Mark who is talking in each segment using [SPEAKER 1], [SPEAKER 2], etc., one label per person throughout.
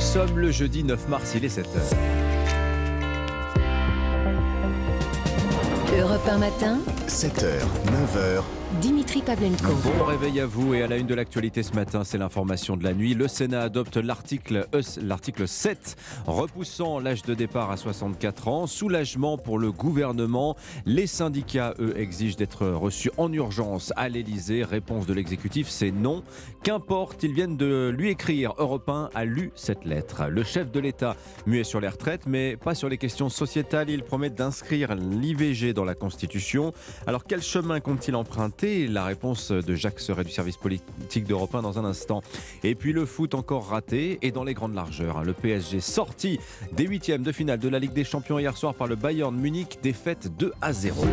[SPEAKER 1] sommes le jeudi 9 mars, il est 7h.
[SPEAKER 2] Europe 1 matin,
[SPEAKER 3] 7h, 9h,
[SPEAKER 2] Dimitri Pavlenko.
[SPEAKER 1] Bon réveil à vous et à la une de l'actualité ce matin, c'est l'information de la nuit. Le Sénat adopte l'article euh, l'article 7 repoussant l'âge de départ à 64 ans. Soulagement pour le gouvernement. Les syndicats, eux, exigent d'être reçus en urgence à l'Elysée. Réponse de l'exécutif, c'est non. Qu'importe, ils viennent de lui écrire. Europe 1 a lu cette lettre. Le chef de l'État muet sur les retraites, mais pas sur les questions sociétales. Il promet d'inscrire l'IVG dans la Constitution. Alors quel chemin compte-t-il emprunter la réponse de Jacques Serret du service politique d'Europe 1 dans un instant. Et puis le foot encore raté et dans les grandes largeurs. Hein. Le PSG sorti des huitièmes de finale de la Ligue des Champions hier soir par le Bayern Munich, défaite 2 à 0.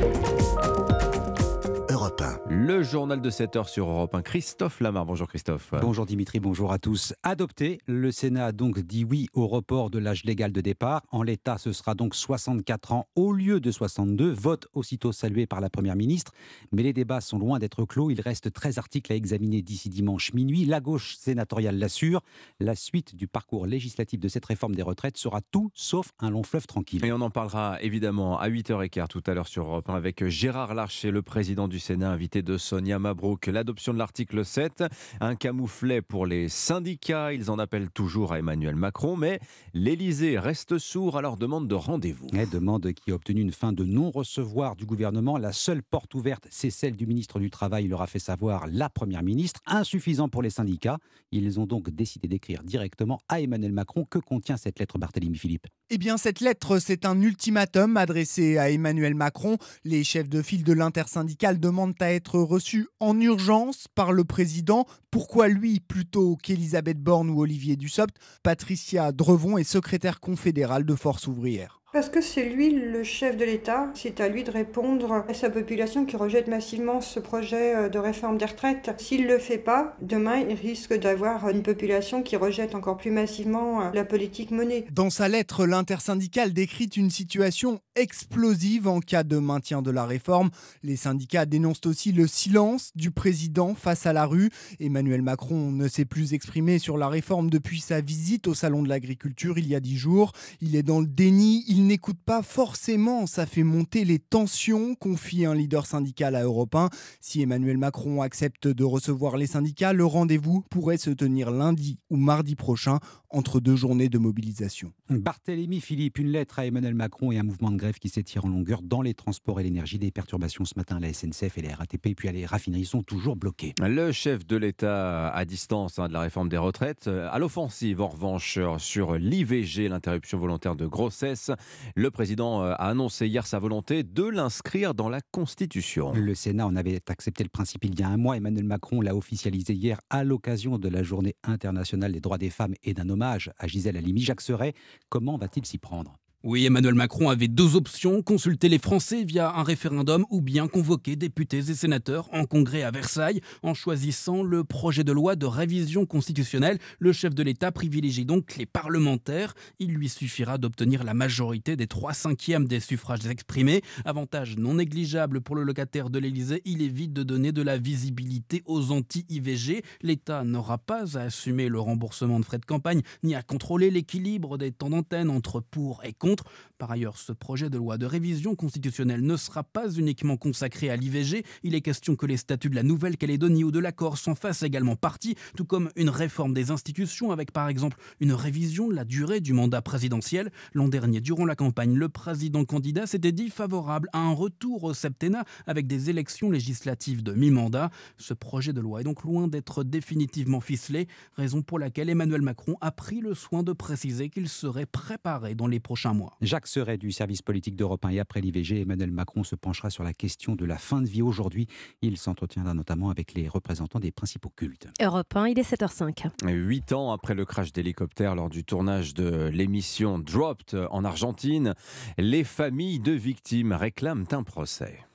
[SPEAKER 1] Le journal de 7 heures sur Europe 1. Christophe Lamar. Bonjour Christophe.
[SPEAKER 4] Bonjour Dimitri, bonjour à tous. Adopté, le Sénat a donc dit oui au report de l'âge légal de départ. En l'état, ce sera donc 64 ans au lieu de 62. Vote aussitôt salué par la Première ministre. Mais les débats sont loin d'être clos. Il reste 13 articles à examiner d'ici dimanche minuit. La gauche sénatoriale l'assure. La suite du parcours législatif de cette réforme des retraites sera tout sauf un long fleuve tranquille.
[SPEAKER 1] Et on en parlera évidemment à 8h15 tout à l'heure sur Europe 1 avec Gérard Larcher, le président du Sénat, invité de Sonia Mabrouk. L'adoption de l'article 7, un camouflet pour les syndicats. Ils en appellent toujours à Emmanuel Macron, mais l'Élysée reste sourd à leur demande de rendez-vous.
[SPEAKER 4] demande qui a obtenu une fin de non-recevoir du gouvernement. La seule porte ouverte, c'est celle du ministre du Travail, leur a fait savoir la Première ministre. Insuffisant pour les syndicats. Ils ont donc décidé d'écrire directement à Emmanuel Macron. Que contient cette lettre, Barthélémy Philippe
[SPEAKER 5] Eh bien, cette lettre, c'est un ultimatum adressé à Emmanuel Macron. Les chefs de file de l'intersyndicale demandent à être reçu en urgence par le président. Pourquoi lui plutôt qu'Elisabeth Borne ou Olivier Dussopt Patricia Drevon est secrétaire confédérale de Force ouvrière.
[SPEAKER 6] Parce que c'est lui le chef de l'État, c'est à lui de répondre à sa population qui rejette massivement ce projet euh, de réforme des retraites. S'il ne le fait pas, demain il risque d'avoir une population qui rejette encore plus massivement euh, la politique menée.
[SPEAKER 5] Dans sa lettre, l'intersyndicale décrit une situation explosive en cas de maintien de la réforme. Les syndicats dénoncent aussi le silence du président face à la rue. Emmanuel Macron ne s'est plus exprimé sur la réforme depuis sa visite au Salon de l'Agriculture il y a dix jours. Il est dans le déni, il n'écoute pas forcément, ça fait monter les tensions, confie un leader syndical à Europe 1. Si Emmanuel Macron accepte de recevoir les syndicats, le rendez-vous pourrait se tenir lundi ou mardi prochain entre deux journées de mobilisation.
[SPEAKER 4] Barthélémy Philippe, une lettre à Emmanuel Macron et un mouvement de grève qui s'étire en longueur dans les transports et l'énergie. Des perturbations ce matin à la SNCF et les RATP, puis à les raffineries sont toujours bloquées.
[SPEAKER 1] Le chef de l'État à distance hein, de la réforme des retraites, euh, à l'offensive en revanche sur l'IVG, l'interruption volontaire de grossesse. Le président euh, a annoncé hier sa volonté de l'inscrire dans la Constitution.
[SPEAKER 4] Le Sénat en avait accepté le principe il y a un mois. Emmanuel Macron l'a officialisé hier à l'occasion de la journée internationale des droits des femmes et d'un hommage à Gisèle Halimi. Jacques Serret, comment va-t-il s'y prendre?
[SPEAKER 7] Oui, Emmanuel Macron avait deux options, consulter les Français via un référendum ou bien convoquer députés et sénateurs en congrès à Versailles. En choisissant le projet de loi de révision constitutionnelle, le chef de l'État privilégie donc les parlementaires. Il lui suffira d'obtenir la majorité des trois cinquièmes des suffrages exprimés. Avantage non négligeable pour le locataire de l'Élysée, il évite de donner de la visibilité aux anti-IVG. L'État n'aura pas à assumer le remboursement de frais de campagne ni à contrôler l'équilibre des temps d'antenne entre pour et contre contre, par ailleurs, ce projet de loi de révision constitutionnelle ne sera pas uniquement consacré à l'IVG. Il est question que les statuts de la Nouvelle-Calédonie ou de l'accord s'en fassent également partie, tout comme une réforme des institutions avec par exemple une révision de la durée du mandat présidentiel. L'an dernier, durant la campagne, le président candidat s'était dit favorable à un retour au septennat avec des élections législatives de mi-mandat. Ce projet de loi est donc loin d'être définitivement ficelé, raison pour laquelle Emmanuel Macron a pris le soin de préciser qu'il serait préparé dans les prochains
[SPEAKER 4] Jacques Serret du service politique d'Europe 1 et après l'IVG, Emmanuel Macron se penchera sur la question de la fin de vie aujourd'hui. Il s'entretiendra notamment avec les représentants des principaux cultes.
[SPEAKER 2] Europe 1, il est 7h05.
[SPEAKER 1] Huit ans après le crash d'hélicoptère lors du tournage de l'émission Dropped en Argentine, les familles de victimes réclament un procès.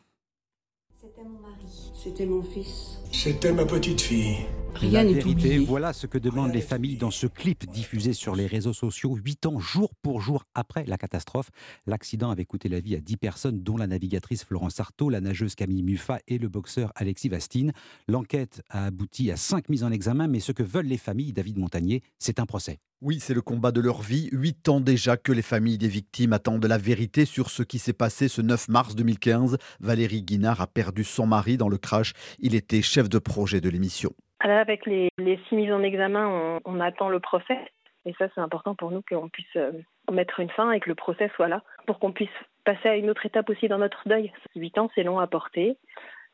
[SPEAKER 8] C'était mon mari. C'était mon fils.
[SPEAKER 9] C'était ma petite fille.
[SPEAKER 4] Rien la vérité, voilà ce que demandent les familles dans ce clip diffusé sur les réseaux sociaux, huit ans jour pour jour après la catastrophe. L'accident avait coûté la vie à dix personnes, dont la navigatrice Florence Artaud, la nageuse Camille Muffat et le boxeur Alexis Vastine. L'enquête a abouti à cinq mises en examen, mais ce que veulent les familles, David Montagnier, c'est un procès.
[SPEAKER 10] Oui, c'est le combat de leur vie. Huit ans déjà que les familles des victimes attendent la vérité sur ce qui s'est passé ce 9 mars 2015. Valérie Guinard a perdu son mari dans le crash. Il était chef de projet de l'émission.
[SPEAKER 11] Avec les, six mises en examen, on, attend le procès. Et ça, c'est important pour nous qu'on puisse euh, mettre une fin et que le procès soit là pour qu'on puisse passer à une autre étape aussi dans notre deuil. Huit ans, c'est long à porter.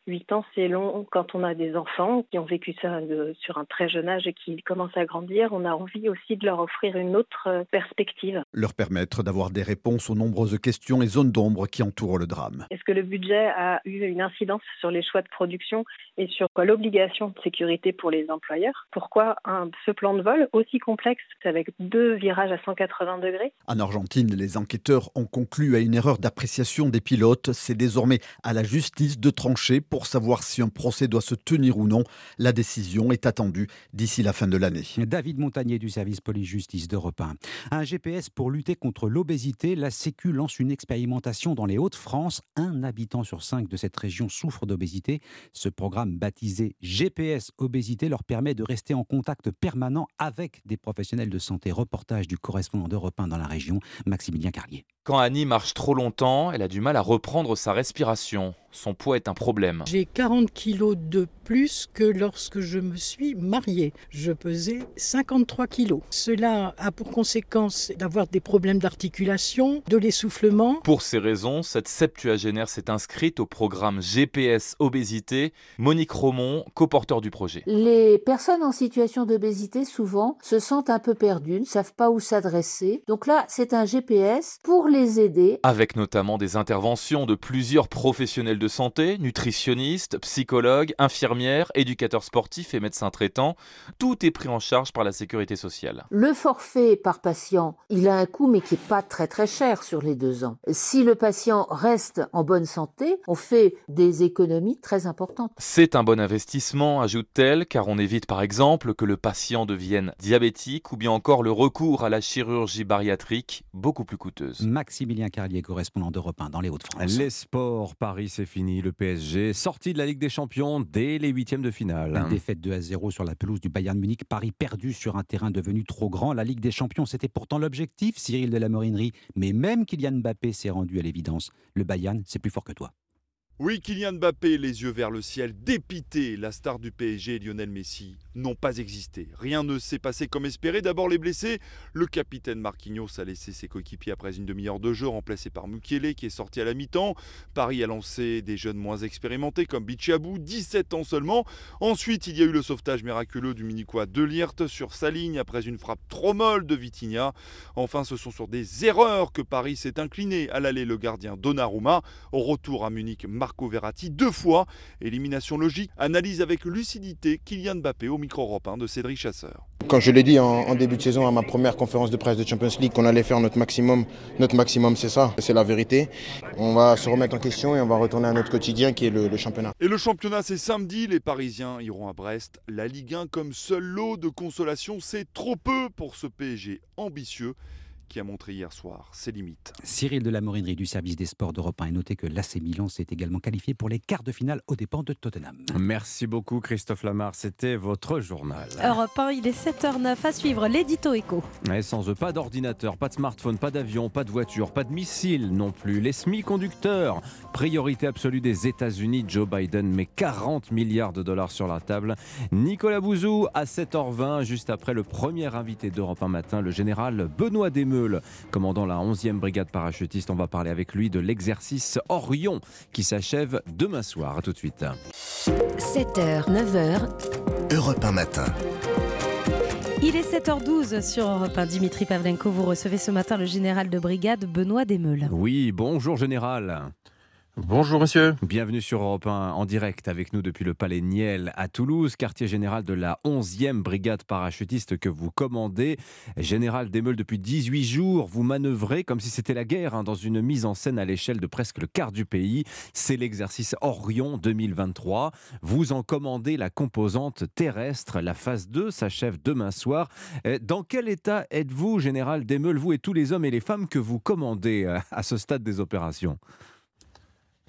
[SPEAKER 11] 8 ans, c'est long quand on a des enfants qui ont vécu ça sur un très jeune âge et qui commencent à grandir. On a envie aussi de leur offrir une autre euh, perspective.
[SPEAKER 10] Leur permettre d'avoir des réponses aux nombreuses questions et zones d'ombre qui entourent le drame.
[SPEAKER 11] Est-ce que le budget a eu une incidence sur les choix de production et sur l'obligation de sécurité pour les employeurs? Pourquoi un, ce plan de vol aussi complexe avec deux virages à 180 degrés?
[SPEAKER 10] En Argentine, les enquêteurs ont conclu à une erreur d'appréciation des pilotes. C'est désormais à la justice de trancher pour pour savoir si un procès doit se tenir ou non. La décision est attendue d'ici la fin de l'année.
[SPEAKER 4] David Montagnier du service police-justice d'Europe 1. Un GPS pour lutter contre l'obésité. La Sécu lance une expérimentation dans les Hauts-de-France. Un habitant sur cinq de cette région souffre d'obésité. Ce programme baptisé GPS Obésité leur permet de rester en contact permanent avec des professionnels de santé. Reportage du correspondant d'Europe 1 dans la région, Maximilien Carlier.
[SPEAKER 12] Quand Annie marche trop longtemps, elle a du mal à reprendre sa respiration. Son poids est un problème.
[SPEAKER 13] J'ai 40 kilos de plus que lorsque je me suis mariée. Je pesais 53 kilos. Cela a pour conséquence d'avoir des problèmes d'articulation, de l'essoufflement.
[SPEAKER 12] Pour ces raisons, cette septuagénaire s'est inscrite au programme GPS Obésité. Monique Romont, coporteur du projet.
[SPEAKER 14] Les personnes en situation d'obésité, souvent, se sentent un peu perdues, ne savent pas où s'adresser. Donc là, c'est un GPS pour les aider.
[SPEAKER 12] Avec notamment des interventions de plusieurs professionnels de santé, nutritionnistes, psychologues, infirmiers éducateur sportif et médecin traitant. Tout est pris en charge par la sécurité sociale.
[SPEAKER 14] Le forfait par patient, il a un coût mais qui n'est pas très très cher sur les deux ans. Si le patient reste en bonne santé, on fait des économies très importantes.
[SPEAKER 12] C'est un bon investissement, ajoute-t-elle, car on évite par exemple que le patient devienne diabétique ou bien encore le recours à la chirurgie bariatrique, beaucoup plus coûteuse.
[SPEAKER 4] Maximilien Carlier, correspondant d'Europe 1 dans les Hauts-de-France.
[SPEAKER 1] Les sports, Paris c'est fini, le PSG sorti de la Ligue des Champions dès les huitièmes de finale.
[SPEAKER 4] Une défaite 2 à 0 sur la pelouse du Bayern Munich. Paris perdu sur un terrain devenu trop grand. La Ligue des Champions, c'était pourtant l'objectif, Cyril de la Morinerie. Mais même Kylian Mbappé s'est rendu à l'évidence. Le Bayern, c'est plus fort que toi.
[SPEAKER 15] Oui, Kylian Mbappé, les yeux vers le ciel, dépité, la star du PSG et Lionel Messi n'ont pas existé. Rien ne s'est passé comme espéré. D'abord les blessés. Le capitaine Marquinhos a laissé ses coéquipiers après une demi-heure de jeu, remplacé par Mukiele qui est sorti à la mi-temps. Paris a lancé des jeunes moins expérimentés comme Bichabou, 17 ans seulement. Ensuite, il y a eu le sauvetage miraculeux du Minicois De Liert sur sa ligne après une frappe trop molle de Vitinha. Enfin, ce sont sur des erreurs que Paris s'est incliné à l'aller le gardien Donnarumma. Au retour à Munich, Marco Verratti deux fois. Élimination logique, analyse avec lucidité Kylian Mbappé au micro Europe de Cédric Chasseur.
[SPEAKER 16] Quand je l'ai dit en, début de saison à ma première conférence de presse de Champions League qu'on allait faire notre maximum, notre maximum c'est ça, c'est la vérité. On va se remettre en question et on va retourner à notre quotidien qui est le, le championnat.
[SPEAKER 15] Et le championnat c'est samedi, les Parisiens iront à Brest. La Ligue 1 comme seul lot de consolation, c'est trop peu pour ce PSG ambitieux qui a montré hier soir ses limites.
[SPEAKER 4] Cyril de la Morinerie du service des sports d'Europe 1 a noté que l'AC Milan s'est également qualifié pour les quarts de finale aux dépens de Tottenham.
[SPEAKER 1] Merci beaucoup Christophe Lamar, c'était votre journal.
[SPEAKER 2] Europe 1, il est 7h09 à suivre l'édito éco.
[SPEAKER 1] Et sans eux, pas d'ordinateur, pas de smartphone, pas d'avion, pas de voiture, pas de missile non plus. Les semi-conducteurs, priorité absolue des États-Unis. Joe Biden met 40 milliards de dollars sur la table. Nicolas Bouzou à 7h20, juste après le premier invité d'Europe 1 matin, le général Benoît Desmeux commandant la 11e brigade parachutiste. On va parler avec lui de l'exercice Orion qui s'achève demain soir. A tout de suite.
[SPEAKER 2] 7h, 9h.
[SPEAKER 3] Europe 1 matin.
[SPEAKER 2] Il est 7h12 sur Europe 1. Dimitri Pavlenko, vous recevez ce matin le général de brigade Benoît Desmeules.
[SPEAKER 1] Oui, bonjour général.
[SPEAKER 8] Bonjour monsieur.
[SPEAKER 1] Bienvenue sur Europe 1 en direct avec nous depuis le Palais Niel à Toulouse, quartier général de la 11e brigade parachutiste que vous commandez. Général Desmeules, depuis 18 jours, vous manœuvrez comme si c'était la guerre hein, dans une mise en scène à l'échelle de presque le quart du pays. C'est l'exercice Orion 2023. Vous en commandez la composante terrestre. La phase 2 s'achève demain soir. Euh, dans quel état êtes-vous, Général Desmeules, vous et tous les hommes et les femmes que vous commandez euh, à ce stade des opérations?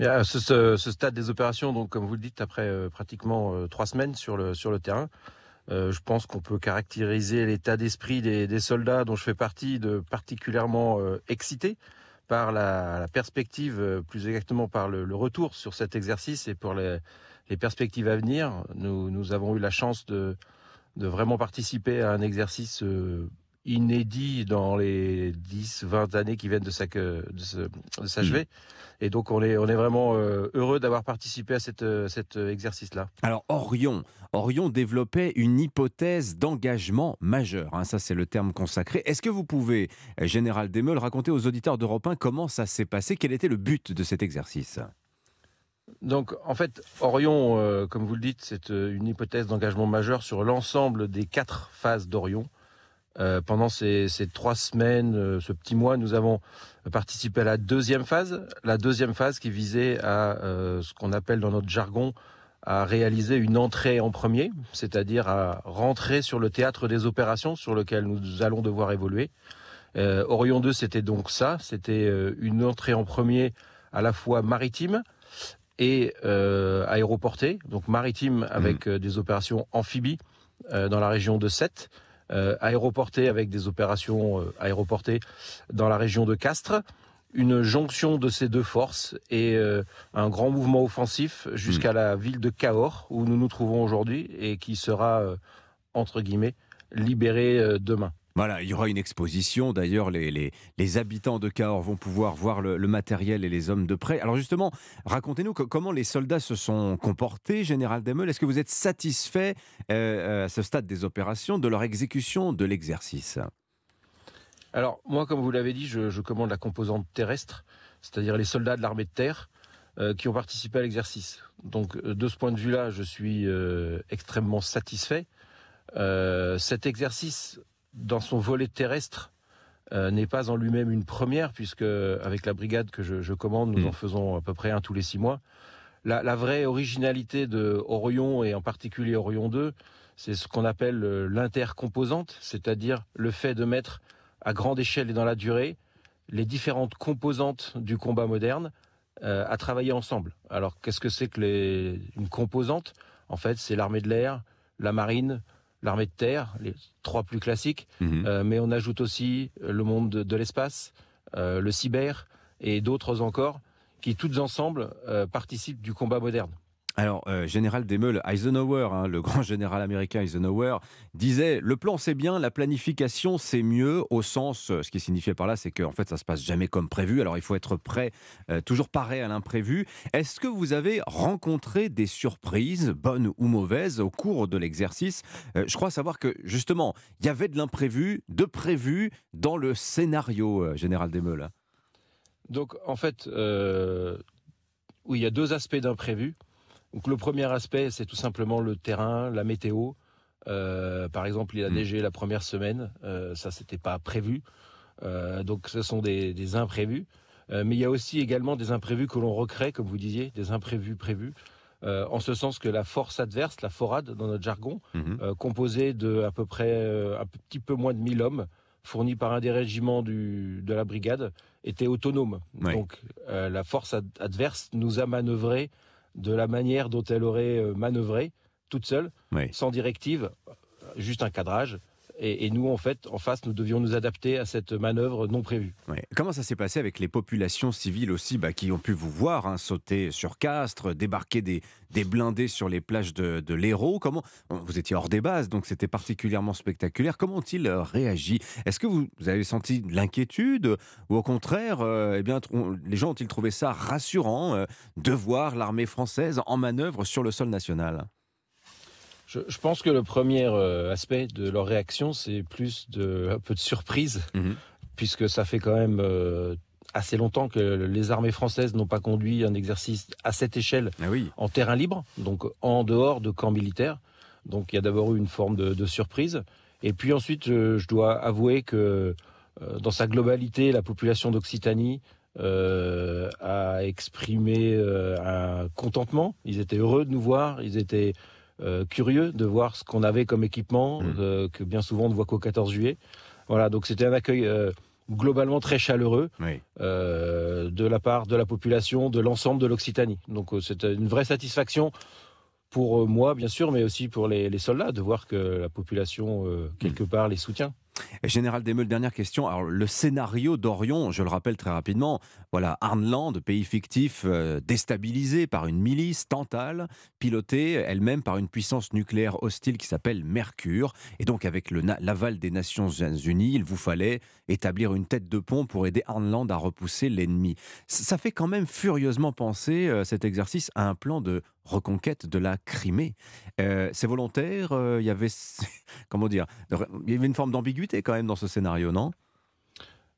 [SPEAKER 8] À ce, stade des opérations, donc comme vous le dites, après euh, pratiquement euh, trois semaines sur le, terrain, euh, je pense qu'on peut caractériser l'état d'esprit des, soldats dont je fais partie de particulièrement excités par la, perspective, plus exactement par le, retour sur cet exercice et pour les, perspectives à venir. Nous, avons eu la chance de vraiment participer à un exercice inédit dans les 10, 20 années qui viennent de s'achever. Mmh. Et donc, on est, on est vraiment euh, heureux d'avoir participé à cette, euh, cet euh, exercice-là.
[SPEAKER 1] Alors, Orion, Orion développait une hypothèse d'engagement majeur. Hein, ça, c'est le terme consacré. Est-ce que vous pouvez, Général Desmeules, raconter aux auditeurs d'Europe 1 comment ça s'est passé? Quel était le but de cet exercice?
[SPEAKER 8] Donc, en fait, Orion, comme vous le dites, c'est une hypothèse d'engagement majeur sur l'ensemble des quatre phases d'Orion. Euh, pendant ces, trois semaines, euh, ce petit mois, nous avons participé à la deuxième phase. La deuxième phase qui visait à euh, ce qu'on appelle dans notre jargon à réaliser une entrée en premier, c'est-à-dire à rentrer sur le théâtre des opérations sur lequel nous allons devoir évoluer. Orion 2, c'était donc ça, c'était une entrée en premier à la fois maritime et aéroportée, donc maritime avec mmh. des opérations amphibies dans la région de Sète, euh, aéroporté avec des opérations euh, aéroportées dans la région de Castres une jonction de ces deux forces et euh, un grand mouvement offensif jusqu'à hmm. la ville de Cahors où nous nous trouvons aujourd'hui et qui sera entre guillemets libéré demain.
[SPEAKER 1] Voilà, il y aura une exposition. D'ailleurs, les, habitants de Cahors vont pouvoir voir le, matériel et les hommes de près. Alors justement, racontez-nous comment les soldats se sont comportés, Général Demel. Est-ce que vous êtes satisfait euh, à ce stade des opérations de leur exécution de l'exercice?
[SPEAKER 8] Alors moi, comme vous l'avez dit, je, commande la composante terrestre, c'est-à-dire les soldats de l'armée de terre euh, qui ont participé à l'exercice. Donc euh, de ce point de vue-là, je suis extrêmement satisfait. cet exercice dans son volet terrestre, euh, n'est pas en lui-même une première, puisque avec la brigade que je, commande, nous mm. en faisons à peu près un tous les six mois. La, vraie originalité de Orion, et en particulier Orion 2, c'est ce qu'on appelle euh, l'intercomposante, c'est-à-dire le fait de mettre à grande échelle et dans la durée les différentes composantes du combat moderne euh, à travailler ensemble. Alors qu'est-ce que c'est que les, une composante? En fait, c'est l'armée de l'air, la marine, l'armée de terre, les trois plus classiques, mhm. euh, mais on ajoute aussi euh, le monde de, l'espace, euh, le cyber et d'autres encore, qui toutes ensemble participent du combat moderne.
[SPEAKER 1] Alors, euh, général Demel, Eisenhower, hein, le grand général américain Eisenhower, disait le plan c'est bien, la planification c'est mieux, au sens, euh, ce qui signifiait par là, c'est qu'en fait ça se passe jamais comme prévu. Alors il faut être prêt, euh, toujours pareil à l'imprévu. Est-ce que vous avez rencontré des surprises, bonnes ou mauvaises, au cours de l'exercice? Je crois savoir que justement, il y avait de l'imprévu, de prévu dans le scénario, général Demel.
[SPEAKER 8] Donc en fait, oui, il y a deux aspects d'imprévu. Donc le premier aspect, c'est tout simplement le terrain, la météo. Euh, par exemple, il a hmm. neigé la première semaine, euh, ça c'était pas prévu. Euh, donc ce sont des, imprévus. mais il y a aussi également des imprévus que l'on recrée, comme vous disiez, des imprévus prévus. en ce sens que la force adverse, la forade dans notre jargon, mhm. composée de à peu près un petit peu moins de 1000 hommes, fournis par un des régiments de la brigade, était autonome. Donc la force adverse nous a manœuvré de la manière dont elle aurait euh, manœuvré toute seule, sans directive, juste un cadrage. Et, nous, en fait, en face, nous devions nous adapter à cette manœuvre non prévue.
[SPEAKER 1] Comment ça s'est passé avec les populations civiles aussi bah, qui ont pu vous voir hein, sauter sur Castres, débarquer des, blindés sur les plages de, l'Hérault? Comment Vous étiez hors des bases, donc c'était particulièrement spectaculaire. Comment ont-ils euh, réagi? Est-ce que vous, avez senti de l'inquiétude ou au contraire, euh, eh les gens ont-ils trouvé ça rassurant euh, de voir l'armée française en manœuvre sur le sol national?
[SPEAKER 8] Je, pense que le premier euh, aspect de leur réaction, c'est plus de, un peu de surprise, mhm. puisque ça fait quand même euh, assez longtemps que les armées françaises n'ont pas conduit un exercice à cette échelle
[SPEAKER 1] ah oui.
[SPEAKER 8] en terrain libre, donc en dehors de camps militaires. Donc il y a d'abord eu une forme de, surprise. Et puis ensuite, je, dois avouer que euh, dans sa globalité, la population d'Occitanie euh, a exprimé euh, un contentement. Ils étaient heureux de nous voir, ils étaient curieux de voir ce qu'on avait comme équipement, mmh. que bien souvent on ne voit qu'au 14 juillet. Voilà, donc c'était un accueil globalement très chaleureux de la part de la population, de l'ensemble de l'Occitanie. Donc c'était une vraie satisfaction pour moi, bien sûr, mais aussi pour les, soldats, de voir que la population, quelque mmh. part, les soutient.
[SPEAKER 1] Général Desmeules, dernière question. Alors, le scénario d'Orion, je le rappelle très rapidement, voilà, Arnland, pays fictif euh, déstabilisé par une milice tantale, pilotée elle-même par une puissance nucléaire hostile qui s'appelle Mercure. Et donc, avec l'aval des Nations Unies, il vous fallait établir une tête de pont pour aider Arnland à repousser l'ennemi. Ça fait quand même furieusement penser, euh, cet exercice, à un plan de reconquête de la Crimée. Euh, c'est volontaire Il y avait, comment dire, il y avait une forme d'ambiguïté quand même dans ce scénario, non?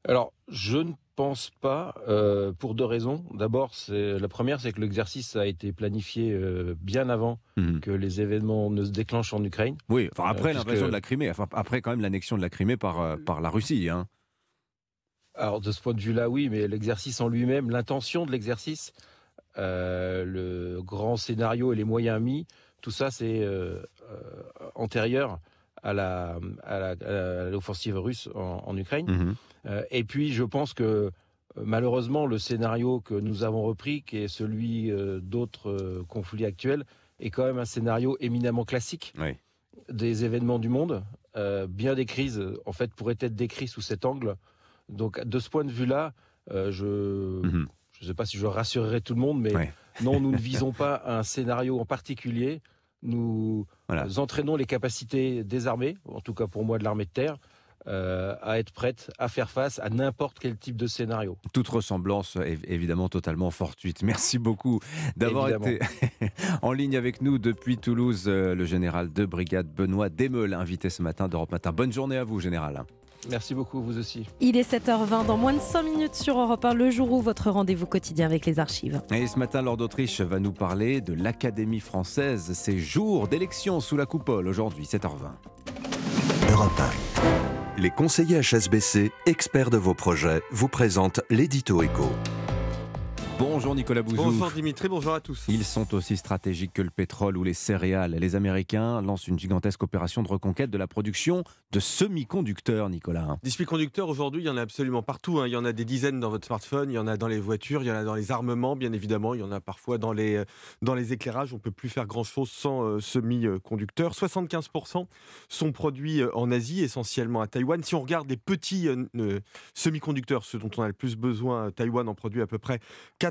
[SPEAKER 8] Alors, je ne pense pas, euh, pour deux raisons. D'abord, la première, c'est que l'exercice a été planifié euh, bien avant mhm. que les événements ne se déclenchent en Ukraine.
[SPEAKER 1] Oui, enfin après l'invasion de la Crimée, enfin après quand même l'annexion de la Crimée par, par la Russie. Hein.
[SPEAKER 8] Alors de ce point de vue-là, oui, mais l'exercice en lui-même, l'intention de l'exercice, euh, le grand scénario et les moyens mis, tout ça c'est euh, euh, antérieur à la l'offensive russe en, Ukraine. Mhm. et puis je pense que malheureusement le scénario que nous avons repris, qui est celui d'autres conflits actuels, est quand même un scénario éminemment classique des événements du monde. bien des crises, en fait, pourraient être décrits sous cet angle. Donc, de ce point de vue-là, je, mhm je ne sais pas si je rassurerai tout le monde, mais non, nous ne visons pas un scénario en particulier. Nous entraînons les capacités des armées, en tout cas pour moi de l'armée de terre, euh, à être prêtes à faire face à n'importe quel type de scénario.
[SPEAKER 1] Toute ressemblance est évidemment totalement fortuite. Merci beaucoup d'avoir été en ligne avec nous depuis Toulouse, euh, le général de brigade Benoît Demeul, invité ce matin d'Europe Matin. Bonne journée à vous, général.
[SPEAKER 8] Merci beaucoup, vous aussi.
[SPEAKER 2] Il est 7h20, dans moins de 5 minutes sur Europe 1, le jour où votre rendez-vous quotidien avec les archives.
[SPEAKER 1] Et ce matin, Lord d'Autriche va nous parler de l'Académie française, ses jours d'élection sous la coupole, aujourd'hui, 7h20.
[SPEAKER 3] Europe 1. Les conseillers HSBC, experts de vos projets, vous présentent l'édito éco.
[SPEAKER 1] Bonjour Nicolas Bouzou.
[SPEAKER 9] Bonjour Dimitri, bonjour à tous.
[SPEAKER 1] Ils sont aussi stratégiques que le pétrole ou les céréales. Les Américains lancent une gigantesque opération de reconquête de la production de semi-conducteurs, Nicolas.
[SPEAKER 9] Des semi-conducteurs, aujourd'hui, il y en a absolument partout. Hein. Il y en a des dizaines dans votre smartphone, il y en a dans les voitures, il y en a dans les armements, bien évidemment, il y en a parfois dans les, euh, dans les éclairages. On ne peut plus faire grand-chose sans euh, semi-conducteurs. 75% sont produits euh, en Asie, essentiellement à Taïwan. Si on regarde les petits semi-conducteurs, ceux dont on a le plus besoin, Taïwan en produit à peu près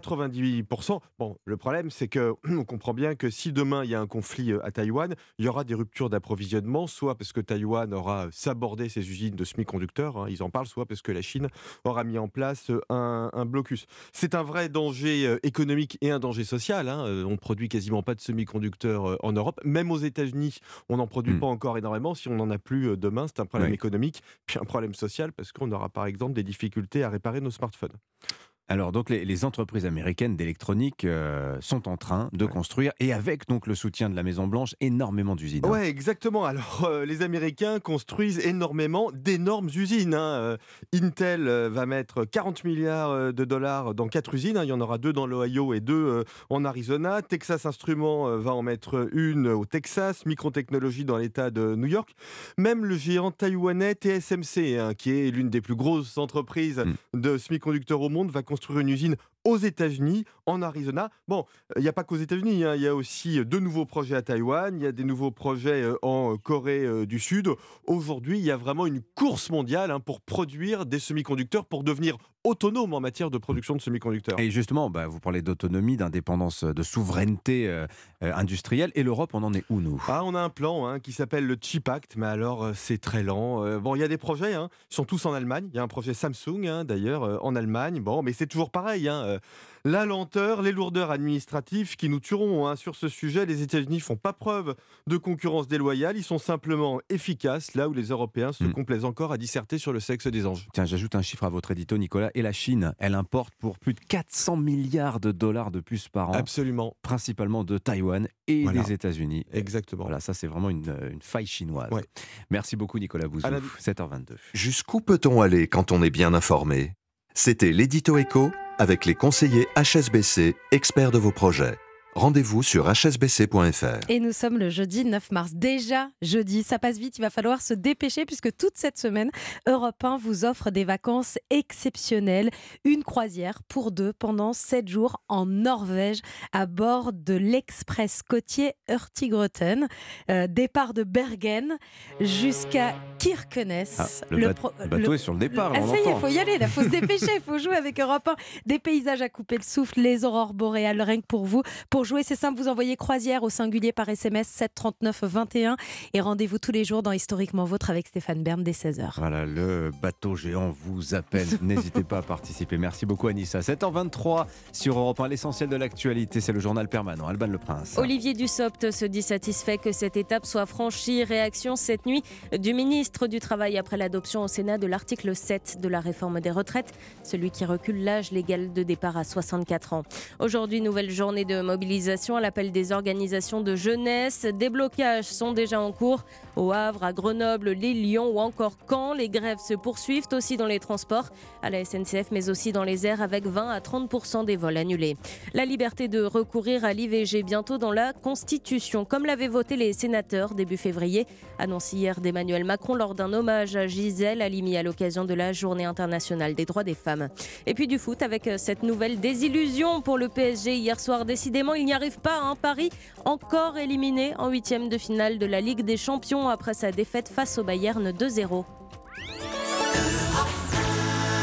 [SPEAKER 9] 98%. Bon, le problème, c'est que on comprend bien que si demain il y a un conflit euh, à Taïwan, il y aura des ruptures d'approvisionnement, soit parce que Taïwan aura sabordé ses usines de semi-conducteurs, hein, ils en parlent, soit parce que la Chine aura mis en place euh, un, blocus. C'est un vrai danger euh, économique et un danger social. Hein. On ne produit quasiment pas de semi-conducteurs en Europe. Même aux États-Unis, on n'en produit hmm. pas encore énormément. Si on n'en a plus demain, c'est un problème économique, puis un problème social, parce qu'on aura par exemple des difficultés à réparer nos smartphones.
[SPEAKER 1] Alors donc les, entreprises américaines d'électronique euh, sont en train de construire et avec donc le soutien de la Maison Blanche énormément d'usines.
[SPEAKER 9] Ouais exactement. Alors euh, les Américains construisent énormément d'énormes usines. Hein. Euh, Intel va mettre 40 milliards de dollars dans quatre usines. Hein. Il y en aura deux dans l'Ohio et deux en Arizona. Texas Instruments va en mettre une au Texas. Microtechnologie dans l'État de New York. Même le géant taïwanais TSMC, hein, qui est l'une des plus grosses entreprises hmm. de semi-conducteurs au monde, va construire construire une usine aux États-Unis, en Arizona. Bon, il n'y a pas qu'aux États-Unis, hein. il y a aussi de nouveaux projets à Taïwan, il y a des nouveaux projets euh, en Corée euh, du Sud. Aujourd'hui, il y a vraiment une course mondiale hein, pour produire des semi-conducteurs, pour devenir autonome en matière de production de semi-conducteurs.
[SPEAKER 1] Et justement, bah, vous parlez d'autonomie, d'indépendance, de souveraineté euh, industrielle. Et l'Europe, on en est où, nous?
[SPEAKER 9] Ah, On a un plan hein, qui s'appelle le Chip Act, mais alors c'est très lent. bon, il y a des projets, ils sont tous en Allemagne. Il y a un projet Samsung, d'ailleurs, en Allemagne. Bon, mais c'est toujours pareil. Euh, la lenteur, les lourdeurs administratives qui nous tueront. hein. Sur ce sujet, les États-Unis font pas preuve de concurrence déloyale. Ils sont simplement efficaces là où les Européens se
[SPEAKER 1] Mm.
[SPEAKER 9] complaisent encore à disserter sur le sexe des anges.
[SPEAKER 1] Tiens, j'ajoute un chiffre à votre édito, Nicolas. Et la Chine, elle importe pour plus de 400 milliards de dollars de plus par an.
[SPEAKER 9] Absolument.
[SPEAKER 1] Principalement de Taïwan et
[SPEAKER 9] Voilà.
[SPEAKER 1] des États-Unis.
[SPEAKER 9] Exactement.
[SPEAKER 1] Voilà, ça c'est vraiment une, une faille chinoise. Merci beaucoup, Nicolas Bouzou.
[SPEAKER 9] La-
[SPEAKER 1] 7h22.
[SPEAKER 3] Jusqu'où peut-on aller quand on est bien informé? C'était l'édito écho avec les conseillers HSBC, experts de vos projets. Rendez-vous sur hsbc.fr.
[SPEAKER 2] Et nous sommes le jeudi 9 mars. Déjà jeudi, ça passe vite, il va falloir se dépêcher puisque toute cette semaine, Europe 1 vous offre des vacances exceptionnelles. Une croisière pour deux pendant 7 jours en Norvège à bord de l'express côtier Hurtigruten. Euh, départ de Bergen jusqu'à Kirkenes.
[SPEAKER 1] Ah, le, bat-
[SPEAKER 2] pro-
[SPEAKER 1] le bateau
[SPEAKER 2] le-
[SPEAKER 1] est sur le départ.
[SPEAKER 2] ah,
[SPEAKER 1] là, on
[SPEAKER 2] ça y est, il
[SPEAKER 1] l'entend.
[SPEAKER 2] faut y aller, il faut se dépêcher, il faut jouer avec Europe 1. Des paysages à couper le souffle, les aurores boréales, rien que pour vous. Pour jouer, c'est simple, vous envoyez croisière au singulier par SMS 739 21 et rendez-vous tous les jours dans Historiquement Vôtre avec Stéphane Bern dès 16h.
[SPEAKER 1] Voilà, le bateau géant vous appelle. N'hésitez pas à participer. Merci beaucoup, Anissa. 7h23 sur Europe 1. L'essentiel de l'actualité, c'est le journal permanent. Alban Le Prince.
[SPEAKER 17] Olivier Dussopt se dit satisfait que cette étape soit franchie. Réaction cette nuit du ministre du Travail après l'adoption au Sénat de l'article 7 de la réforme des retraites, celui qui recule l'âge légal de départ à 64 ans. Aujourd'hui, nouvelle journée de mobilisation à l'appel des organisations de jeunesse. Des blocages sont déjà en cours au Havre, à Grenoble, les Lyon ou encore Caen. Les grèves se poursuivent aussi dans les transports, à la SNCF, mais aussi dans les airs avec 20 à 30% des vols annulés. La liberté de recourir à l'IVG bientôt dans la Constitution, comme l'avaient voté les sénateurs début février, annoncé hier d'Emmanuel Macron lors d'un hommage à Gisèle Halimi à l'occasion de la Journée internationale des droits des femmes. Et puis du foot avec cette nouvelle désillusion pour le PSG hier soir. Décidément, il n'y arrive pas. Hein. Paris encore éliminé en huitième de finale de la Ligue des Champions après sa défaite face au Bayern 2-0.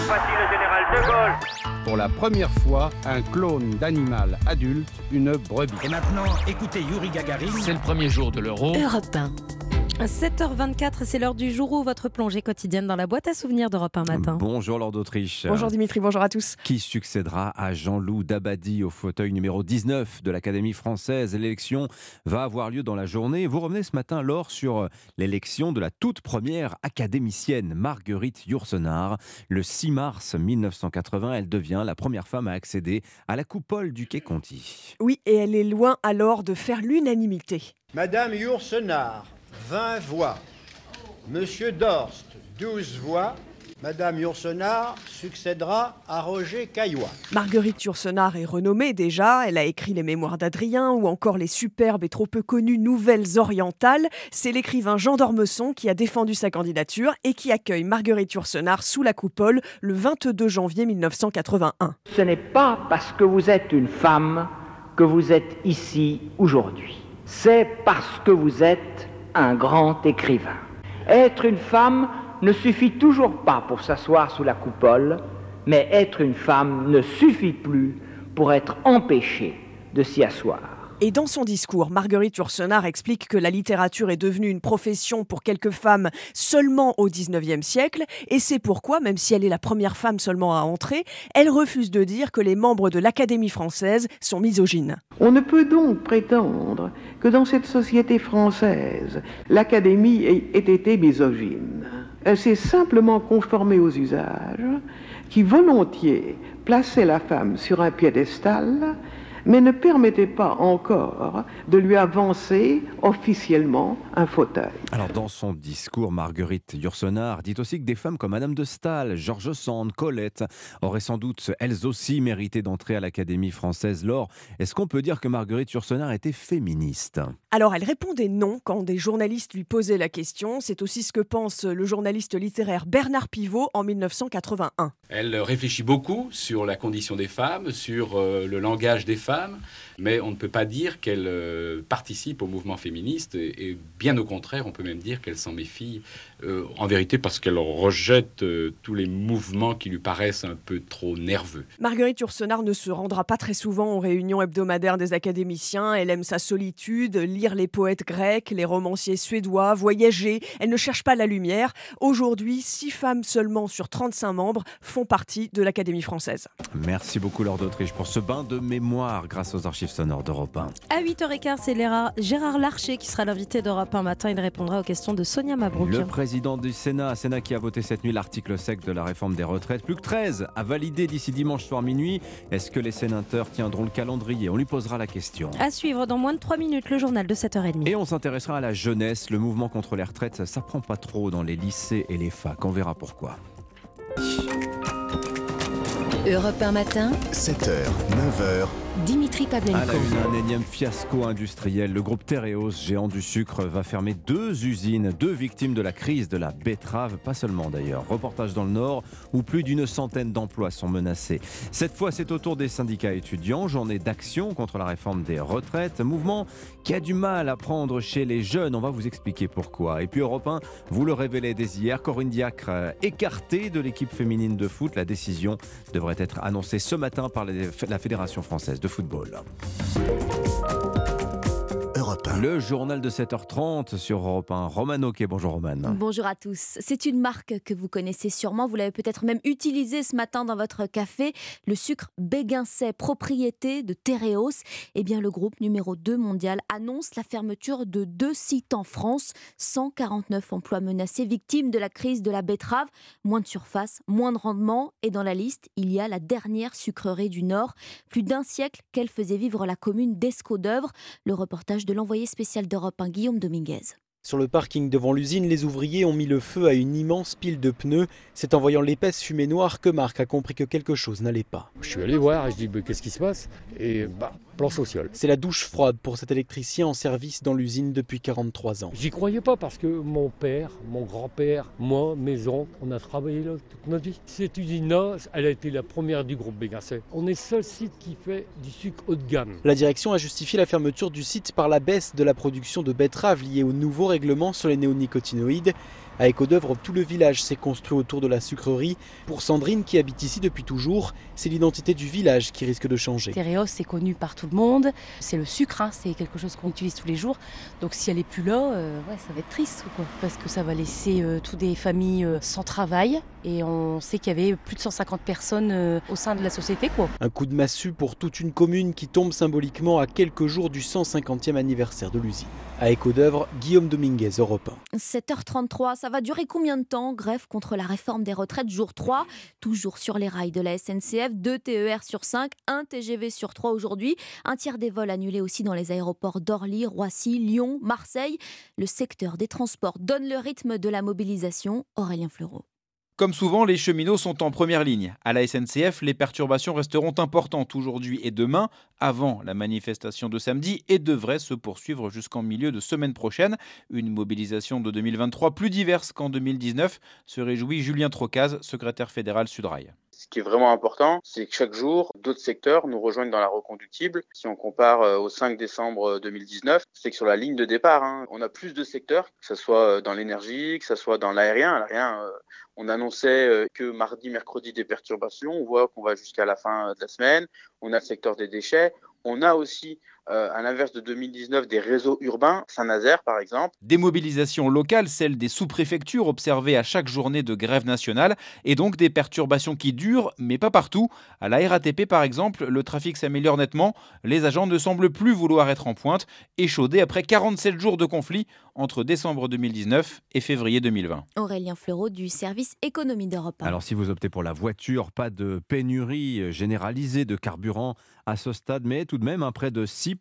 [SPEAKER 18] Voici le général de Gaulle.
[SPEAKER 19] Pour la première fois, un clone d'animal adulte, une brebis. Et maintenant, écoutez Yuri Gagarin.
[SPEAKER 20] C'est le premier jour de l'euro.
[SPEAKER 2] Europe 1. 7h24, c'est l'heure du jour où votre plongée quotidienne dans la boîte à souvenirs d'Europe 1 matin.
[SPEAKER 1] Bonjour, Lord d'Autriche.
[SPEAKER 21] Bonjour Dimitri, bonjour à tous.
[SPEAKER 1] Qui succédera à Jean-Loup Dabadi au fauteuil numéro 19 de l'Académie française? L'élection va avoir lieu dans la journée. Vous revenez ce matin, Laure, sur euh, l'élection de la toute première académicienne, Marguerite Yourcenar. Le 6 mars 1980, elle devient la première femme à accéder à la coupole du Quai Conti.
[SPEAKER 21] Oui, et elle est loin alors de faire l'unanimité.
[SPEAKER 22] Madame Yourcenar, 20 voix. Monsieur Dorst, 12 voix. Madame Yourcenar succédera à Roger Caillois.
[SPEAKER 21] Marguerite Yourcenar est renommée déjà, elle a écrit les Mémoires d'Adrien ou encore les superbes et trop peu connues Nouvelles orientales. C'est l'écrivain Jean d'Ormesson qui a défendu sa candidature et qui accueille Marguerite Yourcenar sous la coupole le 22 janvier 1981.
[SPEAKER 23] Ce n'est pas parce que vous êtes une femme que vous êtes ici aujourd'hui. C'est parce que vous êtes un grand écrivain. Être une femme ne suffit toujours pas pour s'asseoir sous la coupole, mais être une femme ne suffit plus pour être empêchée de s'y asseoir.
[SPEAKER 21] Et dans son discours, Marguerite Yourcenar explique que la littérature est devenue une profession pour quelques femmes seulement au XIXe siècle, et c'est pourquoi, même si elle est la première femme seulement à entrer, elle refuse de dire que les membres de l'Académie française sont misogynes.
[SPEAKER 24] On ne peut donc prétendre que dans cette société française, l'Académie ait été misogyne. Elle s'est simplement conformée aux usages qui volontiers plaçaient la femme sur un piédestal, mais ne permettaient pas encore de lui avancer officiellement un fauteuil.
[SPEAKER 1] Alors, dans son discours, Marguerite Yourcenar dit aussi que des femmes comme Madame de Staël, Georges Sand, Colette auraient sans doute elles aussi mérité d'entrer à l'Académie française. Laure, est-ce qu'on peut dire que Marguerite Yourcenar était féministe?
[SPEAKER 21] Alors elle répondait non quand des journalistes lui posaient la question. C'est aussi ce que pense le journaliste littéraire Bernard Pivot en 1981.
[SPEAKER 25] Elle réfléchit beaucoup sur la condition des femmes, sur euh, le langage des femmes
[SPEAKER 26] femme, mais on ne peut pas dire qu'elle euh, participe au mouvement féministe, et, bien au contraire, on peut même dire qu'elle s'en méfie, euh, en vérité parce qu'elle rejette euh, tous les mouvements qui lui paraissent un peu trop nerveux.
[SPEAKER 21] Marguerite Yourcenar ne se rendra pas très souvent aux réunions hebdomadaires des académiciens, elle aime sa solitude, lire les poètes grecs, les romanciers suédois, voyager, elle ne cherche pas la lumière. Aujourd'hui, six femmes seulement sur 35 membres font partie de l'Académie française.
[SPEAKER 1] Merci beaucoup Laure d'Autriche pour ce bain de mémoire grâce aux archives sonores d'Europe 1.
[SPEAKER 2] À 8h15, c'est Gérard Larcher qui sera l'invité d'Europe 1 matin. Il répondra aux questions de Sonia Mabrouk.
[SPEAKER 1] Le président du Sénat, Sénat qui a voté cette nuit l'article sec de la réforme des retraites. Plus que 13 à valider d'ici dimanche soir minuit. Est-ce que les sénateurs tiendront le calendrier? On lui posera la question.
[SPEAKER 2] À suivre dans moins de 3 minutes le journal de 7h30.
[SPEAKER 1] Et on s'intéressera à la jeunesse. Le mouvement contre les retraites, ça prend pas trop dans les lycées et les facs. On verra pourquoi.
[SPEAKER 27] Europe 1 matin,
[SPEAKER 3] 7h, 9h.
[SPEAKER 27] Dimitri Pavlenko.
[SPEAKER 1] À la une, un énième fiasco industriel. Le groupe Tereos, géant du sucre, va fermer deux usines, deux victimes de la crise de la betterave, pas seulement d'ailleurs. Reportage dans le Nord, où plus d'une centaine d'emplois sont menacés. Cette fois, c'est au tour des syndicats étudiants, journée d'action contre la réforme des retraites, mouvement qui a du mal à prendre chez les jeunes. On va vous expliquer pourquoi. Et puis Europe 1, vous le révélez dès hier, Corinne Diacre euh, écartée de l'équipe féminine de foot. La décision devrait être annoncée ce matin par la Fédération française de football. Le journal de 7h30 sur Europe 1. Romano qui bonjour Roman.
[SPEAKER 28] Bonjour à tous. C'est une marque que vous connaissez sûrement, vous l'avez peut-être même utilisée ce matin dans votre café, le sucre Béguincet, propriété de Tereos. Eh bien, le groupe numéro 2 mondial annonce la fermeture de deux sites en France, 149 emplois menacés, victimes de la crise de la betterave, moins de surface, moins de rendement et dans la liste, il y a la dernière sucrerie du Nord, plus d'un siècle qu'elle faisait vivre la commune d'Escaut d'œuvre. Le reportage de l'envoyé spécial d'Europe 1, Guillaume Dominguez.
[SPEAKER 20] Sur le parking devant l'usine, les ouvriers ont mis le feu à une immense pile de pneus. C'est en voyant l'épaisse fumée noire que Marc a compris que quelque chose n'allait pas.
[SPEAKER 25] Je suis allé voir et je dis qu'est-ce qui se passe? Et bah, plan social.
[SPEAKER 20] C'est la douche froide pour cet électricien en service dans l'usine depuis 43 ans.
[SPEAKER 25] J'y croyais pas parce que mon père, mon grand-père, moi, mes oncles, on a travaillé là toute notre vie. Cette usine-là, elle a été la première du groupe Bégancet. On est le seul site qui fait du sucre haut de gamme.
[SPEAKER 20] La direction a justifié la fermeture du site par la baisse de la production de betteraves liée au nouveau règlement sur les néonicotinoïdes. À Éco d'œuvre, tout le village s'est construit autour de la sucrerie. Pour Sandrine, qui habite ici depuis toujours, c'est l'identité du village qui risque de changer.
[SPEAKER 29] Tereos, c'est connu par tout le monde. C'est le sucre, hein, c'est quelque chose qu'on utilise tous les jours. Donc si elle est plus là, euh, ça va être triste, parce que ça va laisser euh, toutes des familles euh, sans travail. Et on sait qu'il y avait plus de 150 personnes euh, au sein de la société. Quoi.
[SPEAKER 20] Un coup de massue pour toute une commune qui tombe symboliquement à quelques jours du 150e anniversaire de l'usine. À Éco d'œuvre, Guillaume Dominguez, Europe 1.
[SPEAKER 28] 7h33, ça va durer combien de temps? Grève contre la réforme des retraites, jour 3, toujours sur les rails de la SNCF, 2 TER sur 5, 1 TGV sur 3 aujourd'hui, un tiers des vols annulés aussi dans les aéroports d'Orly, Roissy, Lyon, Marseille. Le secteur des transports donne le rythme de la mobilisation. Aurélien Fleureau.
[SPEAKER 30] Comme souvent, les cheminots sont en première ligne. À la SNCF, les perturbations resteront importantes aujourd'hui et demain, avant la manifestation de samedi, et devraient se poursuivre jusqu'en milieu de semaine prochaine. Une mobilisation de 2023 plus diverse qu'en 2019, se réjouit Julien Trocaz, secrétaire fédéral Sudrail.
[SPEAKER 31] Ce qui est vraiment important, c'est que chaque jour, d'autres secteurs nous rejoignent dans la reconductible. Si on compare euh, au 5 décembre 2019, c'est que sur la ligne de départ, hein, on a plus de secteurs, que ce soit dans l'énergie, que ce soit dans l'aérien. Euh, on annonçait euh, que mardi, mercredi, des perturbations. On voit qu'on va jusqu'à la fin de la semaine. On a le secteur des déchets. On a aussi, euh, à l'inverse de 2019, des réseaux urbains, Saint-Nazaire par exemple.
[SPEAKER 30] Des mobilisations locales, celles des sous-préfectures observées à chaque journée de grève nationale, et donc des perturbations qui durent, mais pas partout. À la RATP par exemple, le trafic s'améliore nettement. Les agents ne semblent plus vouloir être en pointe, échaudés après 47 jours de conflit entre décembre 2019 et février 2020.
[SPEAKER 28] Aurélien Fleureau du service économie d'Europe.
[SPEAKER 1] Alors si vous optez pour la voiture, pas de pénurie généralisée de carburant à ce stade, mais tout de même, un près de 6%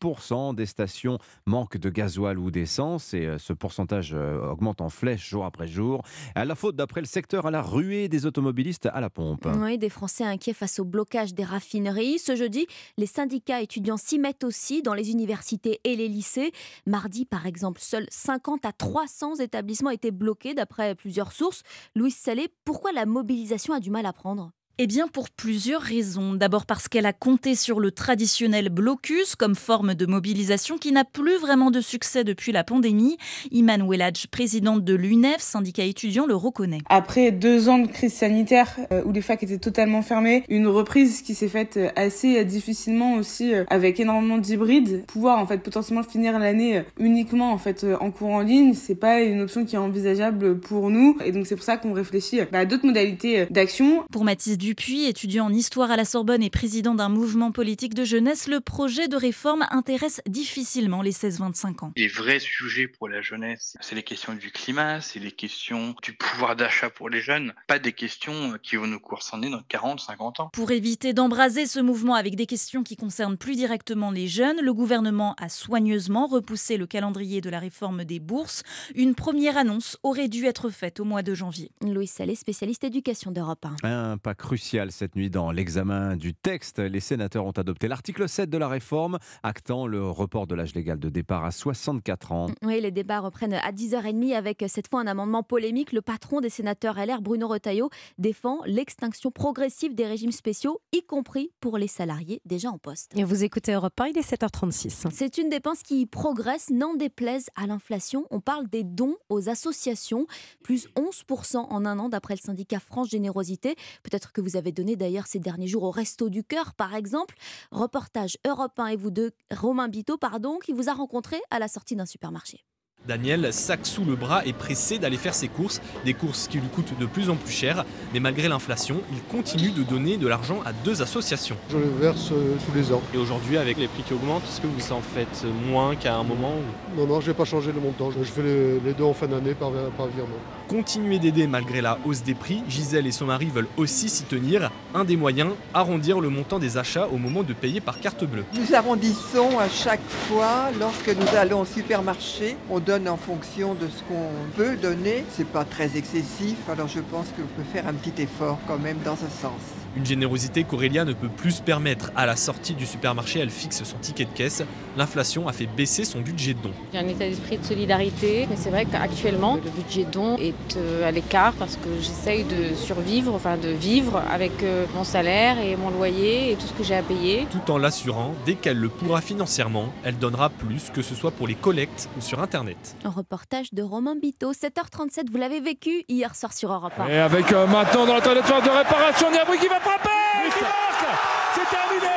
[SPEAKER 1] des stations manquent de gasoil ou d'essence et euh, ce pourcentage euh, augmente en flèche jour après jour. À la faute, d'après le secteur, à la ruée des automobilistes à la pompe.
[SPEAKER 28] Oui, des Français inquiets face au blocage des raffineries. Ce jeudi, les syndicats étudiants s'y mettent aussi dans les universités et les lycées. Mardi, par exemple, seuls 50 à 300 établissements étaient bloqués d'après plusieurs sources. Louis Salé, pourquoi la mobilisation a du mal à prendre?
[SPEAKER 32] Eh bien pour plusieurs raisons. D'abord parce qu'elle a compté sur le traditionnel blocus comme forme de mobilisation qui n'a plus vraiment de succès depuis la pandémie. Iman Welladj, présidente de l'UNEF, syndicat étudiant, le reconnaît.
[SPEAKER 33] Après deux ans de crise sanitaire euh, où les facs étaient totalement fermées, une reprise qui s'est faite euh, assez difficilement aussi euh, avec énormément d'hybrides, pouvoir en fait potentiellement finir l'année uniquement en fait en cours en ligne, c'est pas une option qui est envisageable pour nous et donc c'est pour ça qu'on réfléchit bah, à d'autres modalités d'action.
[SPEAKER 32] Pour Mathis Dupuis, étudiant en histoire à la Sorbonne et président d'un mouvement politique de jeunesse, le projet de réforme intéresse difficilement les 16-25 ans.
[SPEAKER 34] Les vrais sujets pour la jeunesse, c'est les questions du climat, c'est les questions du pouvoir d'achat pour les jeunes, pas des questions qui vont nous courser dans 40, 50 ans.
[SPEAKER 32] Pour éviter d'embraser ce mouvement avec des questions qui concernent plus directement les jeunes, le gouvernement a soigneusement repoussé le calendrier de la réforme des bourses. Une première annonce aurait dû être faite au mois de janvier.
[SPEAKER 28] Louis Salé, spécialiste éducation d'Europe 1.
[SPEAKER 1] Un pas crucial cette nuit dans l'examen du texte. Les sénateurs ont adopté l'article 7 de la réforme, actant le report de l'âge légal de départ à 64 ans.
[SPEAKER 28] Oui, les débats reprennent à 10h30 avec cette fois un amendement polémique. Le patron des sénateurs LR, Bruno Retailleau, défend l'extinction progressive des régimes spéciaux, y compris pour les salariés déjà en poste.
[SPEAKER 2] Et vous écoutez Europe 1, il est 7h36.
[SPEAKER 28] C'est une dépense qui progresse, n'en déplaise à l'inflation. On parle des dons aux associations, plus 11% en un an d'après le syndicat France Générosité. Peut-être que vous avez donné d'ailleurs ces derniers jours au Resto du Cœur, par exemple. Reportage Europe 1 et vous deux, Romain Biteau, pardon, qui vous a rencontré à la sortie d'un supermarché.
[SPEAKER 8] Daniel, sac sous le bras, est pressé d'aller faire ses courses, des courses qui lui coûtent de plus en plus cher, mais malgré l'inflation, il continue de donner de l'argent à deux associations.
[SPEAKER 35] Je le verse euh, tous les ans.
[SPEAKER 8] Et aujourd'hui, avec les prix qui augmentent, est-ce que vous en faites moins qu'à un moment
[SPEAKER 35] Non, non, je n'ai pas changé le montant. Je fais les, deux en fin d'année par, par virement.
[SPEAKER 8] Continuer d'aider malgré la hausse des prix, Gisèle et son mari veulent aussi s'y tenir. Un des moyens, arrondir le montant des achats au moment de payer par carte bleue.
[SPEAKER 36] Nous arrondissons à chaque fois lorsque nous allons au supermarché. On donne en fonction de ce qu'on peut donner. C'est pas très excessif, alors je pense qu'on peut faire un petit effort quand même dans ce sens.
[SPEAKER 8] Une générosité qu'Aurélia ne peut plus se permettre. À la sortie du supermarché, elle fixe son ticket de caisse. L'inflation a fait baisser son budget de don.
[SPEAKER 37] J'ai un état d'esprit de solidarité, mais c'est vrai qu'actuellement, le budget de don est euh, à l'écart parce que j'essaye de survivre, enfin de vivre avec euh, mon salaire et mon loyer et tout ce que j'ai à payer.
[SPEAKER 8] Tout en l'assurant, dès qu'elle le pourra financièrement, elle donnera plus, que ce soit pour les collectes ou sur Internet.
[SPEAKER 28] Un reportage de Romain Biteau, 7h37, vous l'avez vécu hier soir sur Europe 1.
[SPEAKER 38] Et avec euh, maintenant dans la toilette de réparation, Niabri qui va frapper qui marque C'est terminé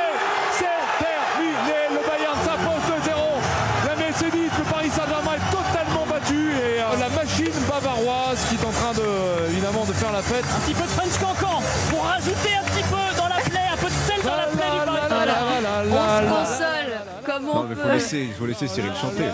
[SPEAKER 38] C'est terminé Le Bayern s'impose 2-0 La Mercedes, le Paris Saint-Germain est totalement battu et euh, la machine bavaroise qui est en train de, évidemment de faire la fête.
[SPEAKER 39] Un petit peu de French Cancan pour rajouter un petit peu dans la plaie, un peu de sel dans la plaie du Paris
[SPEAKER 28] Saint-Germain. On se console comme on
[SPEAKER 1] peut.
[SPEAKER 28] Il
[SPEAKER 1] faut laisser, faut laisser Cyril chanter.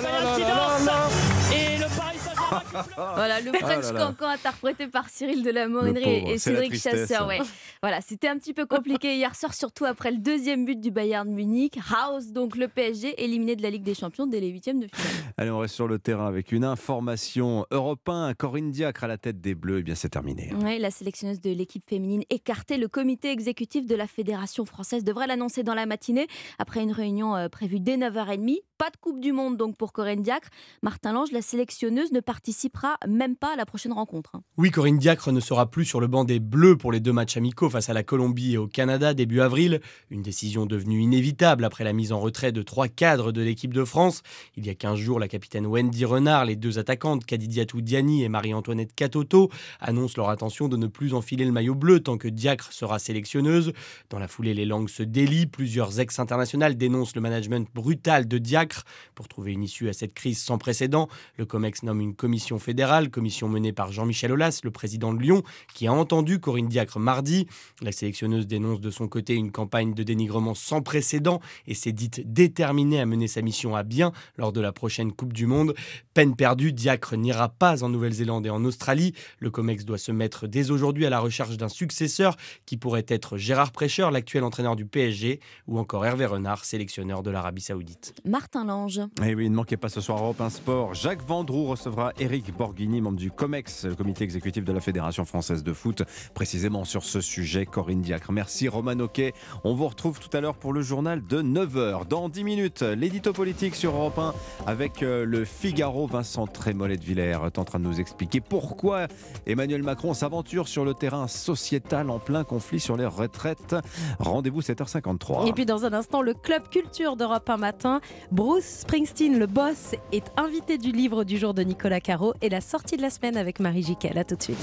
[SPEAKER 28] Voilà, le French oh Cancan interprété par Cyril de la Morinerie et Cédric Chasseur. Ouais. Voilà, c'était un petit peu compliqué hier soir, surtout après le deuxième but du Bayern Munich. House, donc le PSG, éliminé de la Ligue des Champions dès les huitièmes de finale.
[SPEAKER 1] Allez, on reste sur le terrain avec une information européen. Corinne Diacre à la tête des Bleus, et eh bien c'est terminé.
[SPEAKER 28] Oui, la sélectionneuse de l'équipe féminine écartée. Le comité exécutif de la Fédération française devrait l'annoncer dans la matinée après une réunion euh, prévue dès 9h30. Pas de Coupe du Monde donc pour Corinne Diacre. Martin Lange, la sélectionneuse, ne participera même pas à la prochaine rencontre. Hein.
[SPEAKER 8] Oui, Corinne Diacre ne sera plus sur le banc des Bleus pour les deux matchs amicaux face à la Colombie et au Canada début avril. Une décision devenue inévitable après la mise en retrait de trois cadres de l'équipe de France. Il y a 15 jours, la capitaine Wendy Renard, les deux attaquantes Kadidiatou Diani et Marie-Antoinette Katoto annoncent leur intention de ne plus enfiler le maillot bleu tant que Diacre sera sélectionneuse. Dans la foulée, les langues se délient. Plusieurs ex-internationales dénoncent le management brutal de Diacre pour trouver une issue à cette crise sans précédent, le COMEX nomme une commission fédérale, commission menée par Jean-Michel Aulas, le président de Lyon, qui a entendu Corinne Diacre mardi. La sélectionneuse dénonce de son côté une campagne de dénigrement sans précédent et s'est dite déterminée à mener sa mission à bien lors de la prochaine Coupe du Monde. Peine perdue, Diacre n'ira pas en Nouvelle-Zélande et en Australie. Le COMEX doit se mettre dès aujourd'hui à la recherche d'un successeur qui pourrait être Gérard Prêcheur, l'actuel entraîneur du PSG, ou encore Hervé Renard, sélectionneur de l'Arabie Saoudite.
[SPEAKER 28] Martin Lange.
[SPEAKER 1] Et oui, ne manquez pas ce soir Europe 1 Sport. Jacques Vendroux recevra Eric Borghini, membre du COMEX, le comité exécutif de la Fédération française de foot, précisément sur ce sujet. Corinne Diacre. Merci Roman Oquet. On vous retrouve tout à l'heure pour le journal de 9h. Dans 10 minutes, l'édito politique sur Europe 1 avec euh, le Figaro. Vincent Trémollet de Villers est en train de nous expliquer pourquoi Emmanuel Macron s'aventure sur le terrain sociétal en plein conflit sur les retraites. Rendez-vous 7h53.
[SPEAKER 2] Et puis dans un instant, le Club Culture d'Europe 1 matin. Bruce Springsteen, le boss, est invité du livre du jour de Nicolas Caro et la sortie de la semaine avec Marie Jiquel. À tout de suite.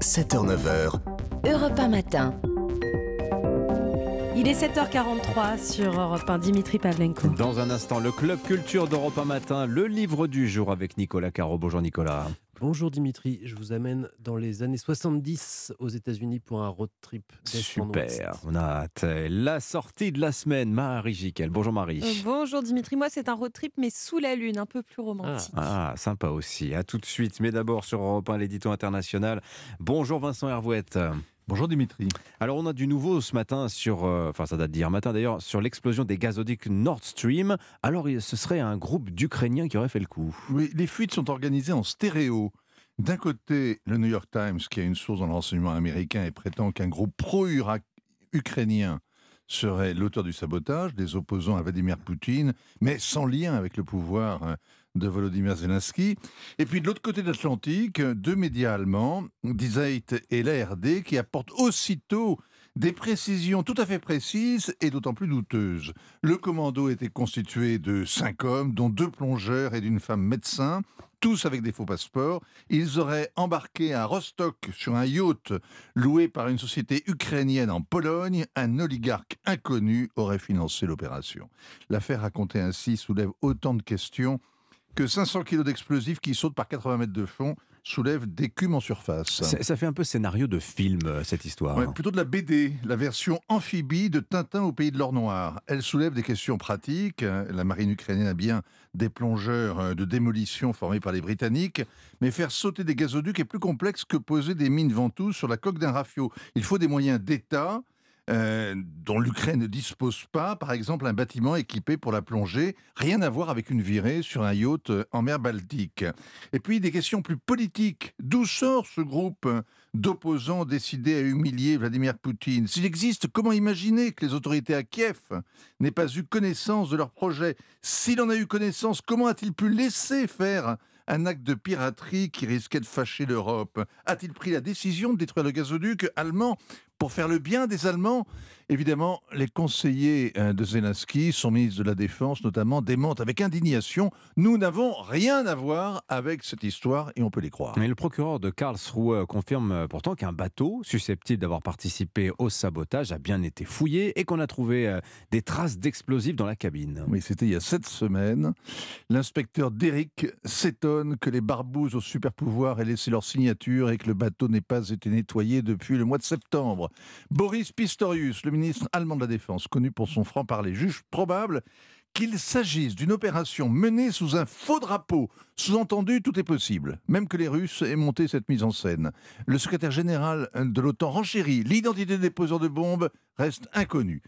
[SPEAKER 3] 7h-9h,
[SPEAKER 27] Europe 1 matin.
[SPEAKER 2] Il est 7h43 sur Europe 1. Dimitri Pavlenko.
[SPEAKER 1] Dans un instant, le Club Culture d'Europe 1 matin, le livre du jour avec Nicolas Caro. Bonjour Nicolas.
[SPEAKER 40] Bonjour Dimitri, je vous amène dans les années 70 aux États-Unis pour un road trip.
[SPEAKER 1] Super, on a hâte. La sortie de la semaine, Marie Jiquel. Bonjour Marie.
[SPEAKER 37] Euh, bonjour Dimitri, moi c'est un road trip mais sous la lune, un peu plus romantique.
[SPEAKER 1] Ah, sympa aussi. À tout de suite. Mais d'abord sur Europe 1, l'édito international. Bonjour Vincent Hervouette.
[SPEAKER 41] Bonjour Dimitri.
[SPEAKER 1] Alors on a du nouveau ce matin sur, euh, enfin ça date d'hier matin d'ailleurs, sur l'explosion des gazoducs Nord Stream. Alors ce serait un groupe d'Ukrainiens qui aurait fait le coup.
[SPEAKER 41] Oui, les fuites sont organisées en stéréo. D'un côté, le New York Times, qui a une source dans le renseignement américain et prétend qu'un groupe pro-ukrainien serait l'auteur du sabotage, des opposants à Vladimir Poutine, mais sans lien avec le pouvoir hein, de Volodymyr Zelensky. Et puis de l'autre côté de l'Atlantique, deux médias allemands, Die Zeit et l'ARD, qui apportent aussitôt des précisions tout à fait précises et d'autant plus douteuses. Le commando était constitué de cinq hommes, dont deux plongeurs et d'une femme médecin, tous avec des faux passeports. Ils auraient embarqué à Rostock sur un yacht loué par une société ukrainienne en Pologne. Un oligarque inconnu aurait financé l'opération. L'affaire racontée ainsi soulève autant de questions que 500 kilos d'explosifs qui sautent par 80 mètres de fond soulèvent d'écume en surface.
[SPEAKER 1] Ça, ça fait un peu scénario de film euh, cette histoire.
[SPEAKER 41] Ouais, plutôt de la BD, la version amphibie de Tintin au pays de l'or noir. Elle soulève des questions pratiques. La marine ukrainienne a bien des plongeurs euh, de démolition formés par les Britanniques, mais faire sauter des gazoducs est plus complexe que poser des mines ventouses sur la coque d'un rafio. Il faut des moyens d'État. Euh, dont l'Ukraine ne dispose pas, par exemple un bâtiment équipé pour la plongée, rien à voir avec une virée sur un yacht euh, en mer Baltique. Et puis des questions plus politiques. D'où sort ce groupe d'opposants décidés à humilier Vladimir Poutine? S'il existe, comment imaginer que les autorités à Kiev n'aient pas eu connaissance de leur projet? S'il en a eu connaissance, comment a-t-il pu laisser faire un acte de piraterie qui risquait de fâcher l'Europe? A-t-il pris la décision de détruire le gazoduc allemand pour faire le bien des Allemands Évidemment, les conseillers euh, de Zelensky, son ministre de la Défense notamment, démentent avec indignation Nous n'avons rien à voir avec cette histoire et on peut les croire.
[SPEAKER 1] Mais le procureur de Karlsruhe confirme euh, pourtant qu'un bateau susceptible d'avoir participé au sabotage a bien été fouillé et qu'on a trouvé euh, des traces d'explosifs dans la cabine.
[SPEAKER 41] Oui, c'était il y a sept semaines. L'inspecteur Derrick s'étonne que les barbouzes au super pouvoir aient laissé leur signature et que le bateau n'ait pas été nettoyé depuis le mois de septembre. Boris Pistorius, le ministre allemand de la Défense, connu pour son franc-parler, juge probable qu'il s'agisse d'une opération menée sous un faux drapeau. Sous-entendu, tout est possible, même que les Russes aient monté cette mise en scène. Le secrétaire général de l'OTAN renchérit. L'identité des poseurs de bombes reste inconnue.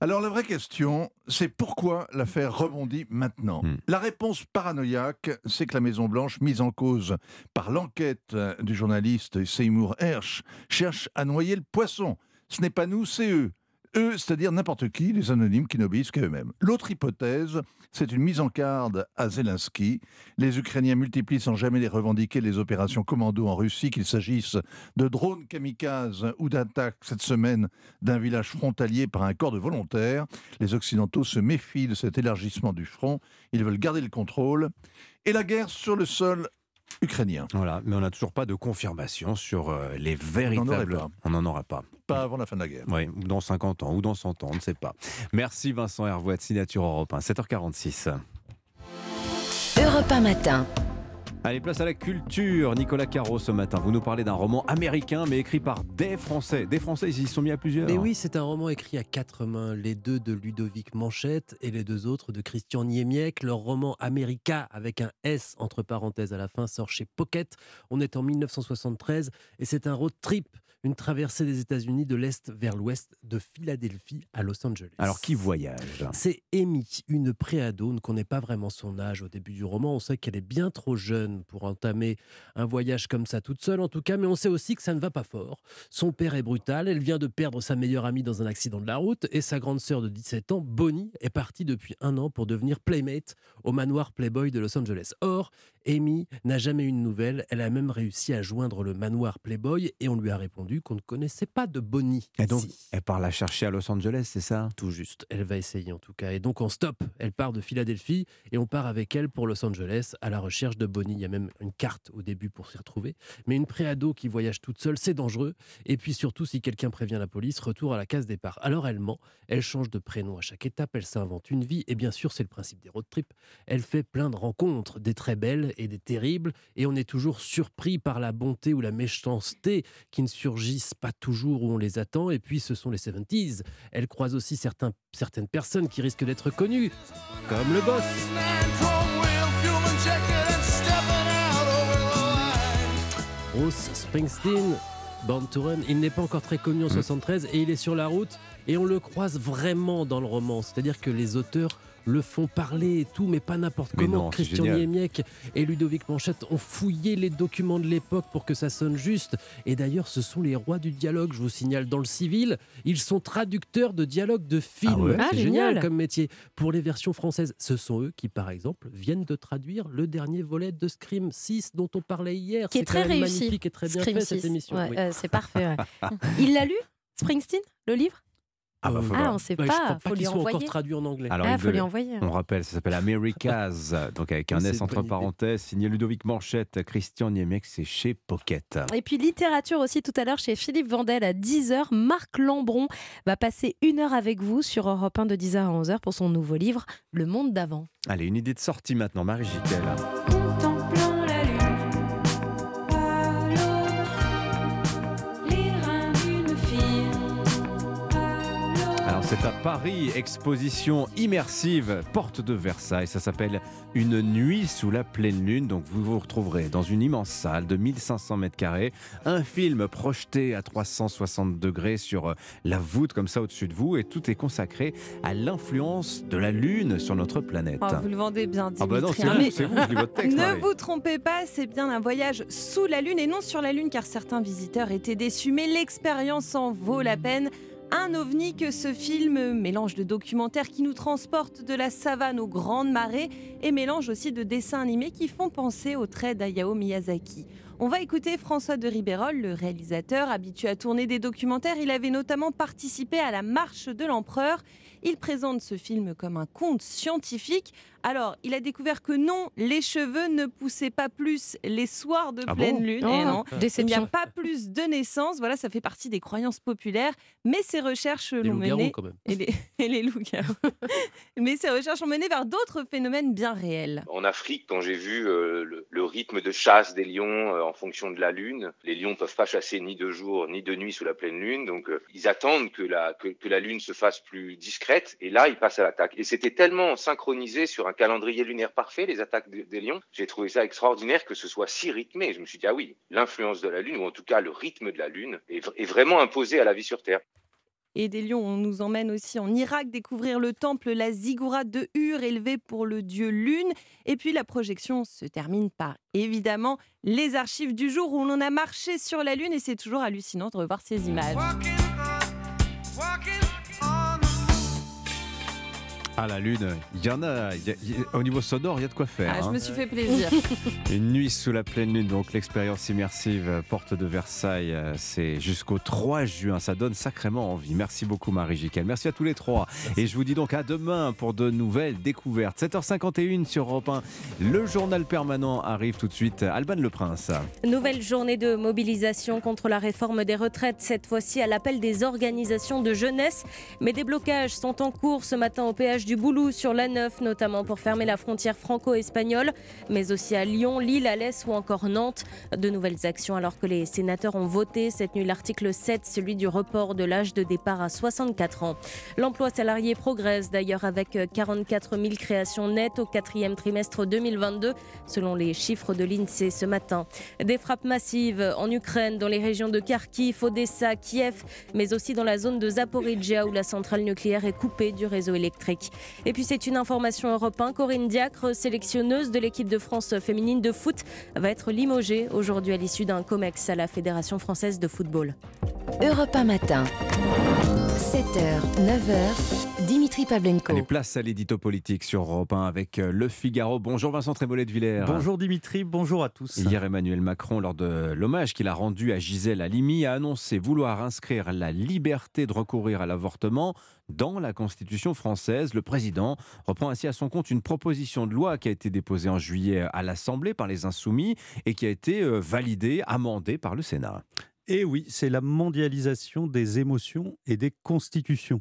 [SPEAKER 41] Alors la vraie question, c'est pourquoi l'affaire rebondit maintenant La réponse paranoïaque, c'est que la Maison-Blanche, mise en cause par l'enquête du journaliste Seymour Hersh, cherche à noyer le poisson. Ce n'est pas nous, c'est eux. Eux, c'est-à-dire n'importe qui, les anonymes qui n'obéissent qu'à eux-mêmes. L'autre hypothèse, c'est une mise en garde à Zelensky. Les Ukrainiens multiplient sans jamais les revendiquer les opérations commando en Russie, qu'il s'agisse de drones kamikazes ou d'attaques cette semaine d'un village frontalier par un corps de volontaires. Les Occidentaux se méfient de cet élargissement du front. Ils veulent garder le contrôle. Et la guerre sur le sol ukrainien.
[SPEAKER 1] Voilà, mais on n'a toujours pas de confirmation sur euh, les véritables. On n'en aura pas.
[SPEAKER 41] Pas avant la fin de la guerre.
[SPEAKER 1] Oui, ou dans 50 ans, ou dans 100 ans, on ne sait pas. Merci Vincent Hervouet, signature Europe 1, 7h46.
[SPEAKER 27] Europe 1 matin.
[SPEAKER 1] Allez, place à la culture. Nicolas Caro, ce matin, vous nous parlez d'un roman américain, mais écrit par des Français. Des Français, ils y sont mis à plusieurs.
[SPEAKER 40] Mais oui, c'est un roman écrit à quatre mains, les deux de Ludovic Manchette et les deux autres de Christian Niemiec. Leur roman America, avec un S entre parenthèses à la fin, sort chez Pocket. On est en 1973 et c'est un road trip une traversée des États-Unis de l'Est vers l'Ouest, de Philadelphie à Los Angeles.
[SPEAKER 1] Alors qui voyage?
[SPEAKER 40] C'est Amy, une préado. On ne connaît pas vraiment son âge au début du roman. On sait qu'elle est bien trop jeune pour entamer un voyage comme ça toute seule, en tout cas, mais on sait aussi que ça ne va pas fort. Son père est brutal, elle vient de perdre sa meilleure amie dans un accident de la route, et sa grande sœur de 17 ans, Bonnie, est partie depuis un an pour devenir playmate au manoir Playboy de Los Angeles. Or, Amy n'a jamais eu de nouvelles. Elle a même réussi à joindre le manoir Playboy et on lui a répondu qu'on ne connaissait pas de Bonnie.
[SPEAKER 1] Et donc, elle part la chercher à Los Angeles, c'est ça?
[SPEAKER 40] Tout juste. Elle va essayer en tout cas. Et donc, on stop. Elle part de Philadelphie et on part avec elle pour Los Angeles à la recherche de Bonnie. Il y a même une carte au début pour s'y retrouver. Mais une préado qui voyage toute seule, c'est dangereux. Et puis surtout, si quelqu'un prévient la police, retour à la case départ. Alors, elle ment. Elle change de prénom à chaque étape. Elle s'invente une vie. Et bien sûr, c'est le principe des road trips. Elle fait plein de rencontres, des très belles et des terribles. Et on est toujours surpris par la bonté ou la méchanceté qui ne surgissent pas toujours où on les attend. Et puis, ce sont les 70s. Elle croise aussi certains, certaines personnes qui risquent d'être connues, comme le boss. Bruce Springsteen, Born to Run, il n'est pas encore très connu en 73 et il est sur la route et on le croise vraiment dans le roman. C'est-à-dire que les auteurs le font parler et tout, mais pas n'importe comment.
[SPEAKER 1] non,
[SPEAKER 40] Christian. Niemiec et Ludovic Manchette ont fouillé les documents de l'époque pour que ça sonne juste. Et d'ailleurs, ce sont les rois du dialogue, je vous signale, dans le civil. Ils sont traducteurs de dialogues de films.
[SPEAKER 2] ouais Ah,
[SPEAKER 40] C'est
[SPEAKER 2] génial.
[SPEAKER 40] génial comme métier. Pour les versions françaises, ce sont eux qui, par exemple, viennent de traduire le dernier volet de Scream 6 dont on parlait hier.
[SPEAKER 2] Qui est
[SPEAKER 40] C'est
[SPEAKER 2] très réussi.
[SPEAKER 40] magnifique et très bien
[SPEAKER 2] Scream
[SPEAKER 40] fait cette
[SPEAKER 2] 6.
[SPEAKER 40] émission.
[SPEAKER 2] Ouais,
[SPEAKER 40] oui.
[SPEAKER 2] euh, c'est parfait. ouais. Il l'a lu, Springsteen, le livre?
[SPEAKER 1] Ah, bah, faut
[SPEAKER 2] Ah, on sait
[SPEAKER 40] Bah,
[SPEAKER 2] pas.
[SPEAKER 40] je
[SPEAKER 2] faut
[SPEAKER 40] qu'ils
[SPEAKER 2] lui
[SPEAKER 40] soient encore
[SPEAKER 2] envoyer.
[SPEAKER 40] traduits en anglais.
[SPEAKER 1] Alors,
[SPEAKER 2] Ah,
[SPEAKER 1] il
[SPEAKER 2] faut lui envoyer.
[SPEAKER 1] On rappelle, ça s'appelle Americas, donc avec un S entre parenthèses, signé Ludovic Manchette, Christian Niemiec, c'est chez Pocket.
[SPEAKER 2] Et puis littérature aussi tout à l'heure chez Philippe Vandel à 10h. Marc Lambron va passer une heure avec vous sur Europe 1 de 10h à 11h pour son nouveau livre Le monde d'avant.
[SPEAKER 1] Allez, une idée de sortie maintenant, Marie Gitel. C'est à Paris, exposition immersive, porte de Versailles. Ça s'appelle Une nuit sous la pleine lune. Donc vous vous retrouverez dans une immense salle de 1500 mètres carrés, un film projeté à 360 degrés sur euh, la voûte comme ça au-dessus de vous, et tout est consacré à l'influence de la lune sur notre planète.
[SPEAKER 37] Oh, vous le vendez bien, Dimitri.
[SPEAKER 1] Ah bah non, c'est vous,
[SPEAKER 37] mais
[SPEAKER 1] c'est vous, je lis votre texte.
[SPEAKER 37] Ne vous trompez pas, c'est bien un voyage sous la Lune et non sur la Lune car certains visiteurs étaient déçus, mais l'expérience en vaut la peine. Un ovni que ce film mélange de documentaires qui nous transportent de la savane aux grandes marées et mélange aussi de dessins animés qui font penser aux traits d'Ayao Miyazaki. On va écouter François de Ribérol, le réalisateur habitué à tourner des documentaires. Il avait notamment participé à La Marche de l'Empereur. Il présente ce film comme un conte scientifique. Alors, il a découvert que non, les cheveux ne poussaient pas plus les soirs de
[SPEAKER 2] Ah
[SPEAKER 37] pleine
[SPEAKER 2] bon
[SPEAKER 37] lune.
[SPEAKER 2] Oh,
[SPEAKER 37] Eh non. Il n'y a pas plus de naissances. Voilà, ça fait partie des croyances populaires. Mais ces recherches l'ont mené.
[SPEAKER 40] quand même.
[SPEAKER 37] Et les, et les. Mais ces recherches ont mené vers d'autres phénomènes bien réels.
[SPEAKER 42] En Afrique, quand j'ai vu euh, le, le rythme de chasse des lions euh, en fonction de la lune, les lions peuvent pas chasser ni de jour ni de nuit sous la pleine lune, donc euh, ils attendent que la, que, que la lune se fasse plus discrète, et là ils passent à l'attaque. Et c'était tellement synchronisé sur un calendrier lunaire parfait, les attaques des- des lions, j'ai trouvé ça extraordinaire que ce soit si rythmé. Je me suis dit, ah oui, l'influence de la lune, ou en tout cas le rythme de la lune, est, vraiment imposé à la vie sur Terre.
[SPEAKER 37] Et des lions, on nous emmène aussi en Irak découvrir le temple, la ziggourate de Ur, élevé pour le dieu Lune. Et puis la projection se termine par, évidemment, les archives du jour où l'on a marché sur la Lune. Et c'est toujours hallucinant de revoir ces images.
[SPEAKER 1] Ah la lune, il y en a, il y a- il y a- au niveau sonore, il y a de quoi faire.
[SPEAKER 37] Ah, je
[SPEAKER 1] hein.
[SPEAKER 37] me suis fait plaisir.
[SPEAKER 1] Une nuit sous la pleine lune, donc l'expérience immersive euh, Porte de Versailles, euh, c'est jusqu'au 3 juin. Ça donne sacrément envie. Merci beaucoup Marie Jiquel. Merci à tous les trois. Et je vous dis donc à demain pour de nouvelles découvertes. 7h51 sur Europe 1. Le journal permanent arrive tout de suite. Alban Le Prince.
[SPEAKER 43] Nouvelle journée de mobilisation contre la réforme des retraites, cette fois-ci à l'appel des organisations de jeunesse. Mais des blocages sont en cours ce matin au péage du Boulou sur la 9, notamment pour fermer la frontière franco-espagnole, mais aussi à Lyon, Lille, Alès ou encore Nantes. De nouvelles actions alors que les sénateurs ont voté cette nuit l'article 7, celui du report de l'âge de départ à 64 ans. L'emploi salarié progresse d'ailleurs avec 44 000 créations nettes au quatrième trimestre 2022, selon les chiffres de l'INSEE ce matin. Des frappes massives en Ukraine, dans les régions de Kharkiv, Odessa, Kiev, mais aussi dans la zone de Zaporizhia où la centrale nucléaire est coupée du réseau électrique. Et puis c'est une information Europe 1. Corinne Diacre, sélectionneuse de l'équipe de France féminine de foot, va être limogée aujourd'hui à l'issue d'un COMEX à la Fédération française de football.
[SPEAKER 27] Europe 1 matin. 7h, 9h, Dimitri Pavlenko.
[SPEAKER 1] Allez, place à l'édito politique sur Europe 1 avec euh, Le Figaro. Bonjour Vincent Trémollet de Villers.
[SPEAKER 44] Bonjour Dimitri, bonjour à tous.
[SPEAKER 1] Hier, Emmanuel Macron, lors de l'hommage qu'il a rendu à Gisèle Halimi, a annoncé vouloir inscrire la liberté de recourir à l'avortement dans la Constitution française. Le président reprend ainsi à son compte une proposition de loi qui a été déposée en juillet à l'Assemblée par les Insoumis et qui a été euh, validée, amendée par le Sénat.
[SPEAKER 44] Et oui, c'est la mondialisation des émotions et des constitutions.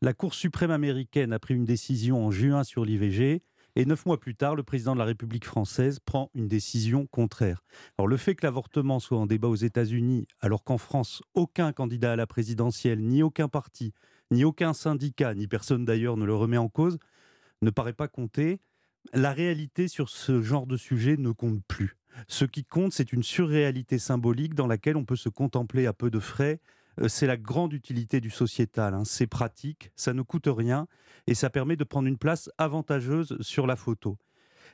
[SPEAKER 44] La Cour suprême américaine a pris une décision en juin sur l'IVG. Et neuf mois plus tard, le président de la République française prend une décision contraire. Alors le fait que l'avortement soit en débat aux États-Unis, alors qu'en France, aucun candidat à la présidentielle, ni aucun parti, ni aucun syndicat, ni personne d'ailleurs ne le remet en cause, ne paraît pas compter. La réalité sur ce genre de sujet ne compte plus. Ce qui compte, c'est une surréalité symbolique dans laquelle on peut se contempler à peu de frais. Euh, C'est la grande utilité du sociétal. hein. C'est pratique, ça ne coûte rien et ça permet de prendre une place avantageuse sur la photo.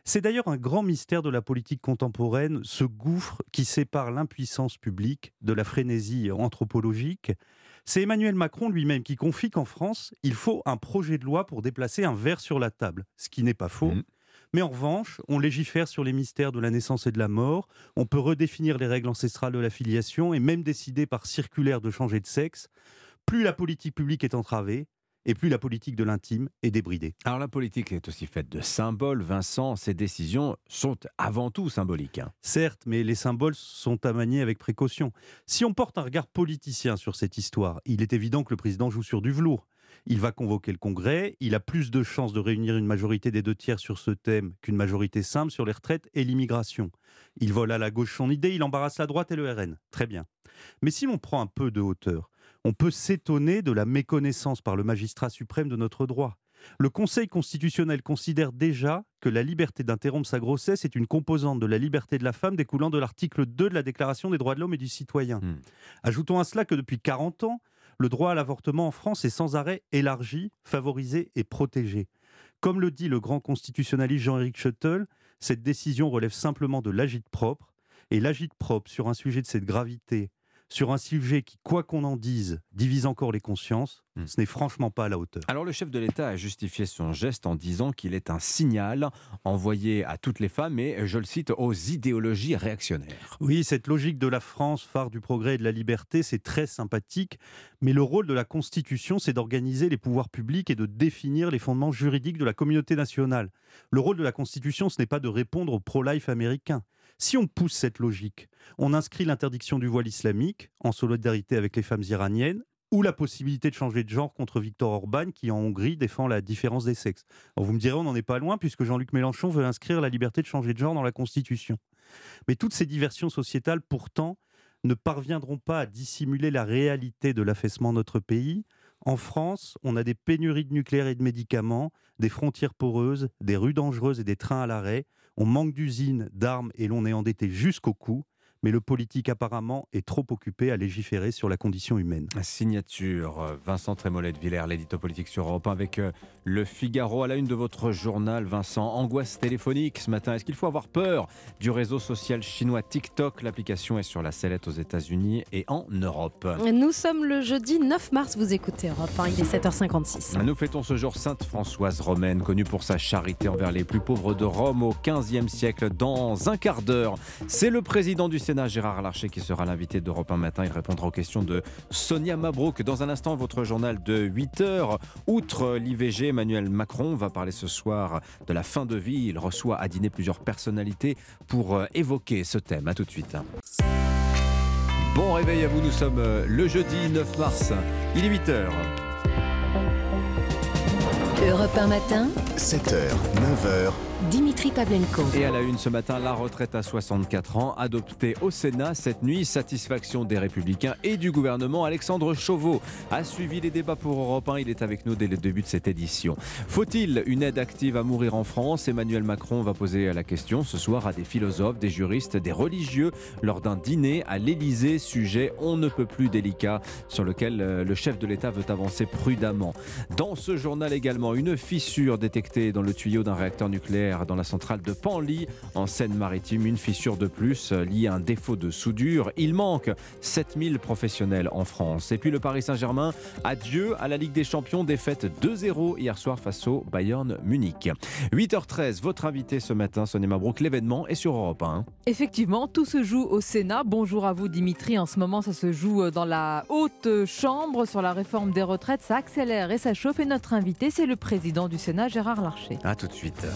[SPEAKER 44] C'est d'ailleurs un grand mystère de la politique contemporaine, ce gouffre qui sépare l'impuissance publique de la frénésie anthropologique. C'est Emmanuel Macron lui-même qui confie qu'en France, il faut un projet de loi pour déplacer un verre sur la table, ce qui n'est pas faux. Mais en revanche, on légifère sur les mystères de la naissance et de la mort, on peut redéfinir les règles ancestrales de la filiation et même décider par circulaire de changer de sexe. Plus la politique publique est entravée, et plus la politique de l'intime est débridée.
[SPEAKER 1] Alors la politique est aussi faite de symboles. Vincent, ces décisions sont avant tout symboliques. hein.
[SPEAKER 44] Certes, mais les symboles sont à manier avec précaution. Si on porte un regard politicien sur cette histoire, il est évident que le président joue sur du velours. Il va convoquer le Congrès, il a plus de chances de réunir une majorité des deux tiers sur ce thème qu'une majorité simple sur les retraites et l'immigration. Il vole à la gauche son idée, il embarrasse la droite et le RN. Très bien. Mais si l'on prend un peu de hauteur, on peut s'étonner de la méconnaissance par le magistrat suprême de notre droit. Le Conseil constitutionnel considère déjà que la liberté d'interrompre sa grossesse est une composante de la liberté de la femme découlant de l'article 2 de la Déclaration des droits de l'homme et du citoyen. Ajoutons à cela que depuis 40 ans, le droit à l'avortement en France est sans arrêt élargi, favorisé et protégé. Comme le dit le grand constitutionnaliste Jean-Éric Schuttel, cette décision relève simplement de l'agite propre, et l'agite propre sur un sujet de cette gravité, sur un sujet qui, quoi qu'on en dise, divise encore les consciences, ce n'est franchement pas à la hauteur.
[SPEAKER 1] Alors le chef de l'État a justifié son geste en disant qu'il est un signal envoyé à toutes les femmes et, je le cite, aux idéologies réactionnaires.
[SPEAKER 44] Oui, cette logique de la France, phare du progrès et de la liberté, c'est très sympathique, mais le rôle de la Constitution, c'est d'organiser les pouvoirs publics et de définir les fondements juridiques de la communauté nationale. Le rôle de la Constitution, ce n'est pas de répondre au pro-life américain. Si on pousse cette logique, on inscrit l'interdiction du voile islamique, en solidarité avec les femmes iraniennes, ou la possibilité de changer de genre contre Viktor Orban, qui en Hongrie défend la différence des sexes. Vous me direz, on n'en est pas loin, puisque Jean-Luc Mélenchon veut inscrire la liberté de changer de genre dans la Constitution. Mais toutes ces diversions sociétales, pourtant, ne parviendront pas à dissimuler la réalité de l'affaissement de notre pays. En France, on a des pénuries de nucléaire et de médicaments, des frontières poreuses, des rues dangereuses et des trains à l'arrêt. On manque d'usines, d'armes et l'on est endetté jusqu'au cou. Mais le politique apparemment est trop occupé à légiférer sur la condition humaine.
[SPEAKER 1] Signature euh, Vincent Trémollet de Villers, l'édito politique sur Europe 1 avec euh, Le Figaro à la une de votre journal. Vincent, angoisse téléphonique ce matin. Est-ce qu'il faut avoir peur du réseau social chinois TikTok? L'application est sur la sellette aux États-Unis et en Europe.
[SPEAKER 2] Nous sommes le jeudi 9 mars, vous écoutez Europe 1, il est 7h56.
[SPEAKER 1] Nous fêtons ce jour Sainte Françoise romaine, connue pour sa charité envers les plus pauvres de Rome au XVe siècle. Dans un quart d'heure, c'est le président du Sénat, Gérard Larcher, qui sera l'invité d'Europe 1 matin. Il répondra aux questions de Sonia Mabrouk. Dans un instant, votre journal de 8 heures. Outre l'IVG, Emmanuel Macron va parler ce soir de la fin de vie. Il reçoit à dîner plusieurs personnalités pour euh, évoquer ce thème. A tout de suite. Bon réveil à vous, nous sommes euh, le jeudi 9 mars. Il est 8 heures.
[SPEAKER 14] Europe 1 matin,
[SPEAKER 3] 7h, 9h,
[SPEAKER 14] Dimitri Pavlenko.
[SPEAKER 1] Et à la une ce matin, la retraite à 64 ans, adoptée au Sénat cette nuit. Satisfaction des Républicains et du gouvernement. Alexandre Chauveau a suivi les débats pour Europe 1. Il est avec nous dès le début de cette édition. Faut-il une aide active à mourir en France? Emmanuel Macron va poser la question ce soir à des philosophes, des juristes, des religieux lors d'un dîner à l'Élysée. Sujet on ne peut plus délicat sur lequel euh, le chef de l'État veut avancer prudemment. Dans ce journal également, une fissure détectée dans le tuyau d'un réacteur nucléaire dans la centrale de Panly en Seine-Maritime. Une fissure de plus euh, liée à un défaut de soudure. Il manque 7000 professionnels en France. Et puis le Paris Saint-Germain, adieu à la Ligue des Champions, défaite 2-0 hier soir face au Bayern Munich. 8h13, votre invité ce matin, Sonia Mabrouk, l'événement est sur Europe 1.
[SPEAKER 45] Effectivement, tout se joue au Sénat. Bonjour à vous Dimitri. En ce moment, ça se joue dans la haute chambre sur la réforme des retraites. Ça accélère et ça chauffe. Et notre invité, c'est le président du Sénat, Gérard Larcher.
[SPEAKER 1] A tout de suite.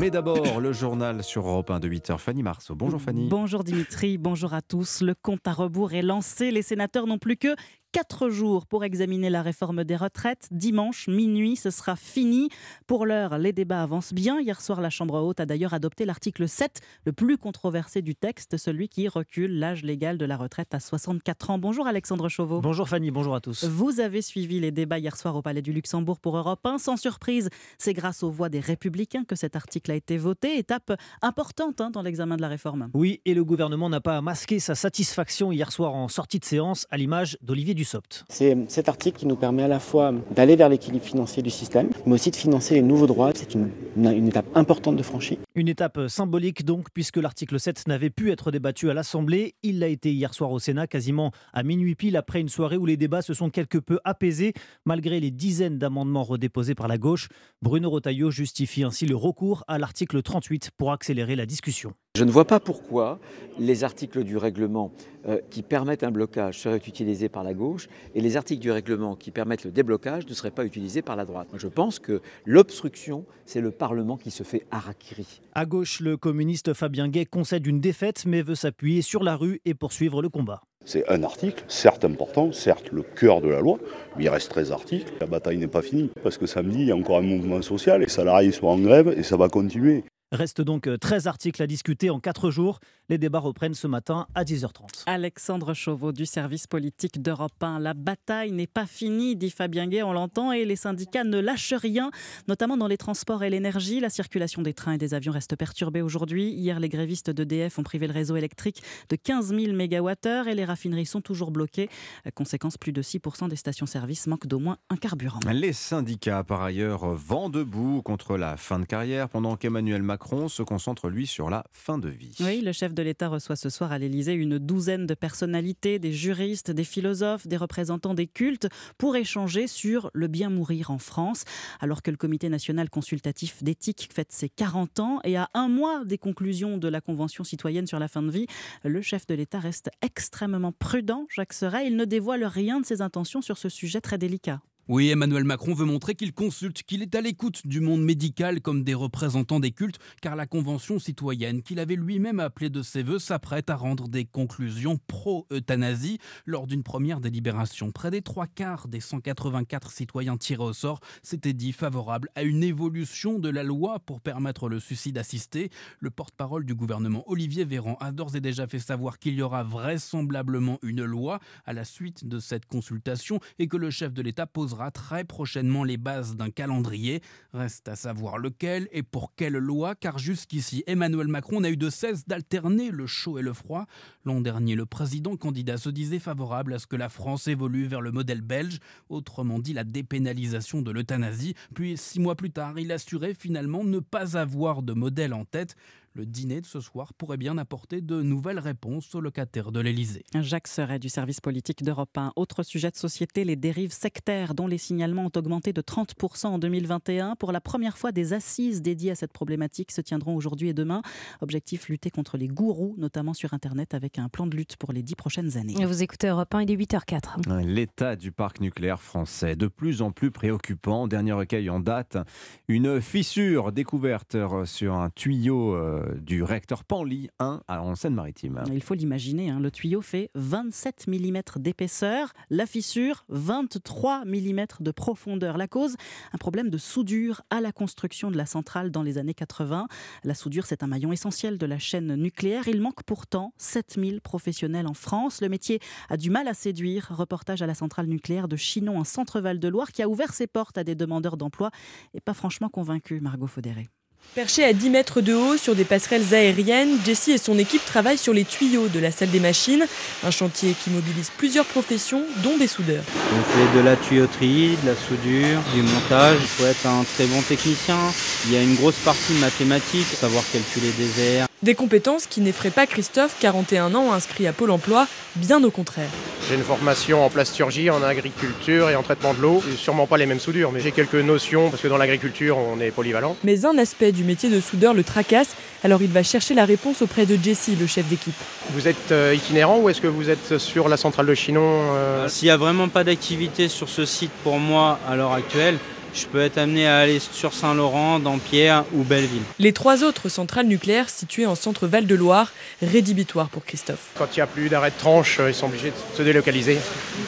[SPEAKER 1] Mais d'abord, le journal sur Europe 1 de 8h. Fanny Marceau. Bonjour Fanny.
[SPEAKER 46] Bonjour Dimitri, bonjour à tous. Le compte à rebours est lancé. Les sénateurs n'ont plus que quatre jours pour examiner la réforme des retraites. Dimanche, minuit, ce sera fini. Pour l'heure, les débats avancent bien. Hier soir, la Chambre haute a d'ailleurs adopté l'article 7, le plus controversé du texte, celui qui recule l'âge légal de la retraite à 64 ans. Bonjour Alexandre Chauveau.
[SPEAKER 47] Bonjour Fanny, bonjour à tous.
[SPEAKER 46] Vous avez suivi les débats hier soir au Palais du Luxembourg pour Europe 1. Sans surprise, c'est grâce aux voix des Républicains que cet article a été voté. Étape importante hein, dans l'examen de la réforme.
[SPEAKER 47] Oui, et le gouvernement n'a pas masqué sa satisfaction hier soir en sortie de séance, à l'image d'Olivier Dussopt.
[SPEAKER 48] C'est cet article qui nous permet à la fois d'aller vers l'équilibre financier du système, mais aussi de financer les nouveaux droits. C'est une, une étape importante de franchie.
[SPEAKER 47] Une étape symbolique donc, puisque l'article 7 n'avait pu être débattu à l'Assemblée. Il l'a été hier soir au Sénat, quasiment à minuit pile, après une soirée où les débats se sont quelque peu apaisés, malgré les dizaines d'amendements redéposés par la gauche. Bruno Rotaillot justifie ainsi le recours à l'article 38 pour accélérer la discussion.
[SPEAKER 49] Je ne vois pas pourquoi les articles du règlement euh, qui permettent un blocage seraient utilisés par la gauche et les articles du règlement qui permettent le déblocage ne seraient pas utilisés par la droite. Je pense que l'obstruction, c'est le Parlement qui se fait harakiri.
[SPEAKER 47] À gauche, le communiste Fabien Gay concède une défaite mais veut s'appuyer sur la rue et poursuivre le combat.
[SPEAKER 50] C'est un article, certes important, certes le cœur de la loi, mais il reste 13 articles. La bataille n'est pas finie, parce que samedi, il y a encore un mouvement social, les salariés sont en grève et ça va continuer.
[SPEAKER 47] Reste donc 13 articles à discuter en 4 jours. Les débats reprennent ce matin à 10h30.
[SPEAKER 46] Alexandre Chauveau du service politique d'Europe 1. La bataille n'est pas finie, dit Fabien Gay, on l'entend, et les syndicats ne lâchent rien, notamment dans les transports et l'énergie. La circulation des trains et des avions reste perturbée aujourd'hui. Hier, les grévistes d'EDF ont privé le réseau électrique de 15 000 MWh et les raffineries sont toujours bloquées. Conséquence, plus de 6% des stations-service manquent d'au moins un carburant.
[SPEAKER 1] Les syndicats, par ailleurs, vent debout contre la fin de carrière, pendant qu'Emmanuel Macron se concentre, lui, sur la fin de vie.
[SPEAKER 46] Oui, le chef de l'État reçoit ce soir à l'Élysée une douzaine de personnalités, des juristes, des philosophes, des représentants des cultes, pour échanger sur le bien mourir en France. Alors que le Comité national consultatif d'éthique fête ses 40 ans et à un mois des conclusions de la Convention citoyenne sur la fin de vie, le chef de l'État reste extrêmement prudent. Jacques Serret, il ne dévoile rien de ses intentions sur ce sujet très délicat.
[SPEAKER 7] Oui, Emmanuel Macron veut montrer qu'il consulte, qu'il est à l'écoute du monde médical comme des représentants des cultes, car la Convention citoyenne qu'il avait lui-même appelée de ses voeux s'apprête à rendre des conclusions pro-euthanasie lors d'une première délibération. Près des trois quarts des 184 citoyens tirés au sort s'étaient dit favorables à une évolution de la loi pour permettre le suicide assisté. Le porte-parole du gouvernement, Olivier Véran, a d'ores et déjà fait savoir qu'il y aura vraisemblablement une loi à la suite de cette consultation et que le chef de l'État posera très prochainement les bases d'un calendrier. Reste à savoir lequel et pour quelle loi, car jusqu'ici, Emmanuel Macron n'a eu de cesse d'alterner le chaud et le froid. L'an dernier, le président candidat se disait favorable à ce que la France évolue vers le modèle belge, autrement dit la dépénalisation de l'euthanasie. Puis, six mois plus tard, il assurait finalement ne pas avoir de modèle en tête. Le dîner de ce soir pourrait bien apporter de nouvelles réponses aux locataires de l'Élysée.
[SPEAKER 46] Jacques Serret du service politique d'Europe 1. Autre sujet de société, les dérives sectaires dont les signalements ont augmenté de 30% en 2021. Pour la première fois, des assises dédiées à cette problématique se tiendront aujourd'hui et demain. Objectif, lutter contre les gourous, notamment sur Internet, avec un plan de lutte pour les dix prochaines années.
[SPEAKER 2] Vous écoutez Europe 1, il est 8h04.
[SPEAKER 1] L'état du parc nucléaire français, de plus en plus préoccupant. Dernier recueil en date, une fissure découverte sur un tuyau euh, euh, du réacteur Panly 1 à- en Seine-Maritime.
[SPEAKER 46] Il faut l'imaginer, hein, le tuyau fait 27 mm d'épaisseur, la fissure 23 mm de profondeur. La cause, un problème de soudure à la construction de la centrale dans les années 80. La soudure, c'est un maillon essentiel de la chaîne nucléaire. Il manque pourtant 7000 professionnels en France. Le métier a du mal à séduire. Reportage à la centrale nucléaire de Chinon, un centre Val-de-Loire qui a ouvert ses portes à des demandeurs d'emploi et pas franchement convaincu, Margot Faudéré.
[SPEAKER 51] Perché à 10 mètres de haut sur des passerelles aériennes, Jessie et son équipe travaillent sur les tuyaux de la salle des machines, un chantier qui mobilise plusieurs professions, dont des soudeurs.
[SPEAKER 52] On fait de la tuyauterie, de la soudure, du montage. Il faut être un très bon technicien. Il y a une grosse partie mathématique, savoir calculer des airs.
[SPEAKER 51] Des compétences qui n'effraient pas Christophe, 41 ans, inscrit à Pôle emploi, bien au contraire.
[SPEAKER 47] J'ai une formation en plasturgie, en agriculture et en traitement de l'eau. Sûrement pas les mêmes soudures, mais j'ai quelques notions parce que dans l'agriculture, on est polyvalent.
[SPEAKER 51] Mais un aspect du métier de soudeur le tracasse, alors il va chercher la réponse auprès de Jessie, le chef d'équipe.
[SPEAKER 47] Vous êtes euh, itinérant ou est-ce que vous êtes sur la centrale de Chinon euh,
[SPEAKER 52] S'il n'y a vraiment pas d'activité sur ce site pour moi à l'heure actuelle, je peux être amené à aller sur Saint-Laurent, Dampierre ou Belleville.
[SPEAKER 51] Les trois autres centrales nucléaires situées en centre Val-de-Loire, rédhibitoires pour Christophe.
[SPEAKER 47] Quand il n'y a plus d'arrêt de tranche, euh, ils sont obligés de se délocaliser.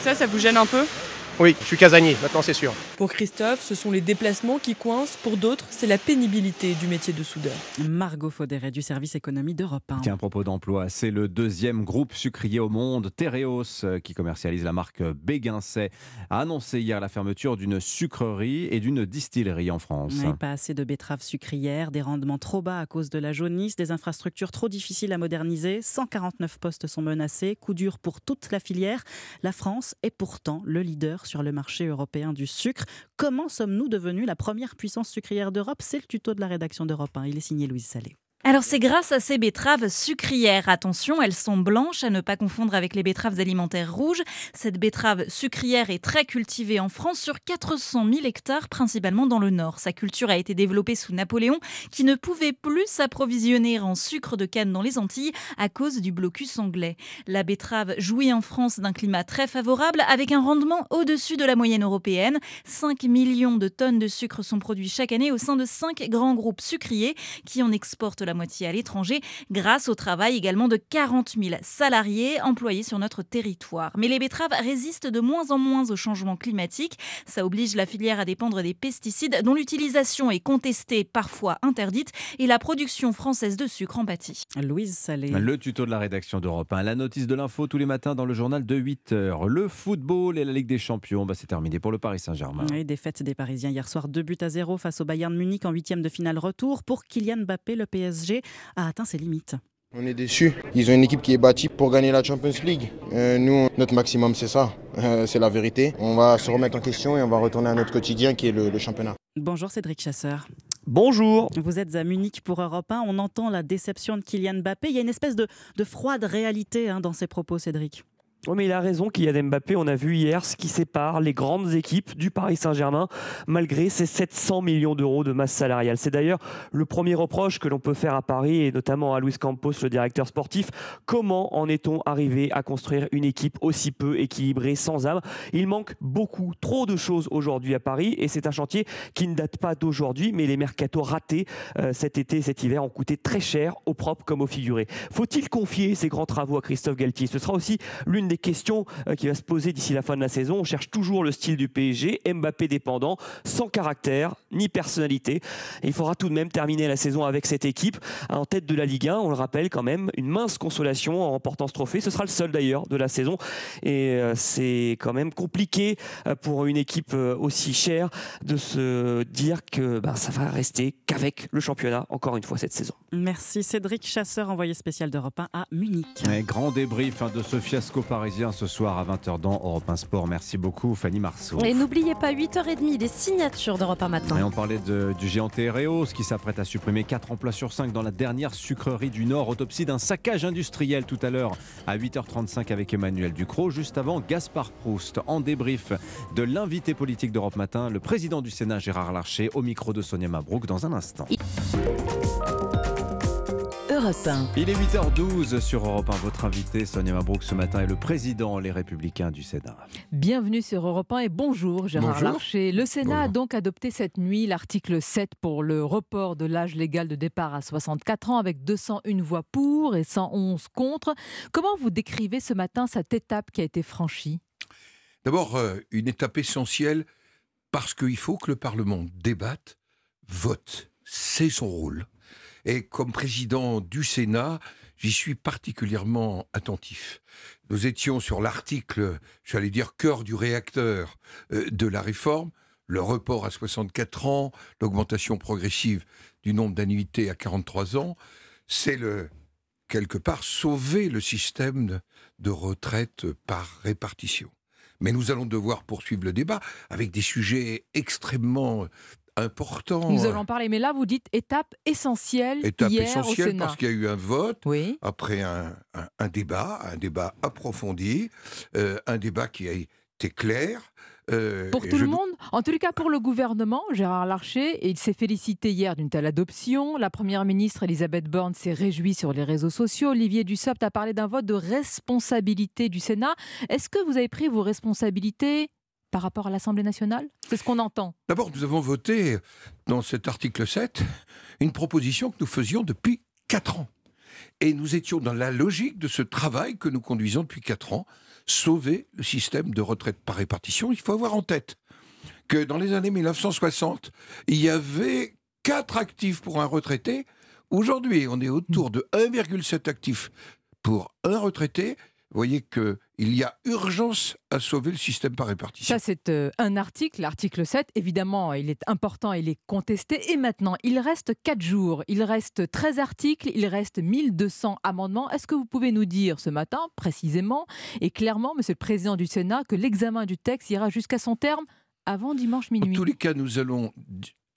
[SPEAKER 51] Ça, ça vous gêne un peu?
[SPEAKER 47] Oui, je suis casanier, maintenant c'est sûr.
[SPEAKER 51] Pour Christophe, ce sont les déplacements qui coincent. Pour d'autres, c'est la pénibilité du métier de soudeur.
[SPEAKER 46] Margot Faudéré du service économie d'Europe 1.
[SPEAKER 1] Tiens, à propos d'emploi, c'est le deuxième groupe sucrier au monde, Tereos, euh, qui commercialise la marque Béguincet, a annoncé hier la fermeture d'une sucrerie et d'une distillerie en France.
[SPEAKER 46] Ouais, pas assez de betteraves sucrières, des rendements trop bas à cause de la jaunisse, des infrastructures trop difficiles à moderniser. 149 postes sont menacés, coup dur pour toute la filière. La France est pourtant le leader sur le marché européen du sucre. Comment sommes-nous devenus la première puissance sucrière d'Europe? C'est le tuto de la rédaction d'Europe 1. Il est signé Louise Salé.
[SPEAKER 32] Alors c'est grâce à ces betteraves sucrières. Attention, elles sont blanches, à ne pas confondre avec les betteraves alimentaires rouges. Cette betterave sucrière est très cultivée en France sur 400 000 hectares, principalement dans le nord. Sa culture a été développée sous Napoléon, qui ne pouvait plus s'approvisionner en sucre de canne dans les Antilles à cause du blocus anglais. La betterave jouit en France d'un climat très favorable, avec un rendement au-dessus de la moyenne européenne. 5 millions de tonnes de sucre sont produits chaque année au sein de 5 grands groupes sucriers qui en exportent la moitié à l'étranger grâce au travail également de 40 000 salariés employés sur notre territoire. Mais les betteraves résistent de moins en moins au changement climatique. Ça oblige la filière à dépendre des pesticides dont l'utilisation est contestée, parfois interdite, et la production française de sucre en pâtit.
[SPEAKER 46] Louise Salé.
[SPEAKER 1] Le tuto de la rédaction d'Europe 1, la notice de l'info tous les matins dans le journal de 8 heures. Le football et la Ligue des Champions, bah, c'est terminé pour le Paris Saint-Germain.
[SPEAKER 46] Et défaite des Parisiens hier soir, 2 buts à 0 face au Bayern Munich en huitième de finale retour. Pour Kylian Mbappé, le PSG a atteint ses limites.
[SPEAKER 16] On est déçus. Ils ont une équipe qui est bâtie pour gagner la Champions League. Euh, nous, notre maximum, c'est ça. Euh, c'est la vérité. On va se remettre en question et on va retourner à notre quotidien qui est le, le championnat.
[SPEAKER 46] Bonjour Cédric Chasseur.
[SPEAKER 37] Bonjour.
[SPEAKER 46] Vous êtes à Munich pour Europe 1. On entend la déception de Kylian Mbappé. Il y a une espèce de, de froide réalité hein, dans ses propos, Cédric.
[SPEAKER 37] Oui, mais il a raison, Kylian Mbappé. On a vu hier ce qui sépare les grandes équipes du Paris Saint-Germain, malgré ses 700 millions d'euros de masse salariale. C'est d'ailleurs le premier reproche que l'on peut faire à Paris, et notamment à Luis Campos, le directeur sportif. Comment en est-on arrivé à construire une équipe aussi peu équilibrée, sans âme Il manque beaucoup, trop de choses aujourd'hui à Paris, et c'est un chantier qui ne date pas d'aujourd'hui, mais les mercatos ratés euh, cet été, cet hiver ont coûté très cher, au propre comme au figuré. Faut-il confier ces grands travaux à Christophe Galtier? Ce sera aussi l'une des questions euh, qui va se poser d'ici la fin de la saison. On cherche toujours le style du PSG, Mbappé dépendant, sans caractère ni personnalité. Et il faudra tout de même terminer la saison avec cette équipe en tête de la Ligue 1. On le rappelle quand même, une mince consolation en remportant ce trophée. Ce sera le seul d'ailleurs de la saison. Et euh, c'est quand même compliqué euh, pour une équipe aussi chère de se dire que ben, ça va rester qu'avec le championnat encore une fois cette saison.
[SPEAKER 46] Merci Cédric Chasseur, envoyé spécial d'Europe 1 à Munich.
[SPEAKER 1] Et grand débrief hein, de ce fiasco parisien ce soir à 20h dans Europe 1 Sport. Merci beaucoup Fanny Marceau.
[SPEAKER 2] Et n'oubliez pas, 8h30, les signatures d'Europe 1 matin.
[SPEAKER 1] Et on parlait de- du géant Tereos qui s'apprête à supprimer 4 emplois sur 5 dans la dernière sucrerie du Nord. Autopsie d'un saccage industriel tout à l'heure à 8h35 avec Emmanuel Ducrot. Juste avant, Gaspard Proust en débrief de l'invité politique d'Europe Matin, le président du Sénat Gérard Larcher au micro de Sonia Mabrouk dans un instant.
[SPEAKER 27] Europe 1.
[SPEAKER 1] Il est 8h12 sur Europe 1. Votre invité, Sonia Mabrouk, ce matin est le président Les Républicains du Sénat.
[SPEAKER 45] Bienvenue sur Europe 1 et bonjour Gérard
[SPEAKER 1] Bonjour.
[SPEAKER 45] Larcher. Le Sénat a donc adopté cette nuit l'article 7 pour le report de l'âge légal de départ à 64 ans avec 201 voix pour et 111 contre. Comment vous décrivez ce matin cette étape qui a été franchie?
[SPEAKER 52] D'abord, euh, une étape essentielle parce qu'il faut que le Parlement débatte, vote. C'est son rôle. Et comme président du Sénat, j'y suis particulièrement attentif. Nous étions sur l'article, j'allais dire, cœur du réacteur euh, de la réforme, le report à 64 ans, l'augmentation progressive du nombre d'annuités à 43 ans. C'est le, quelque part, sauver le système de- de retraite par répartition. Mais nous allons devoir poursuivre le débat avec des sujets extrêmement
[SPEAKER 45] Nous allons en parler, mais là vous dites étape essentielle
[SPEAKER 52] Étape
[SPEAKER 45] hier au
[SPEAKER 52] essentielle
[SPEAKER 45] Sénat.
[SPEAKER 52] parce qu'il y a eu un vote, après un, un- un débat, un débat approfondi, euh, un débat qui a été clair. euh,
[SPEAKER 45] Pour tout
[SPEAKER 52] je
[SPEAKER 45] le monde, en tout cas pour le gouvernement, Gérard Larcher, et il s'est félicité hier d'une telle adoption. La première ministre Elisabeth Borne s'est réjouie sur les réseaux sociaux. Olivier Dussopt a parlé d'un vote de responsabilité du Sénat. Est-ce que vous avez pris vos responsabilités par rapport à l'Assemblée nationale? C'est ce qu'on entend.
[SPEAKER 52] D'abord, nous avons voté dans cet article 7 une proposition que nous faisions depuis 4 ans. Et nous étions dans la logique de ce travail que nous conduisons depuis 4 ans, sauver le système de retraite par répartition. Il faut avoir en tête que dans les années 1960, il y avait 4 actifs pour un retraité. Aujourd'hui, on est autour de 1,7 actifs pour un retraité. Vous voyez qu'il y a urgence à sauver le système par répartition.
[SPEAKER 45] Ça, c'est euh, un article, l'article 7. Évidemment, il est important, il est contesté. Et maintenant, il reste 4 jours, il reste 13 articles, il reste 1200 amendements. Est-ce que vous pouvez nous dire ce matin, précisément et clairement, Monsieur le Président du Sénat, que l'examen du texte ira jusqu'à son terme avant dimanche
[SPEAKER 52] En
[SPEAKER 45] minuit
[SPEAKER 52] tous les cas, nous allons,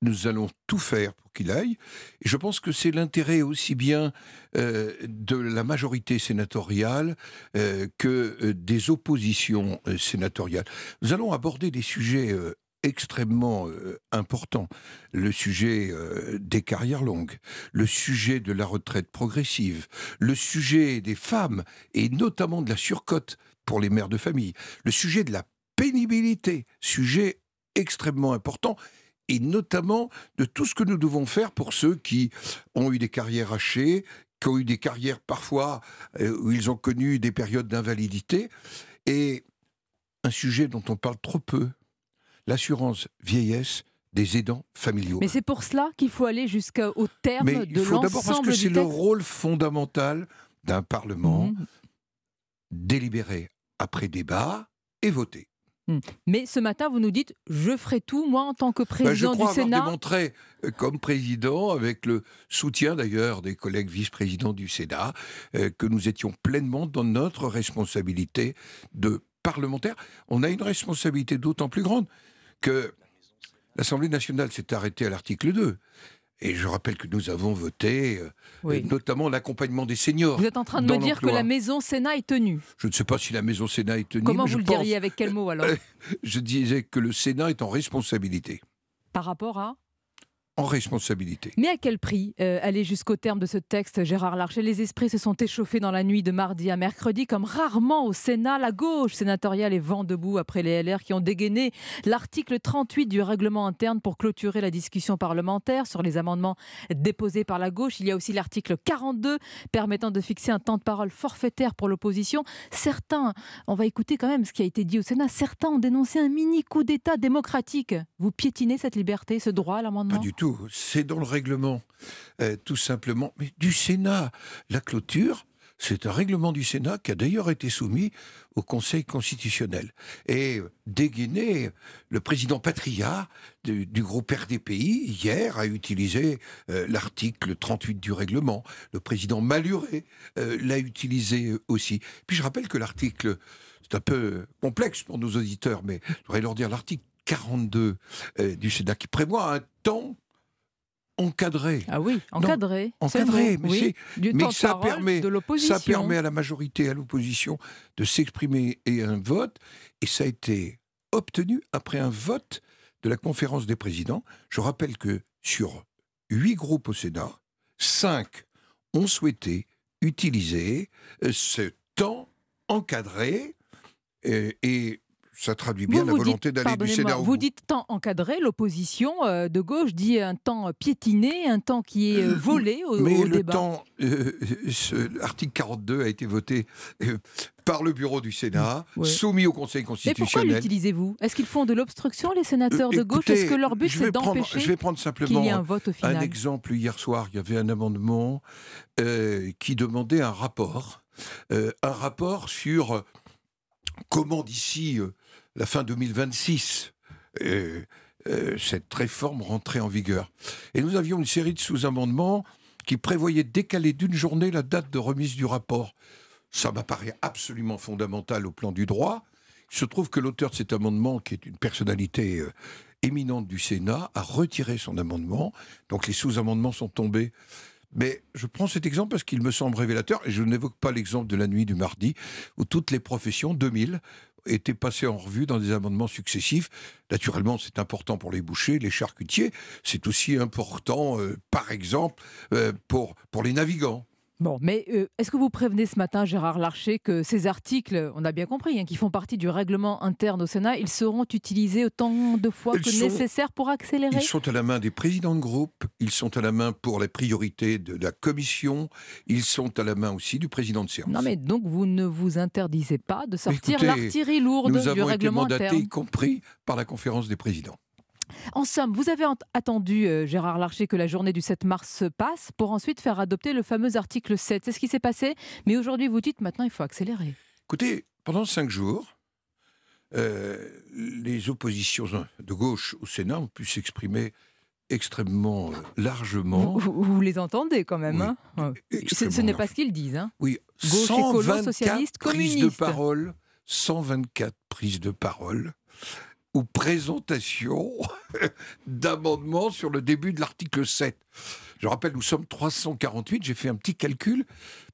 [SPEAKER 52] nous allons tout faire pour qu'il aille. Et je pense que c'est l'intérêt aussi bien euh, de la majorité sénatoriale euh, que euh, des oppositions sénatoriales. Nous allons aborder des sujets extrêmement euh, importants. Le sujet des carrières longues, le sujet de la retraite progressive, le sujet des femmes et notamment de la surcote pour les mères de famille, le sujet de la pénibilité, sujet extrêmement important, et notamment de tout ce que nous devons faire pour ceux qui ont eu des carrières hachées, qui ont eu des carrières parfois euh, où ils ont connu des périodes d'invalidité, et un sujet dont on parle trop peu, l'assurance vieillesse des aidants familiaux.
[SPEAKER 45] Mais c'est pour cela qu'il faut aller jusqu'au terme
[SPEAKER 52] Mais il
[SPEAKER 45] de
[SPEAKER 52] faut d'abord parce
[SPEAKER 45] l'ensemble
[SPEAKER 52] que
[SPEAKER 45] du
[SPEAKER 52] c'est le
[SPEAKER 45] texte.
[SPEAKER 52] rôle fondamental d'un Parlement,
[SPEAKER 45] Mhm.
[SPEAKER 52] délibérer après débat et voter.
[SPEAKER 45] Hmm. Mais ce matin, vous nous dites, je ferai tout, moi, en tant que
[SPEAKER 52] Ben, je
[SPEAKER 45] président
[SPEAKER 52] crois
[SPEAKER 45] du Sénat.
[SPEAKER 52] avoir démontré euh, comme président, avec le soutien d'ailleurs des collègues vice-présidents du Sénat, euh, que nous étions pleinement dans notre responsabilité de parlementaire. On a une responsabilité d'autant plus grande que l'Assemblée nationale s'est arrêtée à l'article 2. Et je rappelle que nous avons voté euh,
[SPEAKER 45] Oui.
[SPEAKER 52] notamment l'accompagnement des seniors.
[SPEAKER 45] Vous êtes en train de me dire que la maison Sénat est tenue.
[SPEAKER 52] Je ne sais pas si la maison Sénat est tenue.
[SPEAKER 45] Comment vous
[SPEAKER 52] je
[SPEAKER 45] le
[SPEAKER 52] pense-
[SPEAKER 45] diriez Avec quel mot alors
[SPEAKER 52] Je disais que le Sénat est en responsabilité.
[SPEAKER 45] Par rapport à
[SPEAKER 52] En responsabilité.
[SPEAKER 45] Mais à quel prix euh, aller jusqu'au terme de ce texte, Gérard Larcher? Les esprits se sont échauffés dans la nuit de mardi à mercredi, comme rarement au Sénat. La gauche sénatoriale est vent debout après les LR qui ont dégainé l'article 38 du règlement interne pour clôturer la discussion parlementaire sur les amendements déposés par la gauche. Il y a aussi l'article 42 permettant de fixer un temps de parole forfaitaire pour l'opposition. Certains, on va écouter quand même ce qui a été dit au Sénat, certains ont dénoncé un mini coup d'État démocratique. Vous piétinez cette liberté, ce droit à l'amendement?
[SPEAKER 52] Pas du tout. C'est dans le règlement, euh, tout simplement. Mais du Sénat, la clôture, c'est un règlement du Sénat qui a d'ailleurs été soumis au Conseil constitutionnel. Et euh, dégainé, le président Patria du, groupe RDPI, hier, a utilisé euh, l'article 38 du règlement. Le président Maluré l'a utilisé aussi. Puis je rappelle que l'article, c'est un peu complexe pour nos auditeurs, mais je voudrais leur dire l'article 42 euh, du Sénat qui prévoit un temps encadré.
[SPEAKER 45] Ah oui, encadré.
[SPEAKER 52] encadré, mais,
[SPEAKER 45] oui.
[SPEAKER 52] c'est-
[SPEAKER 45] Du
[SPEAKER 52] mais
[SPEAKER 45] temps
[SPEAKER 52] ça
[SPEAKER 45] parole
[SPEAKER 52] permet,
[SPEAKER 45] de
[SPEAKER 52] ça permet à la majorité et à l'opposition de s'exprimer et un vote, et ça a été obtenu après un vote de la conférence des présidents. Je rappelle que sur huit groupes au Sénat, cinq ont souhaité utiliser euh, ce temps encadré euh, et ça traduit bien
[SPEAKER 45] Vous,
[SPEAKER 52] la volonté d'aller du Sénat au
[SPEAKER 45] Vous
[SPEAKER 52] bout.
[SPEAKER 45] dites temps encadré, l'opposition euh, de gauche dit un temps piétiné, un temps qui est euh, volé au,
[SPEAKER 52] Mais
[SPEAKER 45] au
[SPEAKER 52] le
[SPEAKER 45] débat.
[SPEAKER 52] temps, euh, l'article 42 a été voté par le bureau du Sénat,
[SPEAKER 45] Ouais.
[SPEAKER 52] soumis au Conseil
[SPEAKER 45] Mais pourquoi
[SPEAKER 52] constitutionnel.
[SPEAKER 45] l'utilisez-vous? Est-ce qu'ils font de l'obstruction, les sénateurs de gauche? Est-ce que leur but, c'est d'empêcher
[SPEAKER 52] Je vais prendre simplement
[SPEAKER 45] y ait un vote au final?
[SPEAKER 52] un exemple. Hier soir, il y avait un amendement qui demandait un rapport. un rapport sur comment d'ici la fin 2026 euh, cette réforme rentrait en vigueur. Et nous avions une série de sous-amendements qui prévoyaient décaler d'une journée la date de remise du rapport. Ça m'apparaît absolument fondamental au plan du droit. Il se trouve que l'auteur de cet amendement, qui est une personnalité euh, éminente du Sénat, a retiré son amendement. Donc les sous-amendements sont tombés. Mais je prends cet exemple parce qu'il me semble révélateur, et je n'évoque pas l'exemple de la nuit du mardi, où toutes les professions, 2000, étaient passées en revue dans des amendements successifs. Naturellement, c'est important pour les bouchers, les charcutiers. C'est aussi important, euh, par exemple, euh, pour les navigants.
[SPEAKER 45] Bon, mais euh, est-ce que vous prévenez ce matin, Gérard Larcher, que ces articles, on a bien compris, hein, qui font partie du règlement interne au Sénat, ils seront utilisés autant de fois
[SPEAKER 52] Ils
[SPEAKER 45] que
[SPEAKER 52] sont-
[SPEAKER 45] nécessaire pour accélérer?
[SPEAKER 52] Ils sont à la main des présidents de groupe, ils sont à la main pour les priorités de la commission, ils sont à la main aussi du président de séance.
[SPEAKER 45] Non, mais donc vous ne vous interdisez pas de sortir l'artillerie lourde
[SPEAKER 52] Nous
[SPEAKER 45] du
[SPEAKER 52] avons été
[SPEAKER 45] règlement
[SPEAKER 52] mandatés,
[SPEAKER 45] interne?
[SPEAKER 52] y compris par la conférence des présidents.
[SPEAKER 45] En somme, vous avez attendu, euh, Gérard Larcher, que la journée du 7 mars se passe pour ensuite faire adopter le fameux article 7. C'est ce qui s'est passé, mais aujourd'hui vous dites maintenant il faut accélérer.
[SPEAKER 52] Écoutez, pendant cinq jours, euh, les oppositions de gauche au Sénat ont pu s'exprimer extrêmement euh, largement.
[SPEAKER 45] Vous, les entendez quand même. hein? Ouais. Ce- n'est pas ce qu'ils disent. hein.
[SPEAKER 52] Oui,
[SPEAKER 45] Gauche, écolo,
[SPEAKER 52] 124
[SPEAKER 45] socialiste,
[SPEAKER 52] prises de parole, 124 prises de parole ou présentations d'amendements sur le début de l'article 7. Je rappelle, nous sommes 348, j'ai fait un petit calcul,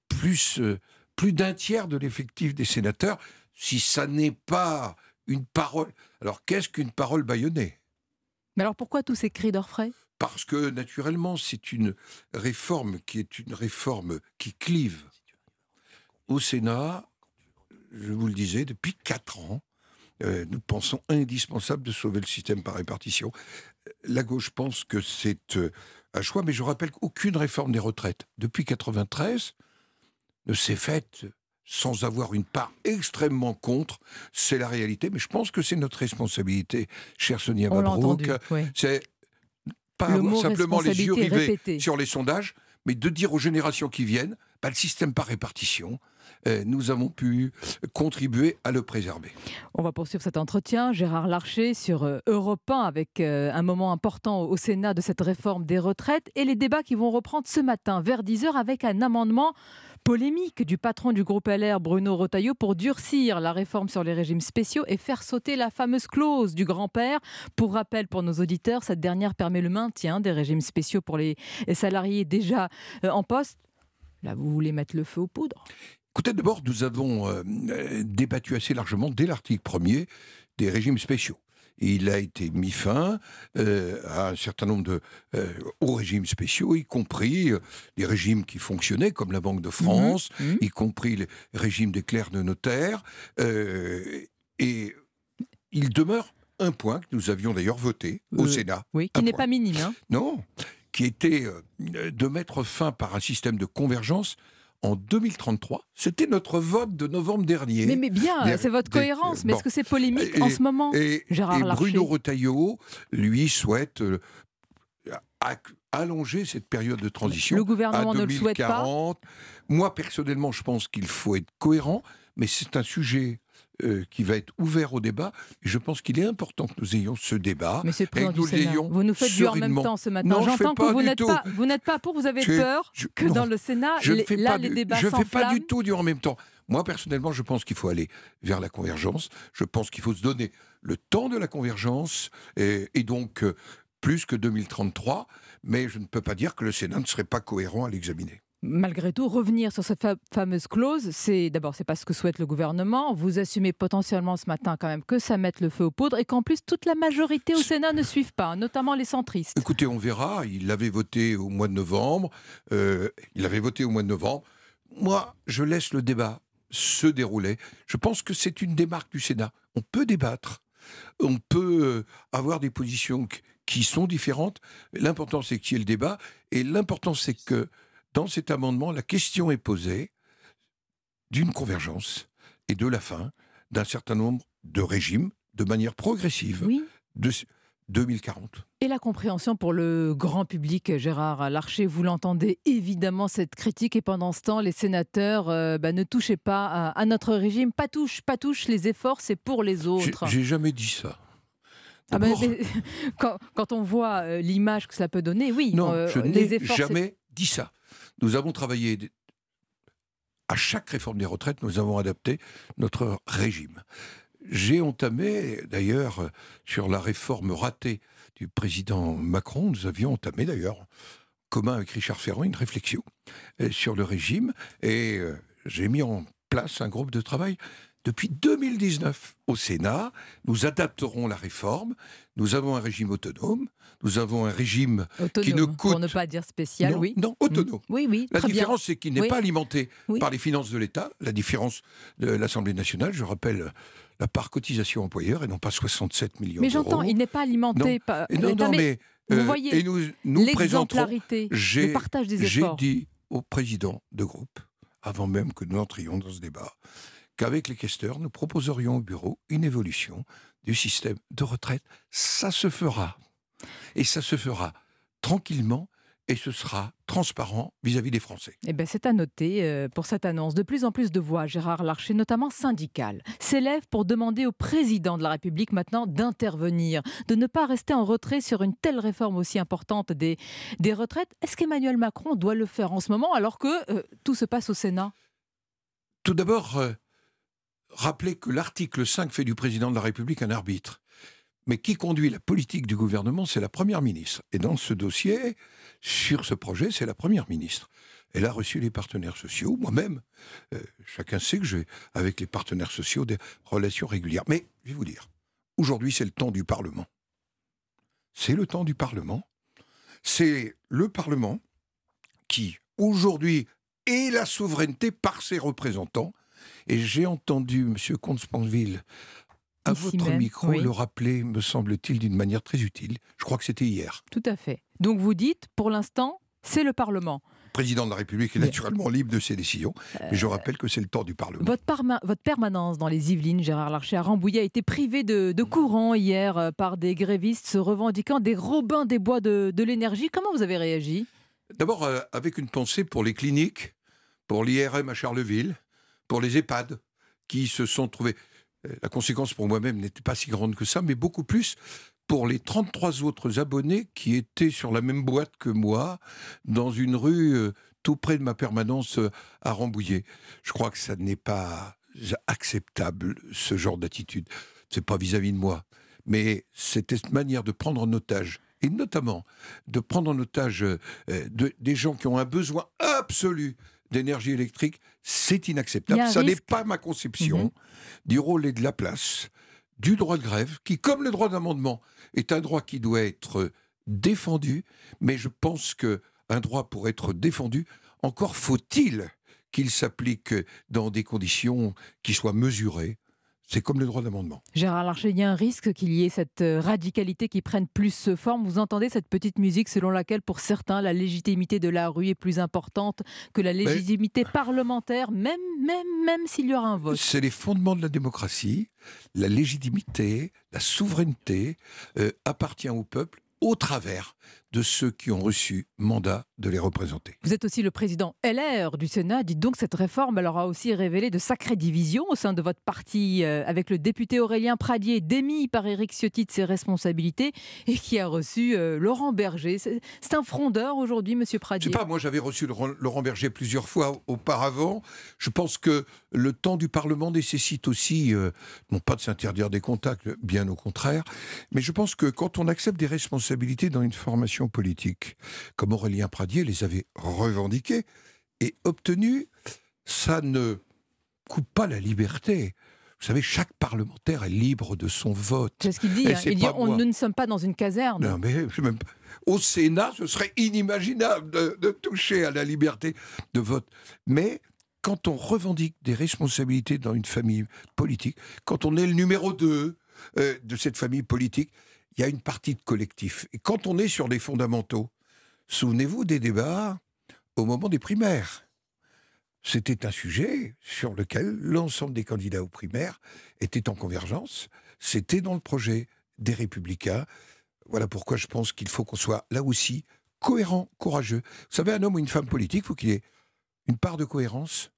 [SPEAKER 52] plus, euh, plus d'un tiers de l'effectif des sénateurs. Si ça n'est pas une parole... Alors qu'est-ce qu'une parole bâillonnée?
[SPEAKER 45] Mais alors pourquoi tous ces cris d'orfraie?
[SPEAKER 52] Parce que naturellement, c'est une réforme qui est une réforme qui clive. Au Sénat, je vous le disais, depuis quatre ans, euh, nous pensons indispensable de sauver le système par répartition. La gauche pense que c'est euh, un choix, mais je rappelle qu'aucune réforme des retraites depuis 93 ne s'est faite sans avoir une part extrêmement contre. C'est la réalité, mais je pense que c'est notre responsabilité, chère Sonia Mabrouk.
[SPEAKER 45] ouais.
[SPEAKER 52] C'est pas
[SPEAKER 45] Le
[SPEAKER 52] avoir
[SPEAKER 45] mot
[SPEAKER 52] simplement les yeux rivés
[SPEAKER 45] répété.
[SPEAKER 52] sur les sondages, mais de dire aux générations qui viennent, bah, le système par répartition, nous avons pu contribuer à le préserver.
[SPEAKER 45] On va poursuivre cet entretien. Gérard Larcher sur euh, Europe 1 avec euh, un moment important au Sénat de cette réforme des retraites et les débats qui vont reprendre ce matin vers 10h avec un amendement polémique du patron du groupe LR, Bruno Retailleau, pour durcir la réforme sur les régimes spéciaux et faire sauter la fameuse clause du grand-père. Pour rappel pour nos auditeurs, cette dernière permet le maintien des régimes spéciaux pour les salariés déjà euh, en poste. Là, vous voulez mettre le feu aux poudres
[SPEAKER 52] Écoutez, d'abord, nous avons euh, euh, débattu assez largement dès l'article premier des régimes spéciaux. Il a été mis fin euh, à un certain nombre de euh, hauts régimes spéciaux, y compris euh, les régimes qui fonctionnaient, comme la Banque de France,
[SPEAKER 45] Mhm,
[SPEAKER 52] y compris les régimes des clercs de notaires. euh, et il demeure un point que nous avions d'ailleurs voté au
[SPEAKER 45] Euh,
[SPEAKER 52] Sénat.
[SPEAKER 45] Oui, qui n'est pas minime. hein.
[SPEAKER 52] Non, qui était euh, de mettre fin par un système de convergence en 2033. C'était notre vote de novembre dernier.
[SPEAKER 45] Mais, mais bien, c'est votre
[SPEAKER 52] des-
[SPEAKER 45] cohérence. Mais
[SPEAKER 52] bon.
[SPEAKER 45] est-ce que c'est polémique
[SPEAKER 52] Et-
[SPEAKER 45] en ce moment
[SPEAKER 52] Et,
[SPEAKER 45] Gérard
[SPEAKER 52] et Bruno Retailleau, lui, souhaite euh, allonger cette période de transition.
[SPEAKER 45] Le gouvernement
[SPEAKER 52] à
[SPEAKER 45] ne le souhaite pas?
[SPEAKER 52] 2040. Moi, personnellement, je pense qu'il faut être cohérent, mais c'est un sujet euh, qui va être ouvert au débat. Et je pense qu'il est important que nous ayons ce débat.
[SPEAKER 45] Monsieur le
[SPEAKER 52] et que nous l'ayons
[SPEAKER 45] vous nous faites du en même temps ce matin.
[SPEAKER 52] Non, je
[SPEAKER 45] J'entends que vous n'êtes pas, vous n'êtes pas pour, vous avez
[SPEAKER 52] Je-
[SPEAKER 45] peur
[SPEAKER 52] je-
[SPEAKER 45] que
[SPEAKER 52] non.
[SPEAKER 45] dans le Sénat,
[SPEAKER 52] Je
[SPEAKER 45] les-
[SPEAKER 52] fais
[SPEAKER 45] là,
[SPEAKER 52] pas
[SPEAKER 45] les débats
[SPEAKER 52] Je ne fais pas du tout du en même temps. Moi, personnellement, je pense qu'il faut aller vers la convergence. Je pense qu'il faut se donner le temps de la convergence et, et donc euh, plus que 2033. Mais je ne peux pas dire que le Sénat ne serait pas cohérent à l'examiner.
[SPEAKER 45] Malgré tout, revenir sur cette fameuse clause, c'est d'abord, c'est pas ce que souhaite le gouvernement. Vous assumez potentiellement ce matin quand même que ça mette le feu aux poudres et qu'en plus toute la majorité au Sénat ne suive pas, notamment les centristes.
[SPEAKER 52] Écoutez, on verra. Il avait voté au mois de novembre. Euh, il avait voté au mois de novembre. Moi, je laisse le débat se dérouler. Je pense que c'est une démarque du Sénat. On peut débattre. On peut euh, avoir des positions qui sont différentes. L'important, c'est qu'il y ait le débat. Et l'important, c'est que dans cet amendement, la question est posée d'une convergence et de la fin d'un certain nombre de régimes de manière progressive de 2040.
[SPEAKER 45] Et la compréhension pour le grand public, Gérard Larcher, vous l'entendez évidemment cette critique et pendant ce temps, les sénateurs euh, bah, ne touchez pas à, notre régime, pas touche, pas touche, les efforts c'est pour les autres.
[SPEAKER 52] J'ai jamais dit ça.
[SPEAKER 45] Ah ben, quand, on voit euh, l'image que ça peut donner, oui.
[SPEAKER 52] Non, euh, je n'ai jamais dit ça. Nous avons travaillé à chaque réforme des retraites, nous avons adapté notre régime. J'ai entamé, d'ailleurs, sur la réforme ratée du président Macron, nous avions entamé, d'ailleurs, commun avec Richard Ferrand, une réflexion euh, sur le régime, et euh, j'ai mis en place un groupe de travail depuis 2019 au Sénat. Nous adapterons la réforme. Nous avons un régime autonome. Nous avons un régime qui ne coûte.
[SPEAKER 45] Pour ne pas dire spécial, oui.
[SPEAKER 52] Non, autonome.
[SPEAKER 45] Mm. Oui, oui.
[SPEAKER 52] La différence, c'est qu'il n'est pas alimenté par les finances de l'État. La différence de l'Assemblée nationale, je rappelle la part cotisation employeur et non pas 67 millions d'euros.
[SPEAKER 45] Mais j'entends, il n'est pas alimenté par
[SPEAKER 52] l'État. mais,
[SPEAKER 45] vous euh, voyez
[SPEAKER 52] et nous, nous
[SPEAKER 45] l'exemplarité, le partage des efforts.
[SPEAKER 52] J'ai dit au président de groupe, avant même que nous entrions dans ce débat, qu'avec les questeurs, nous proposerions au bureau une évolution du système de retraite. Ça se fera. Et ça se fera tranquillement et ce sera transparent vis-à-vis des Français.
[SPEAKER 45] Eh ben, c'est à noter euh, pour cette annonce. De plus en plus de voix, Gérard Larcher, notamment syndicales, s'élèvent pour demander au président de la République maintenant d'intervenir, de ne pas rester en retrait sur une telle réforme aussi importante des, des retraites. Est-ce qu'Emmanuel Macron doit le faire en ce moment alors que euh, tout se passe au Sénat?
[SPEAKER 52] Tout d'abord, euh, rappelez que l'article 5 fait du président de la République un arbitre. Mais qui conduit la politique du gouvernement, c'est la Première ministre. Et dans ce dossier, sur ce projet, c'est la Première ministre. Elle a reçu les partenaires sociaux, moi-même. Euh, chacun sait que j'ai, avec les partenaires sociaux, des relations régulières. Mais, je vais vous dire, aujourd'hui, c'est le temps du Parlement. C'est le temps du Parlement. C'est le Parlement qui, aujourd'hui, est la souveraineté par ses représentants. Et j'ai entendu M. Comte-Spanville à votre micro le rappeler, me semble-t-il, d'une manière très utile. Je crois que c'était hier.
[SPEAKER 45] Tout à fait. Donc vous dites, pour l'instant, c'est le Parlement.
[SPEAKER 52] Le président de la République est naturellement libre de ses décisions, mais je euh, rappelle que c'est le temps du Parlement.
[SPEAKER 45] Votre, votre, permanence dans les Yvelines, Gérard Larcher, à Rambouillet, a été privée de, courant hier euh, par des grévistes se revendiquant des Robins des Bois de, l'énergie. Comment vous avez réagi?
[SPEAKER 52] D'abord, euh, avec une pensée pour les cliniques, pour l'IRM à Charleville, pour les EHPAD, qui se sont trouvés la conséquence pour moi-même n'était pas si grande que ça, mais beaucoup plus pour les 33 autres abonnés qui étaient sur la même boîte que moi, dans une rue euh, tout près de ma permanence euh, à Rambouillet. Je crois que ça n'est pas acceptable, ce genre d'attitude. C'est pas vis-à-vis de moi. Mais cette manière de prendre en otage, et notamment de prendre en otage euh, des gens qui ont un besoin absolu d'énergie électrique, c'est inacceptable. Ça n'est pas ma conception mhm. du rôle et de la place du droit de grève, qui, comme le droit d'amendement, est un droit qui doit être défendu, mais je pense que un droit pour être défendu, encore faut-il qu'il s'applique dans des conditions qui soient mesurées, c'est comme le droit d'amendement.
[SPEAKER 45] Gérard Larcher, il y a un risque qu'il y ait cette euh, radicalité qui prenne plus forme. Vous entendez cette petite musique selon laquelle, pour certains, la légitimité de la rue est plus importante que la légitimité parlementaire, même, même, même s'il y aura un vote.
[SPEAKER 52] C'est les fondements de la démocratie. La légitimité, la souveraineté euh, appartient au peuple au travers de ceux qui ont reçu mandat de les représenter.
[SPEAKER 45] Vous êtes aussi le président LR du Sénat. Dites donc, cette réforme elle aura aussi révélé de sacrées divisions au sein de votre parti, euh, avec le député Aurélien Pradier, démis par Éric Ciotti de ses responsabilités, et qui a reçu euh, Laurent Berger. C'est un frondeur aujourd'hui, Monsieur Pradier
[SPEAKER 52] Je sais pas, moi j'avais reçu Laurent Berger plusieurs fois auparavant. Je pense que le temps du Parlement nécessite aussi, euh, non pas de s'interdire des contacts, bien au contraire, mais je pense que quand on accepte des responsabilités dans une formation politique, comme Aurélien Pradier les avait revendiqués, est obtenu, ça ne coupe pas la liberté. Vous savez, chaque parlementaire est libre de son vote.
[SPEAKER 45] C'est ce qu'il dit.
[SPEAKER 52] Et
[SPEAKER 45] hein. Il dit on, nous ne sommes pas dans une caserne.
[SPEAKER 52] Non, mais même au Sénat, ce serait inimaginable de, de toucher à la liberté de vote. Mais quand on revendique des responsabilités dans une famille politique, quand on est le numéro 2 de cette famille politique, il y a une partie de collectif. Et quand on est sur des fondamentaux, souvenez-vous des débats au moment des primaires. C'était un sujet sur lequel l'ensemble des candidats aux primaires étaient en convergence. C'était dans le projet des Républicains. Voilà pourquoi je pense qu'il faut qu'on soit là aussi cohérent, courageux. Vous savez, un homme ou une femme politique, il faut qu'il ait une part de cohérence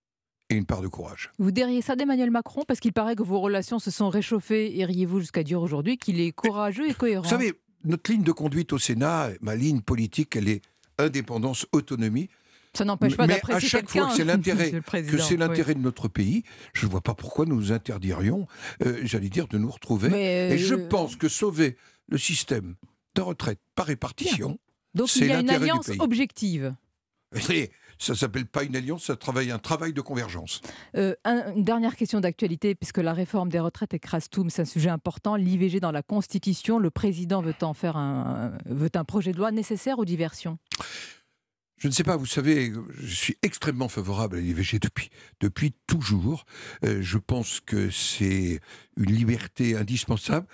[SPEAKER 52] et une part de courage.
[SPEAKER 45] Vous diriez ça d'Emmanuel Macron parce qu'il paraît que vos relations se sont réchauffées. Iriez-vous jusqu'à dire aujourd'hui qu'il est courageux et cohérent
[SPEAKER 52] Vous savez, notre ligne de conduite au Sénat, ma ligne politique, elle est indépendance, autonomie.
[SPEAKER 45] Ça n'empêche pas
[SPEAKER 52] Mais à
[SPEAKER 45] d'apprécier
[SPEAKER 52] chaque fois que c'est
[SPEAKER 45] quelqu'un,
[SPEAKER 52] l'intérêt, que c'est
[SPEAKER 45] oui.
[SPEAKER 52] l'intérêt de notre pays, je ne vois pas pourquoi nous nous interdirions, euh, j'allais dire, de nous retrouver.
[SPEAKER 45] Mais,
[SPEAKER 52] Et je
[SPEAKER 45] euh,
[SPEAKER 52] pense que sauver le système de retraite par répartition,
[SPEAKER 45] Donc
[SPEAKER 52] c'est
[SPEAKER 45] il y a une alliance objective.
[SPEAKER 52] Et ça s'appelle pas une alliance, ça travaille un travail de convergence.
[SPEAKER 45] Euh, un- une dernière question d'actualité, puisque la réforme des retraites écrase tout, mais c'est un sujet important. L'IVG dans la Constitution, le président veut en faire un, veut un projet de loi nécessaire aux diversions.
[SPEAKER 52] Je ne sais pas, vous savez, je suis extrêmement favorable à l'IVG depuis, depuis toujours. Euh, je pense que c'est une liberté indispensable.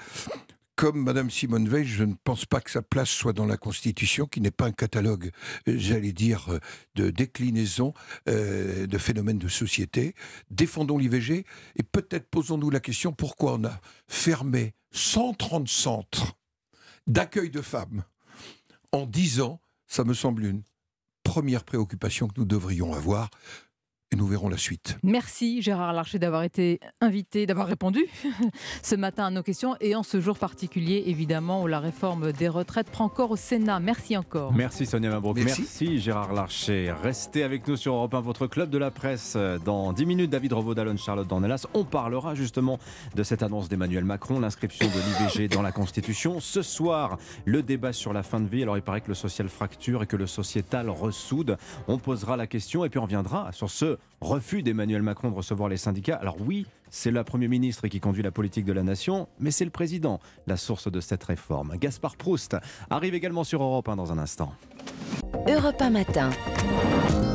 [SPEAKER 52] Comme Madame Simone Veil, je ne pense pas que sa place soit dans la Constitution, qui n'est pas un catalogue, euh, j'allais dire, euh, de déclinaison euh, de phénomènes de société. Défendons l'IVG et peut-être posons-nous la question pourquoi on a fermé 130 centres d'accueil de femmes en 10 ans? Ça me semble une première préoccupation que nous devrions avoir et nous verrons la suite.
[SPEAKER 45] Merci Gérard Larcher d'avoir été invité, d'avoir répondu ce matin à nos questions et en ce jour particulier, évidemment, où la réforme des retraites prend encore au Sénat. Merci encore.
[SPEAKER 1] Merci Sonia Mabrouk.
[SPEAKER 52] Merci.
[SPEAKER 1] Merci. Gérard Larcher. Restez avec nous sur Europe 1, votre club de la presse. Dans 10 minutes, David Revaud, Dallon, Charlotte Dornelas. On parlera justement de cette annonce d'Emmanuel Macron, l'inscription de l'IVG dans la Constitution. Ce soir, le débat sur la fin de vie. Alors il paraît que le social fracture et que le sociétal ressoude. On posera la question et puis on reviendra sur ce refus d'Emmanuel Macron de recevoir les syndicats. Alors oui, c'est le Premier ministre qui conduit la politique de la nation, mais c'est le président, la source de cette réforme. Gaspard Proust arrive également sur Europe 1 dans un instant.
[SPEAKER 27] Europe 1 matin.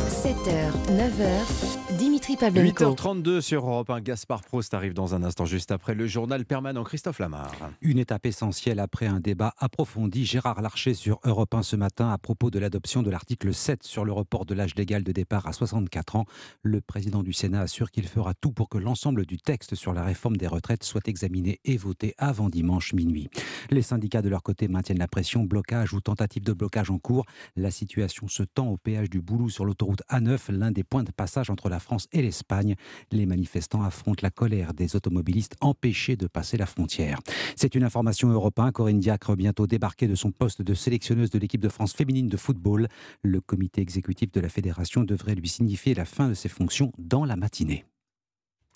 [SPEAKER 27] 7h, 9h, Dimitri Pavlenko.
[SPEAKER 1] 8h32 sur Europe 1, Gaspard Proust arrive dans un instant juste après le journal permanent Christophe Lamar.
[SPEAKER 53] Une étape essentielle après un débat approfondi. Gérard Larcher sur Europe 1 ce matin à propos de l'adoption de l'article 7 sur le report de l'âge légal de départ à 64 ans. Le président du Sénat assure qu'il fera tout pour que l'ensemble du texte sur la réforme des retraites soit examiné et voté avant dimanche minuit. Les syndicats de leur côté maintiennent la pression, blocage ou tentative de blocage en cours. La situation se tend au péage du Boulou sur l'autoroute A9, l'un des points de passage entre la France et l'Espagne. Les manifestants affrontent la colère des automobilistes empêchés de passer la frontière. C'est une information européenne. Corinne Diacre bientôt débarquée de son poste de sélectionneuse de l'équipe de France féminine de football. Le comité exécutif de la fédération devrait lui signifier la fin de ses fonctions dans la matinée.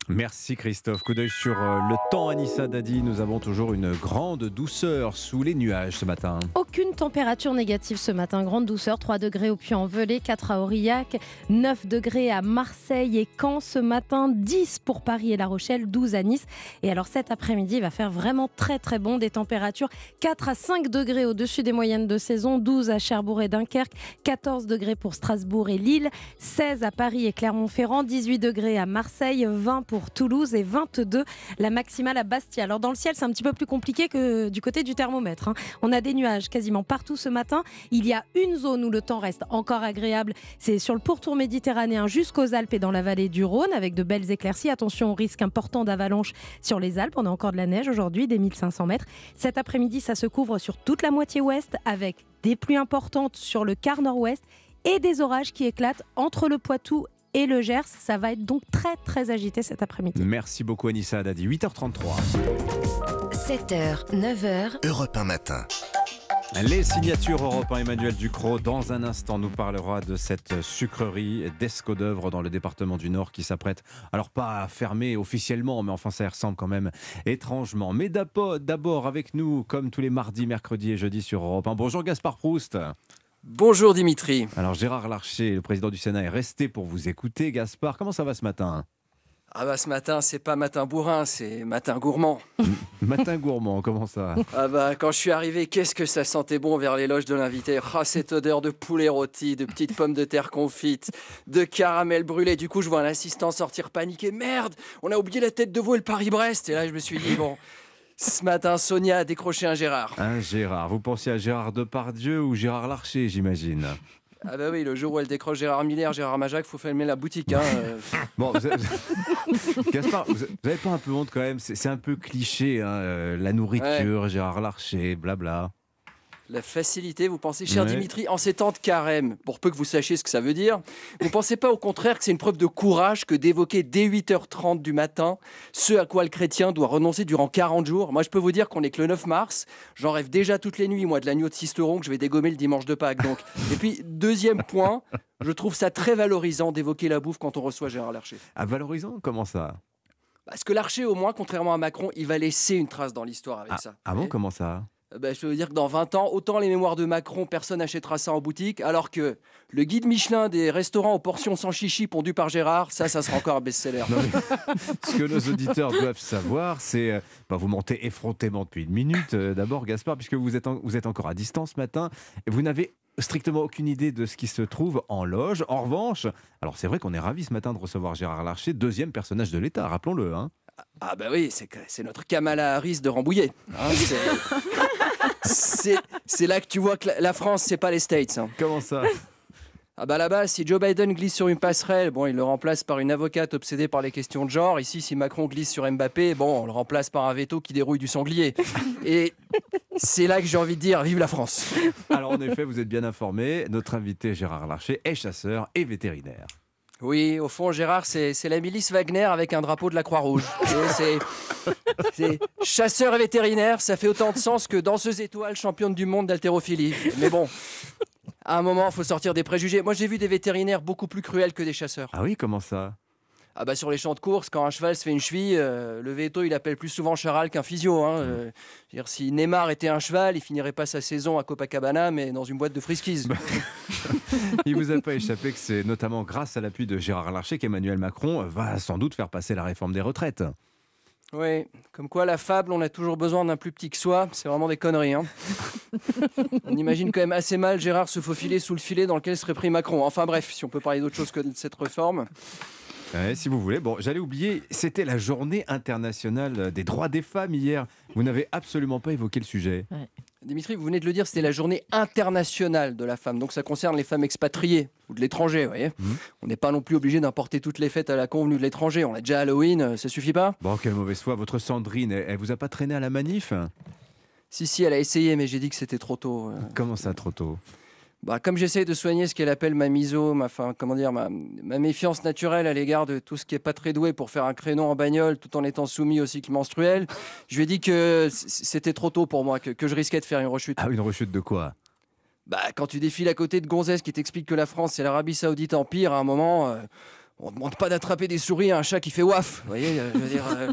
[SPEAKER 1] Merci Christophe. Coup d'œil sur euh, le temps, Anissa Dadi. Nous avons toujours une grande douceur sous les nuages ce matin.
[SPEAKER 2] Aucune température négative ce matin. Grande douceur, 3 degrés au Puy-en-Velay, 4 à Aurillac, 9 degrés à Marseille et Caen ce matin, 10 pour Paris et La Rochelle, 12 à Nice. Et alors cet après-midi, il va faire vraiment très très bon. Des températures 4 à 5 degrés au-dessus des moyennes de saison, 12 à Cherbourg et Dunkerque, 14 degrés pour Strasbourg et Lille, 16 à Paris et Clermont-Ferrand, 18 degrés à Marseille, 20 pour Toulouse et 22 la maximale à Bastia. Alors dans le ciel, c'est un petit peu plus compliqué que du côté du thermomètre. hein. On a des nuages quasiment partout ce matin. Il y a une zone où le temps reste encore agréable. C'est sur le pourtour méditerranéen jusqu'aux Alpes et dans la vallée du Rhône avec de belles éclaircies. Attention au risque important d'avalanche sur les Alpes. On a encore de la neige aujourd'hui, des 1500 mètres. Cet après-midi, ça se couvre sur toute la moitié ouest avec des pluies importantes sur le quart nord-ouest et des orages qui éclatent entre le Poitou et le Gers. Ça va être donc très très agité cet après-midi.
[SPEAKER 1] Merci beaucoup Anissa Dadi. 8h33.
[SPEAKER 27] 7h, 9h,
[SPEAKER 3] Europe 1 matin.
[SPEAKER 1] Les signatures Europe 1, Emmanuel Ducrot. Dans un instant, nous parlera de cette sucrerie d'Esco d'œuvre dans le département du Nord qui s'apprête, alors pas à fermer officiellement, mais enfin ça y ressemble quand même étrangement. Mais d'abord, d'abord avec nous, comme tous les mardis, mercredis et jeudis sur Europe 1. Bonjour Gaspard Proust.
[SPEAKER 54] Bonjour Dimitri.
[SPEAKER 1] Alors Gérard Larcher, le président du Sénat, est resté pour vous écouter. Gaspard, comment ça va ce matin?
[SPEAKER 54] Ah bah ce matin, c'est pas matin bourrin, c'est matin gourmand.
[SPEAKER 1] Matin gourmand, comment ça
[SPEAKER 54] Ah bah quand je suis arrivé, qu'est-ce que ça sentait bon vers l'éloge de l'invité? Ah cette odeur de poulet rôti, de petites pommes de terre confites, de caramel brûlé. Du coup, je vois un assistant sortir paniqué. Merde, on a oublié la tête de veau et le Paris-Brest. Et là, je me suis dit bon. Ce matin, Sonia a décroché un Gérard.
[SPEAKER 1] Un Gérard. Vous pensiez à Gérard Depardieu ou Gérard Larcher, j'imagine
[SPEAKER 54] Ah bah oui, le jour où elle décroche Gérard Miller, Gérard Majac, faut fermer la boutique. Hein. euh.
[SPEAKER 1] Bon, vous avez- Gaspard, vous avez pas un peu honte quand même C'est c'est un peu cliché, hein, euh, la nourriture, Gérard Larcher, blabla.
[SPEAKER 54] La facilité, vous pensez, cher
[SPEAKER 1] Ouais.
[SPEAKER 54] Dimitri, en ces temps de carême, pour peu que vous sachiez ce que ça veut dire, vous pensez pas au contraire que c'est une preuve de courage que d'évoquer dès 8h30 du matin ce à quoi le chrétien doit renoncer durant 40 jours? Moi, je peux vous dire qu'on est que le 9 mars, j'en rêve déjà toutes les nuits, moi, de l'agneau de Sisteron que je vais dégommer le dimanche de Pâques. Donc. Et puis, deuxième point, je trouve ça très valorisant d'évoquer la bouffe quand on reçoit Gérard Larcher.
[SPEAKER 1] Ah, valorisant Comment ça?
[SPEAKER 54] Parce que Larcher, au moins, contrairement à Macron, il va laisser une trace dans l'histoire avec
[SPEAKER 1] ah,
[SPEAKER 54] ça.
[SPEAKER 1] ah bon, comment ça?
[SPEAKER 54] Euh, ben, je peux vous dire que dans 20 ans, autant les mémoires de Macron, personne n'achètera ça en boutique, alors que le guide Michelin des restaurants aux portions sans chichi pondu par Gérard, ça, ça sera encore un best-seller.
[SPEAKER 1] Ce que nos auditeurs doivent savoir, c'est. euh, bah, vous mentez effrontément depuis une minute. euh, D'abord, Gaspard, puisque vous êtes, en- vous êtes encore à distance ce matin, et vous n'avez strictement aucune idée de ce qui se trouve en loge. En revanche, alors c'est vrai qu'on est ravis ce matin de recevoir Gérard Larcher, deuxième personnage de l'État, rappelons-le. Hein.
[SPEAKER 54] Ah bah oui, c'est notre Kamala Harris de Rambouillet. hein, c'est- là que tu vois que la, la France, c'est pas les States. hein.
[SPEAKER 1] Comment ça?
[SPEAKER 54] Ah bah là-bas, si Joe Biden glisse sur une passerelle, bon, il le remplace par une avocate obsédée par les questions de genre. Ici, si Macron glisse sur Mbappé, bon, on le remplace par un veto qui dérouille du sanglier. Et c'est là que j'ai envie de dire, vive la France.
[SPEAKER 1] Alors en effet, vous êtes bien informé, notre invité Gérard Larcher est chasseur et vétérinaire.
[SPEAKER 54] Oui, au fond, Gérard, c'est la milice Wagner avec un drapeau de la Croix-Rouge. C'est chasseur et vétérinaire, ça fait autant de sens que danseuse étoile championne du monde d'haltérophilie. Mais bon, à un moment, il faut sortir des préjugés. Moi, j'ai vu des vétérinaires beaucoup plus cruels que des chasseurs.
[SPEAKER 1] Ah oui, comment ça?
[SPEAKER 54] Ah bah sur les champs de course, quand un cheval se fait une cheville, euh, le veto, il appelle plus souvent Charal qu'un physio. hein. Euh, je veux dire, si Neymar était un cheval, il finirait pas sa saison à Copacabana, mais dans une boîte de friskies.
[SPEAKER 1] Il vous a pas échappé que c'est notamment grâce à l'appui de Gérard Larcher qu'Emmanuel Macron va sans doute faire passer la réforme des retraites.
[SPEAKER 54] Oui, comme quoi la fable, on a toujours besoin d'un plus petit que soi, c'est vraiment des conneries. hein. on imagine quand même assez mal Gérard se faufiler sous le filet dans lequel serait pris Macron. Enfin bref, si on peut parler d'autre chose que de cette réforme.
[SPEAKER 1] Ouais, si vous voulez. Bon, j'allais oublier, c'était la journée internationale des droits des femmes hier. Vous n'avez absolument pas évoqué le sujet.
[SPEAKER 54] Dimitri, vous venez de le dire, c'était la journée internationale de la femme. Donc ça concerne les femmes expatriées ou de l'étranger, vous voyez. On n'est pas non plus obligé d'importer toutes les fêtes à la convenue de l'étranger. On a déjà Halloween, euh, ça suffit pas
[SPEAKER 1] Bon, quelle mauvaise foi. Votre Sandrine, elle, elle vous a pas traîné à la manif?
[SPEAKER 54] Si, si, elle a essayé, mais j'ai dit que c'était trop tôt. euh.
[SPEAKER 1] Comment ça, trop tôt?
[SPEAKER 54] Bah, comme j'essaie de soigner ce qu'elle appelle ma miso, ma, enfin, comment dire, ma, ma méfiance naturelle à l'égard de tout ce qui est pas très doué pour faire un créneau en bagnole tout en étant soumis au cycle menstruel, je lui ai dit que c'était trop tôt pour moi, que, que je risquais de faire une rechute.
[SPEAKER 1] Ah, une rechute de quoi?
[SPEAKER 54] Bah, quand tu défiles à côté de Gonzès qui t'explique que la France c'est l'Arabie Saoudite en pire, à un moment, euh, on ne demande pas d'attraper des souris à un chat qui fait waf. Vous voyez, euh, je veux dire. euh,